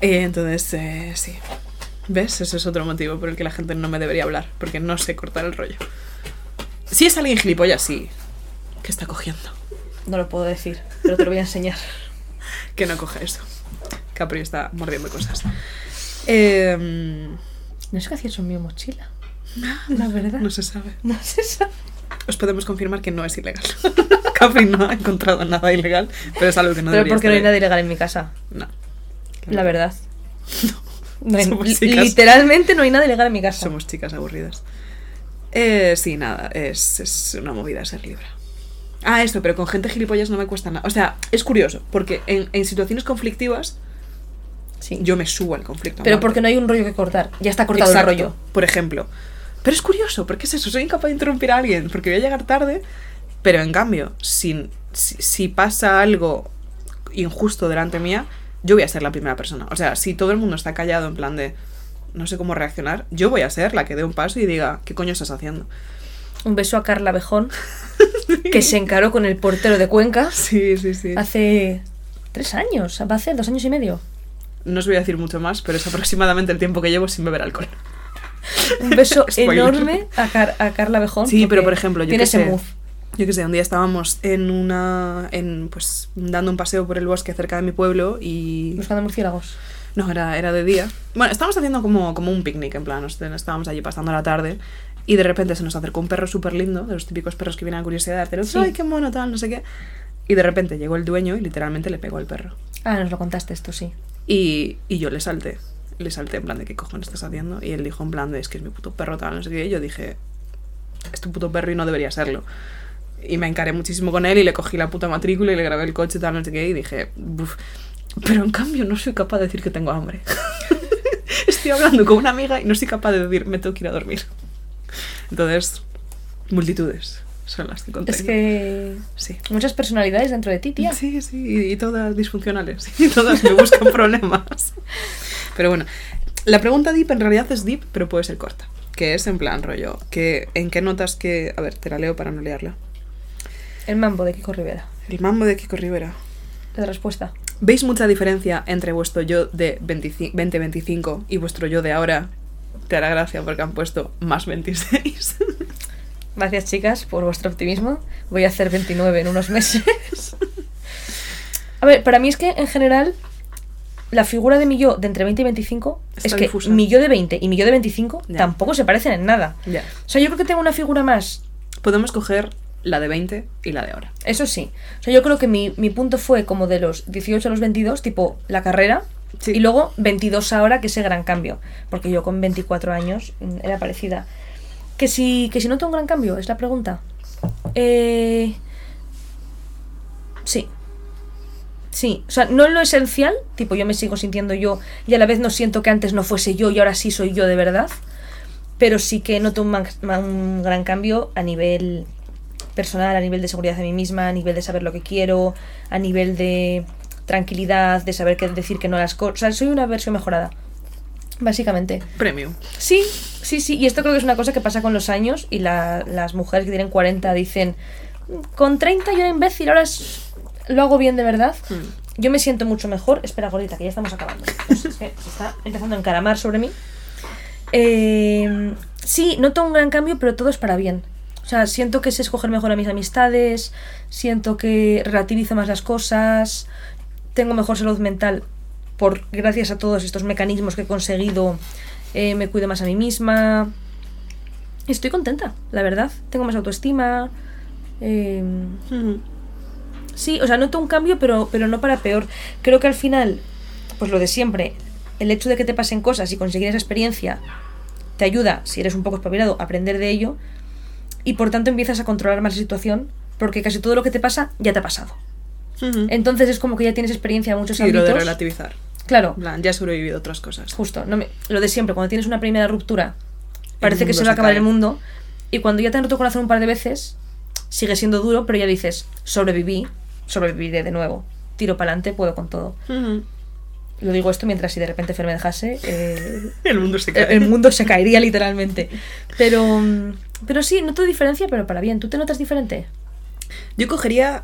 Eh, entonces, eh, sí. ¿Ves? Ese es otro motivo por el que la gente no me debería hablar. Porque no sé cortar el rollo. Si es alguien gilipollas, sí. ¿Qué está cogiendo? No lo puedo decir, pero te lo voy a enseñar. Que no coge eso. Capri está mordiendo cosas. Eh, No sé qué hacía eso en mi mochila. La verdad. no se sabe. No sé eso. Os podemos confirmar que no es ilegal. Capri no ha encontrado nada ilegal, pero es algo que no Pero porque no hay nada ilegal en mi casa. No. La verdad. No hay- literalmente no hay nada ilegal en mi casa. Somos chicas aburridas. Eh, sí, nada, es, es una movida ser libre. Ah, esto, pero con gente gilipollas no me cuesta nada. O sea, es curioso, porque en, en situaciones conflictivas Sí. yo me subo al conflicto. Pero porque no hay un rollo que cortar. Ya está cortado Exacto, el rollo. Por ejemplo. Pero es curioso, porque es eso, soy incapaz de interrumpir a alguien, porque voy a llegar tarde, pero en cambio, si, si, si pasa algo injusto delante mía, yo voy a ser la primera persona. O sea, si todo el mundo está callado en plan de no sé cómo reaccionar, yo voy a ser la que dé un paso y diga, ¿qué coño estás haciendo? Un beso a Carla Bejón, que se encaró con el portero de Cuenca Sí, sí, sí. hace tres años. Va a hacer dos años y medio. No os voy a decir mucho más, pero es aproximadamente el tiempo que llevo sin beber alcohol. Un beso enorme a, Car- a Carla Bejón. Sí, pero por ejemplo, yo tiene qué ese sé. mood. Yo que sé, un día estábamos en una. en pues dando un paseo por el bosque cerca de mi pueblo y. Buscando murciélagos. No, era, era de día. Bueno, estábamos haciendo como, como un picnic, en plan, nos- estábamos allí pasando la tarde y de repente se nos acercó un perro súper lindo, de los típicos perros que vienen a curiosidad, hacer, Sí. ¡ay, qué mono, tal, no sé qué! Y de repente llegó el dueño y literalmente le pegó al perro. Ah, nos lo contaste esto, sí. Y, y yo le salté. Le salté en plan de qué cojones estás haciendo. Y él dijo en plan de es que es mi puto perro, tal, no sé qué. Y yo dije, es tu puto perro y no debería serlo. Y me encaré muchísimo con él y le cogí la puta matrícula y le grabé el coche, tal, no sé qué. Y dije, "Buf". Pero en cambio no soy capaz de decir que tengo hambre. Estoy hablando con una amiga y no soy capaz de decir, me tengo que ir a dormir. Entonces, multitudes son las que contengo. Es que Sí. muchas personalidades dentro de ti, tía. Sí, sí, y, y todas disfuncionales. Y todas me buscan problemas. Pero bueno, la pregunta deep en realidad es deep, pero puede ser corta. Que es en plan rollo. Que, ¿En qué notas que.? A ver, te la leo para no liarla. El mambo de Kiko Rivera. El mambo de Kiko Rivera. La respuesta. ¿Veis mucha diferencia entre vuestro yo de 25 2025 y vuestro yo de ahora? Te hará gracia porque han puesto más 26. Gracias, chicas, por vuestro optimismo. Voy a hacer 29 en unos meses. A ver, para mí es que en general la figura de mi yo de entre 20 y 25 Está es que difusa. mi yo de 20 y mi yo de 25 Ya. tampoco se parecen en nada. O sea, yo creo que tengo una figura más Podemos coger la de 20 y la de ahora. Eso sí. O sea, yo creo que mi, mi punto fue como de los 18 a los 22, tipo la carrera. Sí. Y luego 22 ahora, que ese gran cambio. Porque yo con 24 años mm, era parecida. Que si, que si noto un gran cambio, es la pregunta. Eh, sí. Sí. O sea, no en lo esencial, tipo yo me sigo sintiendo yo y a la vez no siento que antes no fuese yo y ahora sí soy yo de verdad. Pero sí que noto un, un gran cambio a nivel personal, a nivel de seguridad de mí misma, a nivel de saber lo que quiero, a nivel de tranquilidad, de saber qué decir que no a las cosas. O sea, soy una versión mejorada. Básicamente. Premium. Sí, sí, sí. Y esto creo que es una cosa que pasa con los años y la- las mujeres que tienen 40 dicen, con 30 yo era imbécil, ahora es- lo hago bien de verdad. Hmm. Yo me siento mucho mejor. Espera, gordita, que ya estamos acabando. Pues es que se está empezando a encaramar sobre mí. Eh, sí, noto un gran cambio, pero todo es para bien. O sea, siento que sé escoger mejor a mis amistades, siento que relativizo más las cosas, tengo mejor salud mental por gracias a todos estos mecanismos que he conseguido, eh, me cuido más a mí misma. Estoy contenta, la verdad. Tengo más autoestima. eh, Sí, o sea, noto un cambio, pero, pero no para peor. Creo que al final, pues lo de siempre, el hecho de que te pasen cosas y conseguir esa experiencia te ayuda, si eres un poco espabilado, a aprender de ello y por tanto empiezas a controlar más la situación porque casi todo lo que te pasa ya te ha pasado. Entonces es como que ya tienes experiencia en muchos Sí, lo ámbitos. de relativizar. Claro, plan, ya he sobrevivido otras cosas. justo. No me- lo de siempre, cuando tienes una primera ruptura parece que se va a acabar cae. el mundo. Y cuando ya te han roto el corazón un par de veces, sigue siendo duro, pero ya dices, sobreviví, sobreviviré de nuevo. Tiro para adelante, puedo con todo. Lo digo esto mientras si de repente Fer me dejase, eh, El mundo se cae. el el mundo se caería literalmente. Pero, mm, pero sí, noto diferencia, pero para bien. ¿Tú te notas diferente? Yo cogería.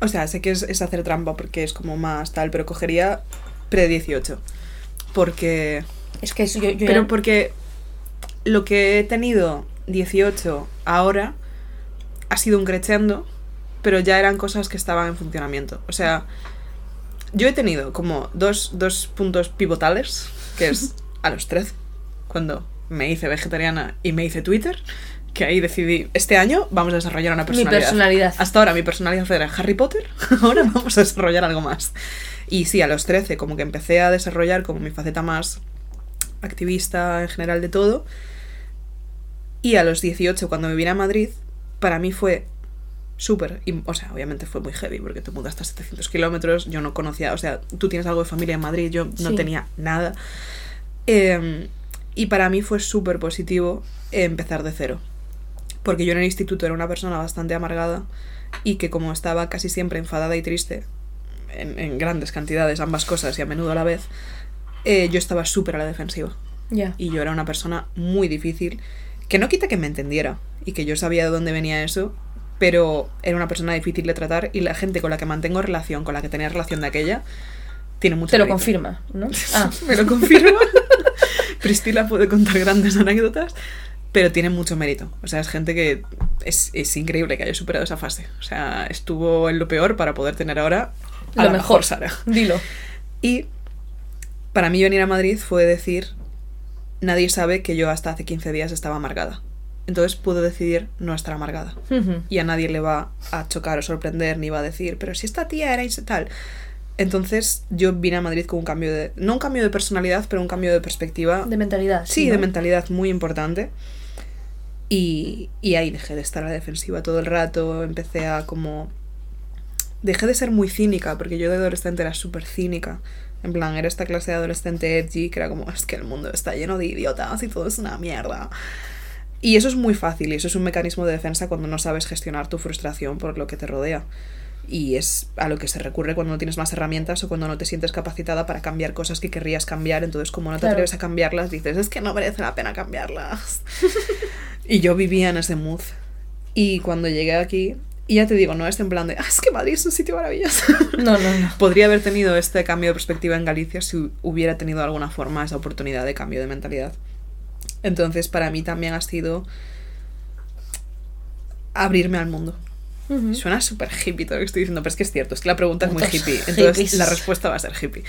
O sea, sé que es, es hacer trampa porque es como más tal, pero cogería pre-18. Porque. Es que eso yo, yo Pero ya- porque lo que he tenido 18 ahora ha sido un crescendo, pero ya eran cosas que estaban en funcionamiento. O sea, yo he tenido como dos, dos puntos pivotales, que es a los 13, cuando me hice vegetariana y me hice Twitter, que ahí decidí, este año vamos a desarrollar una Mi personalidad. personalidad. Hasta ahora mi personalidad era Harry Potter, ahora vamos a desarrollar algo más. Y sí, a los 13 como que empecé a desarrollar como mi faceta más activista en general de todo. Y a los 18, cuando me vine a Madrid, para mí fue súper, o sea, obviamente fue muy heavy porque te mudaste a 700 kilómetros, yo no conocía, o sea, tú tienes algo de familia en Madrid, yo no Sí. tenía nada. Eh, y para mí fue súper positivo empezar de cero. Porque yo en el instituto era una persona bastante amargada y que como estaba casi siempre enfadada y triste, en, en grandes cantidades, ambas cosas y a menudo a la vez, eh, yo estaba súper a la defensiva. Ya. Y yo era una persona muy difícil, que no quita que me entendiera y que yo sabía de dónde venía eso, pero era una persona difícil de tratar y la gente con la que mantengo relación, con la que tenía relación de aquella, tiene mucho Te lo mérito. confirma, ¿no? Ah, me lo confirma. Priscila puede contar grandes anécdotas, pero tiene mucho mérito. O sea, es gente que es, es increíble que haya superado esa fase. O sea, estuvo en lo peor para poder tener ahora a lo la mejor. Sara. Dilo. Y para mí venir a Madrid fue decir, nadie sabe que yo hasta hace 15 días estaba amargada. Entonces puedo decidir no estar amargada. Ujú. Y a nadie le va a chocar o sorprender, ni va a decir, pero si esta tía era tal. Entonces yo vine a Madrid con un cambio de, no un cambio de personalidad, pero un cambio de perspectiva. De mentalidad. sí, ¿no? de mentalidad muy importante. Y, y ahí dejé de estar a la defensiva todo el rato, empecé a como... Dejé de ser muy cínica, porque yo de adolescente era súper cínica. En plan, era esta clase de adolescente edgy que era como, es que el mundo está lleno de idiotas y todo es una mierda. Y eso es muy fácil y eso es un mecanismo de defensa cuando no sabes gestionar tu frustración por lo que te rodea. Y es a lo que se recurre cuando no tienes más herramientas o cuando no te sientes capacitada para cambiar cosas que querrías cambiar. Entonces, como no te Claro. atreves a cambiarlas, dices, es que no merece la pena cambiarlas. y yo vivía en ese mood. Y cuando llegué aquí, y ya te digo, no es en plan de, ah, es que Madrid es un sitio maravilloso. No, no, no. Podría haber tenido este cambio de perspectiva en Galicia si hubiera tenido de alguna forma esa oportunidad de cambio de mentalidad. Entonces, para mí también ha sido abrirme al mundo. Ujú. Suena súper hippie todo lo que estoy diciendo, pero es que es cierto, es que la pregunta es muy hippie, entonces hippies. la respuesta va a ser hippie.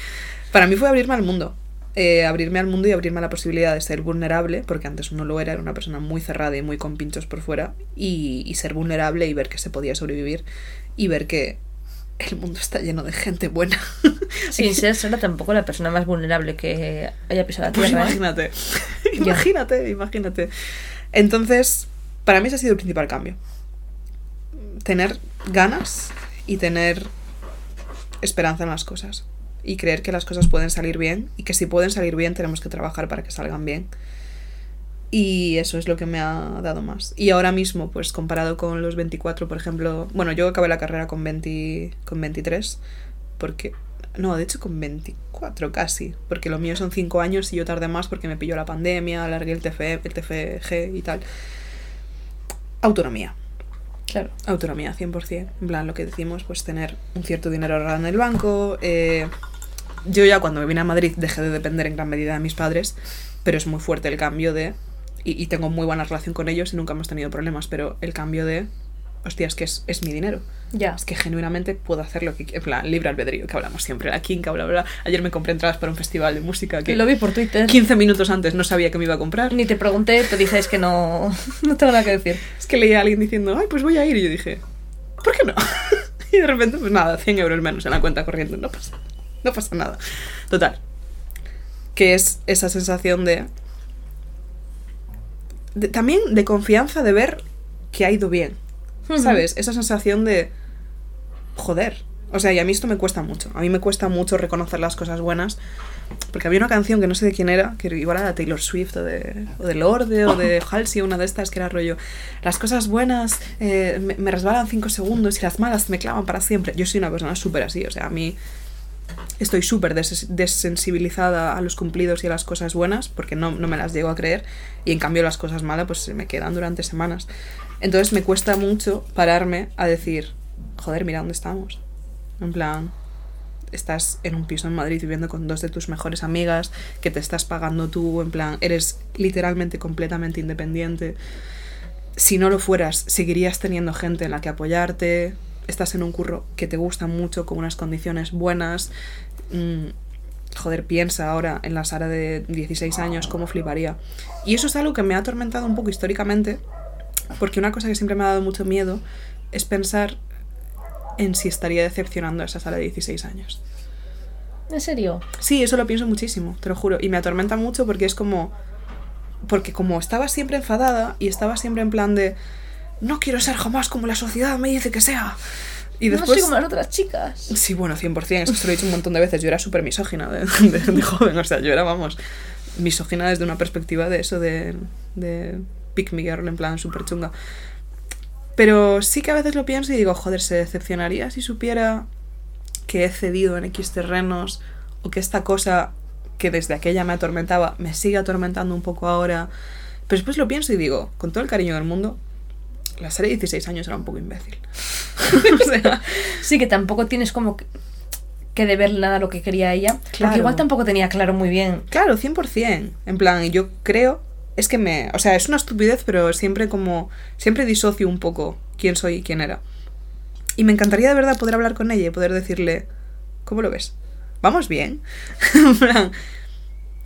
Para mí fue abrirme al mundo, eh, abrirme al mundo y abrirme a la posibilidad de ser vulnerable, porque antes no lo era, era una persona muy cerrada y muy con pinchos por fuera, y, y ser vulnerable y ver que se podía sobrevivir y ver que el mundo está lleno de gente buena. Sin ser Sara tampoco la persona más vulnerable que haya pisado la Pues tierra. ¿eh? imagínate, imagínate, imagínate. Entonces, para mí ese ha sido el principal cambio. Tener ganas y tener esperanza en las cosas. Y creer que las cosas pueden salir bien y que si pueden salir bien tenemos que trabajar para que salgan bien. Y eso es lo que me ha dado más. Y ahora mismo, pues comparado con los 24, por ejemplo, bueno, yo acabé la carrera con, 20, con 23, porque... No, de hecho con 24 casi, porque lo mío son 5 años y yo tardé más porque me pilló la pandemia, alargué el, TF, el TFG y tal. Autonomía. Claro. Autonomía, 100%. En plan, lo que decimos, pues tener un cierto dinero ahorrado en el banco. eh, Yo ya cuando me vine a Madrid dejé de depender en gran medida de mis padres, pero es muy fuerte el cambio de... Y, y tengo muy buena relación con ellos y nunca hemos tenido problemas, pero el cambio de... Hostia, es que es, es mi dinero. Ya. Es que genuinamente puedo hacer lo que... En plan, libre albedrío, que hablamos siempre. La Kinka, bla, bla, bla. Ayer me compré entradas para un festival de música que Lo vi por Twitter. 15 minutos antes no sabía que me iba a comprar. Ni te pregunté, te dices que no, no tengo nada que decir. Es que leía a alguien diciendo, ay, pues voy a ir. Y yo dije, ¿por qué no? y de repente, pues nada, 100 euros menos en la cuenta corriente. No pasa, no pasa nada. Total. Que es esa sensación de, de- También de confianza de ver que ha ido bien. ¿Sabes? Esa sensación de... Joder, O sea, y a mí esto me cuesta mucho. A mí me cuesta mucho reconocer las cosas buenas. Porque había una canción que no sé de quién era, que igual era de Taylor Swift o de, o de Lorde o de Halsey, una de estas que era rollo. Las cosas buenas eh, me, me resbalan cinco segundos y las malas me clavan para siempre. Yo soy una persona súper así, o sea, a mí estoy súper des- desensibilizada a los cumplidos y a las cosas buenas porque no, no me las llego a creer y en cambio las cosas malas pues se me quedan durante semanas. Entonces me cuesta mucho pararme a decir, joder, mira dónde estamos. En plan, estás en un piso en Madrid viviendo con dos de tus mejores amigas, que te estás pagando tú, en plan, eres literalmente completamente independiente. Si no lo fueras, seguirías teniendo gente en la que apoyarte, estás en un curro que te gusta mucho, con unas condiciones buenas. Mm, joder, piensa ahora en la Sara de 16 años, cómo fliparía. Y eso es algo que me ha atormentado un poco históricamente, porque una cosa que siempre me ha dado mucho miedo es pensar en si estaría decepcionando a esa Sara de 16 años. ¿En serio? Sí, eso lo pienso muchísimo, te lo juro. Y me atormenta mucho porque es como. Porque como estaba siempre enfadada y estaba siempre en plan de. No quiero ser jamás como la sociedad me dice que sea. Y después. No soy como las otras chicas. Sí, bueno, 100%. Esto se lo he dicho un montón de veces. Yo era súper misógina de, de- de joven. O sea, yo era, vamos, misógina desde una perspectiva de eso, de, de pick me girl, en plan súper chunga. Pero sí que a veces lo pienso y digo, joder, se decepcionaría si supiera que he cedido en X terrenos o que esta cosa que desde aquella me atormentaba me sigue atormentando un poco ahora. Pero después lo pienso y digo, con todo el cariño del mundo, la serie de 16 años era un poco imbécil. o sea, Sí, que tampoco tienes como que, que deber nada a lo que quería ella. Claro. Porque igual tampoco tenía claro muy bien. Claro, 100%. En plan, yo creo, es que me, o sea, es una estupidez, pero siempre como, siempre disocio un poco quién soy y quién era. Y me encantaría de verdad poder hablar con ella y poder decirle, ¿cómo lo ves? ¿Vamos bien?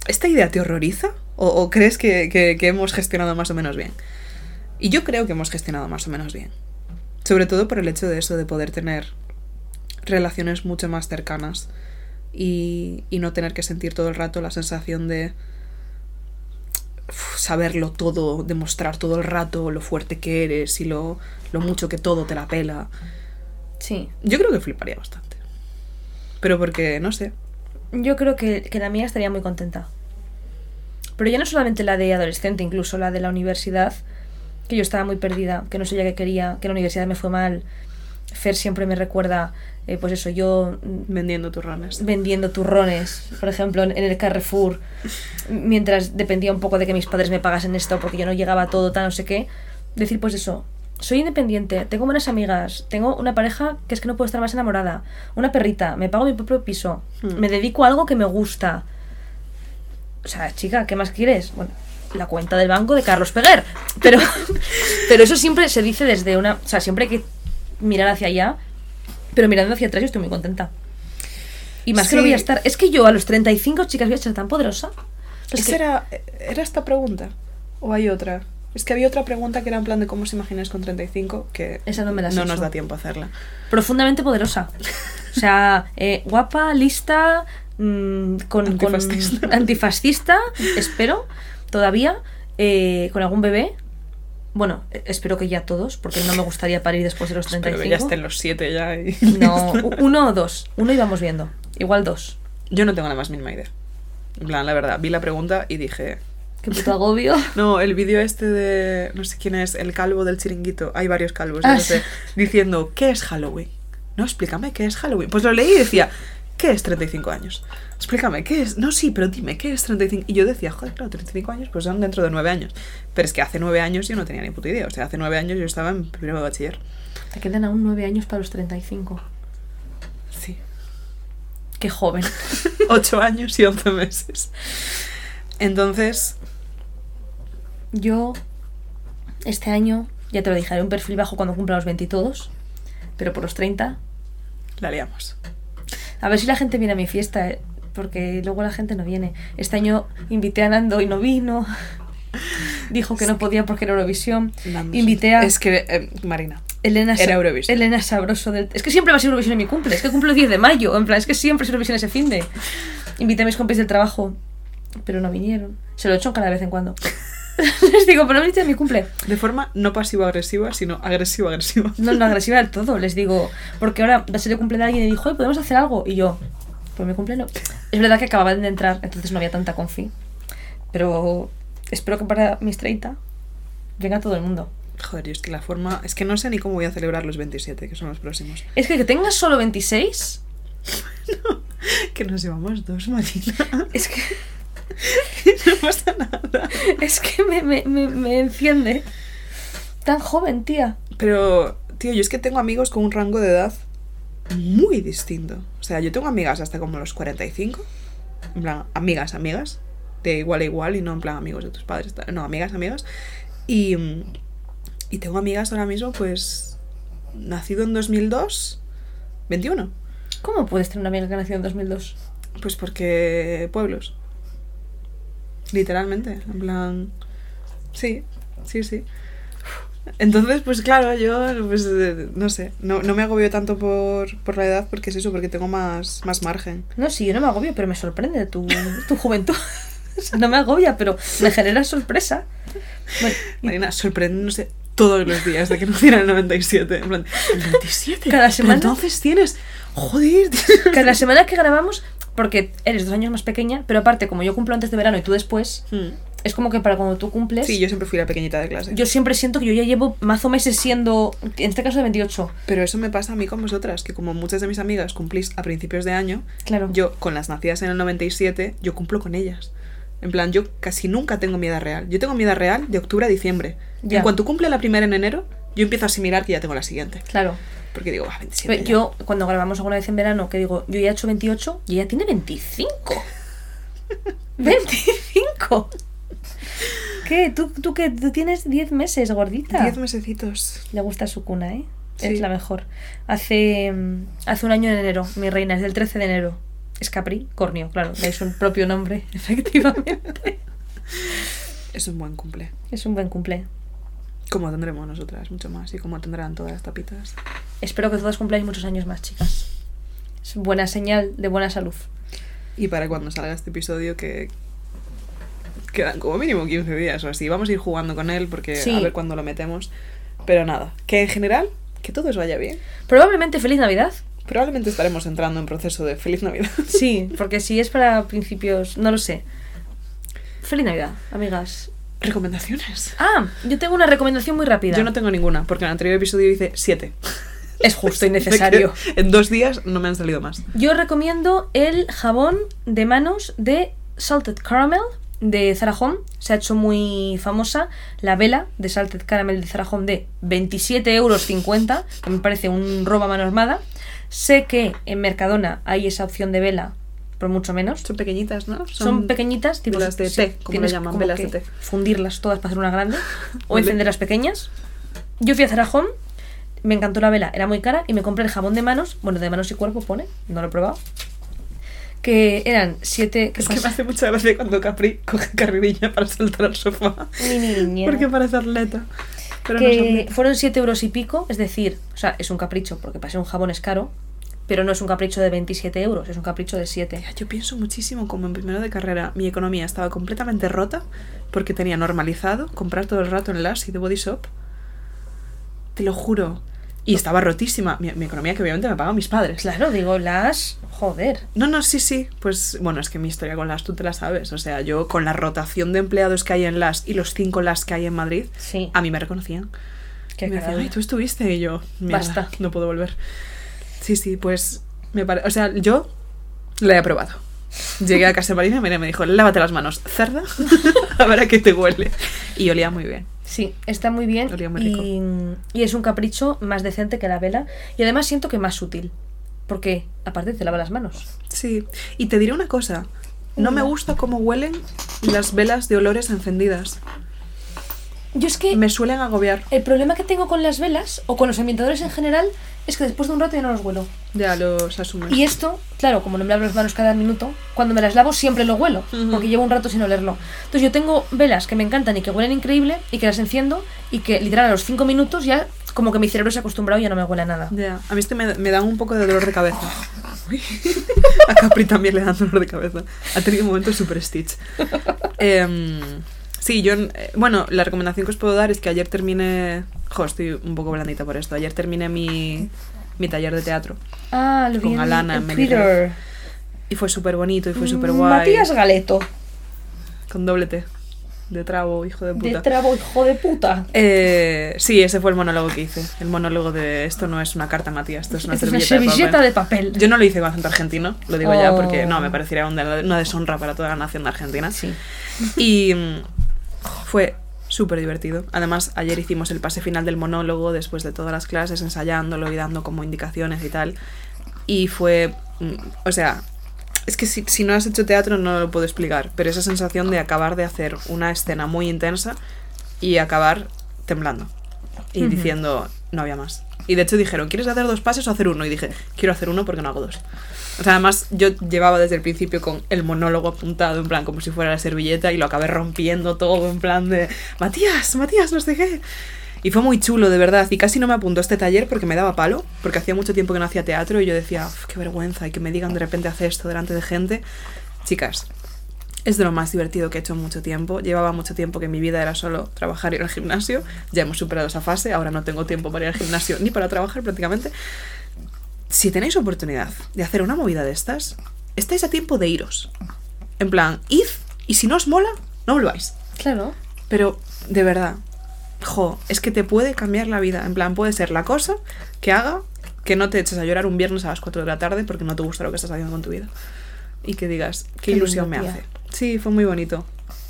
¿esta idea te horroriza? ¿O, crees que, que- que hemos gestionado más o menos bien? Y yo creo que hemos gestionado más o menos bien. Sobre todo por el hecho de eso, de poder tener relaciones mucho más cercanas y, y no tener que sentir todo el rato la sensación de saberlo todo, demostrar todo el rato lo fuerte que eres y lo, lo mucho que todo te la pela. Sí. Yo creo que fliparía bastante. Pero porque, no sé. Yo creo que, que la mía estaría muy contenta. Pero ya no solamente la de adolescente, incluso la de la universidad, que yo estaba muy perdida, que no sabía qué quería, que la universidad me fue mal. Fer siempre me recuerda, eh, pues eso, yo mm, Vendiendo turrones. vendiendo turrones, por ejemplo, en, en el Carrefour, mientras dependía un poco de que mis padres me pagasen esto porque yo no llegaba a todo, tal, no sé qué. Decir, pues eso, soy independiente, tengo buenas amigas, tengo una pareja que es que no puedo estar más enamorada, una perrita, me pago mi propio piso, Hmm. me dedico a algo que me gusta. O sea, chica, ¿qué más quieres? Bueno, la cuenta del banco de Carlos Peguer. Pero, pero eso siempre se dice desde una... O sea, siempre hay que mirar hacia allá, pero mirando hacia atrás yo estoy muy contenta. Y más que no voy a estar... Es que yo a los 35, chicas, voy a ser tan poderosa. Es ¿Esa que- era, ¿Era esta pregunta? ¿O hay otra? Es que había otra pregunta que era en plan de cómo os imagináis con 35 que Esa no me la no nos da tiempo a hacerla. profundamente poderosa. O sea, eh, guapa, lista, mm, con, antifascista, espero, todavía, eh, con algún bebé. Bueno, eh, espero que ya todos, porque no me gustaría parir después de los Espero 35. que ya estén los siete ya. y- No, uno o dos. Uno íbamos viendo. Igual dos. Yo no tengo la más mínima idea. En plan, la verdad, vi la pregunta y dije... Qué puto agobio. No, el vídeo este de... No sé quién es, el calvo del chiringuito. Hay varios calvos, Ah, yo no sé, diciendo, ¿qué es Halloween? No, explícame, ¿qué es Halloween? Pues lo leí y decía, ¿qué es 35 años? Explícame, ¿qué es? No, sí, pero dime, ¿qué es 35? Y yo decía, joder, claro, 35 años, pues son dentro de 9 años. Pero es que hace 9 años yo no tenía ni puta idea. O sea, hace 9 años yo estaba en primero de bachiller. Te quedan aún nueve años para los 35. Sí. Qué joven. 8 años y 11 meses. Entonces, Yo, este año, ya te lo dije, haré un perfil bajo cuando cumpla los 20 y todos. Pero por los 30, la liamos. A ver si la gente viene a mi fiesta, eh, porque luego la gente no viene. Este año invité a Nando y no vino. Dijo que no podía porque era Eurovisión. Nando, Invité a Es que, eh, Marina, Elena, era Eurovisión. Elena Sabroso del... Es que siempre va a ser Eurovisión en mi cumple. Es que cumplo el 10 de mayo. En plan, es que siempre es Eurovisión ese fin de... Invité a mis compis del trabajo, pero no vinieron. Se lo hecho cada vez en cuando. les digo, pero no me dices mi cumple. De forma no pasivo-agresiva, sino agresivo-agresiva. No, no, agresiva del todo. Les digo, porque ahora va a ser el cumple de alguien y dijo, "Oye, ¿podemos hacer algo? Y yo, pues mi cumple no. Es verdad que acababan de entrar, entonces no había tanta confi. Pero espero que para mis 30 venga todo el mundo. Joder, yo es que la forma... Es que no sé ni cómo voy a celebrar los 27, que son los próximos. Es que que tengas solo 26, Que nos llevamos dos, Marina. es que, no pasa nada. es que me, me, me, me enciende. Tan joven, tía. Pero, tío, yo es que tengo amigos con un rango de edad muy distinto. O sea, yo tengo amigas hasta como los 45. En plan, amigas, amigas. De igual a igual y no en plan amigos de tus padres. No, amigas, amigas. Y, y tengo amigas ahora mismo, pues, nacido en 2002, 21. ¿Cómo puedes tener una amiga que nació en 2002? Pues porque pueblos. Literalmente. En plan. Sí, sí, sí. Entonces, pues claro, yo, pues, eh, no sé, no, no me agobio tanto por, por la edad porque es eso, porque tengo más, más margen. No, sí, yo no me agobio, pero me sorprende tu, tu juventud. O sea, no me agobia, pero me genera sorpresa. Bueno, Marina, sorprendiéndose todos los días de que naciera en el 97. En plan, ¿el 97? Cada semana- entonces tienes... Joder. cada semana que grabamos, porque eres dos años más pequeña, pero aparte, como yo cumplo antes de verano y tú después, Hmm. Es como que para cuando tú cumples, Sí, yo siempre fui la pequeñita de clase. yo siempre siento que yo ya llevo mazo meses siendo, en este caso de 28. Pero eso me pasa a mí con vosotras, que como muchas de mis amigas cumplís a principios de año, Claro. yo con las nacidas en el 97, yo cumplo con ellas. En plan, yo casi nunca tengo mi edad real. Yo tengo mi edad real de octubre a diciembre. Ya. En cuanto cumple la primera en enero, yo empiezo a asimilar que ya tengo la siguiente. Claro. Porque digo, ah, 27. Pero ya. yo, cuando grabamos alguna vez en verano, que digo, yo ya he hecho 28 y ella tiene 25. ¡25! ¿Qué? ¿Tú, tú que tú tienes 10 meses, gordita? 10 mesecitos. Le gusta su cuna, ¿eh? Sí. Es la mejor. Hace, mm, hace un año en enero, mi reina, es del 13 de enero. Es Capricornio, claro, es un propio nombre, efectivamente. Es un buen cumple. Es un buen cumple. Como tendremos nosotras, mucho más. Y como tendrán todas las tapitas. Espero que todos cumpláis muchos años más, chicas. Es buena señal de buena salud. Y para cuando salga este episodio, que quedan como mínimo 15 días o así. Vamos a ir jugando con él porque Sí. a ver cuándo lo metemos. Pero nada, que en general, que todo os vaya bien. Probablemente feliz Navidad. Probablemente estaremos entrando en proceso de feliz Navidad. Sí, porque si es para principios, no lo sé. Feliz Navidad, amigas. Recomendaciones. Ah, yo tengo una recomendación muy rápida. Yo no tengo ninguna, porque en el anterior episodio hice 7. Es justo y necesario. en dos días no me han salido más. Yo recomiendo el jabón de manos de Salted Caramel de Zara Home. Se ha hecho muy famosa la vela de Salted Caramel de Zara Home de 27,50 euros, que me parece un robo a mano armada. Sé que en Mercadona hay esa opción de vela por mucho menos. Son pequeñitas, ¿no? Son, pequeñitas, tipo velas de sí, té, como le llaman, como velas que de té. Fundirlas todas para hacer una grande o encender las pequeñas. Yo fui a Zara Home, me encantó la vela, era muy cara y me compré el jabón de manos, bueno, de manos y cuerpo pone, no lo he probado. Que eran siete. ¿qué Es que me pasa? hace mucha gracia cuando Capri coge carrerilla para saltar al sofá. Mi niña. Porque parece atleta. Pero no que atleta. fueron 7 euros y pico, es decir, o sea, es un capricho, porque para ser un jabón es caro, pero no es un capricho de 27 euros, es un capricho de 7. Tía, Yo pienso muchísimo como en primero de carrera mi economía estaba completamente rota porque tenía normalizado comprar todo el rato en Lush y The Body Shop. Te lo juro. Y estaba rotísima. Mi, mi economía que obviamente me pagaban mis padres. Claro, digo, las. Joder. No, no, sí, sí. Pues bueno, es que mi historia con Lush tú te la sabes. O sea, yo con la rotación de empleados que hay en Lush y los cinco Lush que hay en Madrid, Sí. a mí me reconocían. Qué me decían, ay, tú estuviste. Y yo, Basta. no puedo volver. Sí, sí, pues me parece. O sea, yo la he aprobado. Llegué a casa de Marina y me dijo, lávate las manos, cerda, a ver a qué te huele. Y olía muy bien. Sí, está muy bien. Muy y, y es un capricho más decente que la vela. Y además siento que más útil. Porque aparte te lava las manos. Sí, y te diré una cosa. No me gusta cómo huelen las velas de olores encendidas. Yo es que Me suelen agobiar. el problema que tengo con las velas o con los ambientadores en general es que después de un rato ya no los huelo. Ya los asumes. Y esto, claro, como no me lavo las manos cada minuto, cuando me las lavo siempre lo huelo, porque llevo un rato sin olerlo. Entonces yo tengo velas que me encantan y que huelen increíble y que las enciendo y que literal a los 5 minutos ya como que mi cerebro se ha acostumbrado y ya no me huele a nada. Ya, a mí es que me, me dan un poco de dolor de cabeza. A Capri también le dan dolor de cabeza. Ha tenido momentos super Stitch. Em, Sí, yo, eh, bueno, la recomendación que os puedo dar es que ayer terminé, jo, estoy un poco blandita por esto, ayer terminé mi, mi taller de teatro Ah, lo Con vi en, Alana en Twitter. y fue súper bonito y fue súper Mm, guay. Matías Galeto. Con doble T, de trabo, hijo de De puta. trabo, hijo de puta. Eh, sí, ese fue el monólogo que hice, el monólogo de esto no es una carta, Matías, esto es una Esta es una servilleta, servilleta de de papel. papel. Yo no lo hice con acento argentino, lo digo ya Oh. porque no, me parecería una, deshonra para toda la nación de Argentina. Sí. Y fue súper divertido. Además, ayer hicimos el pase final del monólogo después de todas las clases, ensayándolo y dando como indicaciones y tal. Y fue, mm, o sea, es que si, si no has hecho teatro no lo puedo explicar, pero esa sensación de acabar de hacer una escena muy intensa y acabar temblando y diciendo, no había más. Y de hecho dijeron, ¿quieres hacer dos pases o hacer uno? Y dije, quiero hacer uno porque no hago dos. O sea, además yo llevaba desde el principio con el monólogo apuntado, en plan, como si fuera la servilleta, y lo acabé rompiendo todo, en plan de, Matías, Matías, no sé. Y fue muy chulo, de verdad, y casi no me apuntó este taller porque me daba palo, porque hacía mucho tiempo que no hacía teatro y yo decía, "Uf, qué vergüenza, y que me digan de repente hacer esto delante de gente. Chicas, es de lo más divertido que he hecho en mucho tiempo. Llevaba mucho tiempo que mi vida era solo trabajar y ir al gimnasio. Ya hemos superado esa fase, ahora no tengo tiempo para ir al gimnasio ni para trabajar prácticamente. Si tenéis oportunidad de hacer una movida de estas, estáis a tiempo de iros. En plan, id y si no os mola, no volváis. Claro. Pero, de verdad, jo, es que te puede cambiar la vida. En plan, puede ser la cosa que haga que no te eches a llorar un viernes a las 4 de la tarde porque no te gusta lo que estás haciendo con tu vida. Y que digas, qué, Qué ilusión me hace. Sí, fue muy bonito.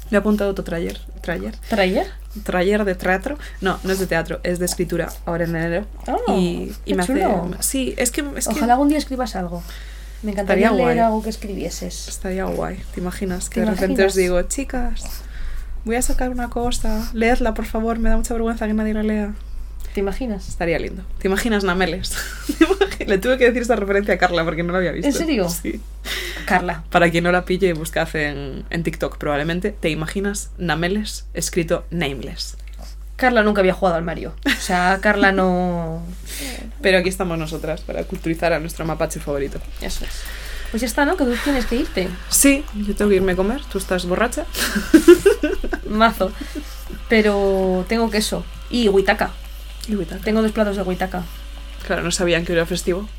Le he apuntado otro taller. ¿Trayer? ¿Trayer? Taller de teatro. No, no es de teatro, es de escritura. Ahora en enero. Oh, y y me hace. Sí, es que. Es que Ojalá algún día escribas algo. Me encantaría Estaría leer guay. algo que escribieses. Estaría guay. ¿Te imaginas? Que ¿Te de repente os digo, chicas, voy a sacar una cosa. Leedla, por favor. Me da mucha vergüenza que nadie la lea. ¿Te imaginas? Estaría lindo. ¿Te imaginas Nameles? ¿Te imagi- Le tuve que decir esta referencia a Carla porque no la había visto. ¿En serio? Sí. Carla. Para quien no la pille, buscad en, en TikTok probablemente. ¿Te imaginas Nameles escrito Nameless? Carla nunca había jugado al Mario. O sea, Carla no. Pero aquí estamos nosotras para culturizar a nuestro mapache favorito. Eso es. Pues ya está, ¿no? Que tú tienes que irte. Sí, yo tengo que irme a comer. Tú estás borracha. Mazo. Pero tengo queso. Y huitaca. Y Huitaca. Tengo dos platos de huitaca. Claro, no sabían que era festivo.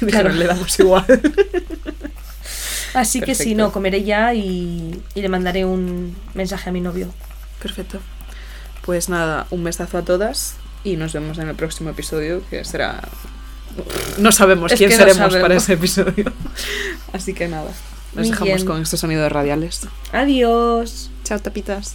Claro. Dijeron, le damos igual. Así que sí, Perfecto. no, comeré ya y, y le mandaré un mensaje a mi novio. Perfecto. Pues nada, un besazo a todas y nos vemos en el próximo episodio que será... No sabemos Es quién no seremos para ese episodio. Así que nada, nos Muy dejamos bien. con estos sonidos radiales. Adiós. Chao, tapitas.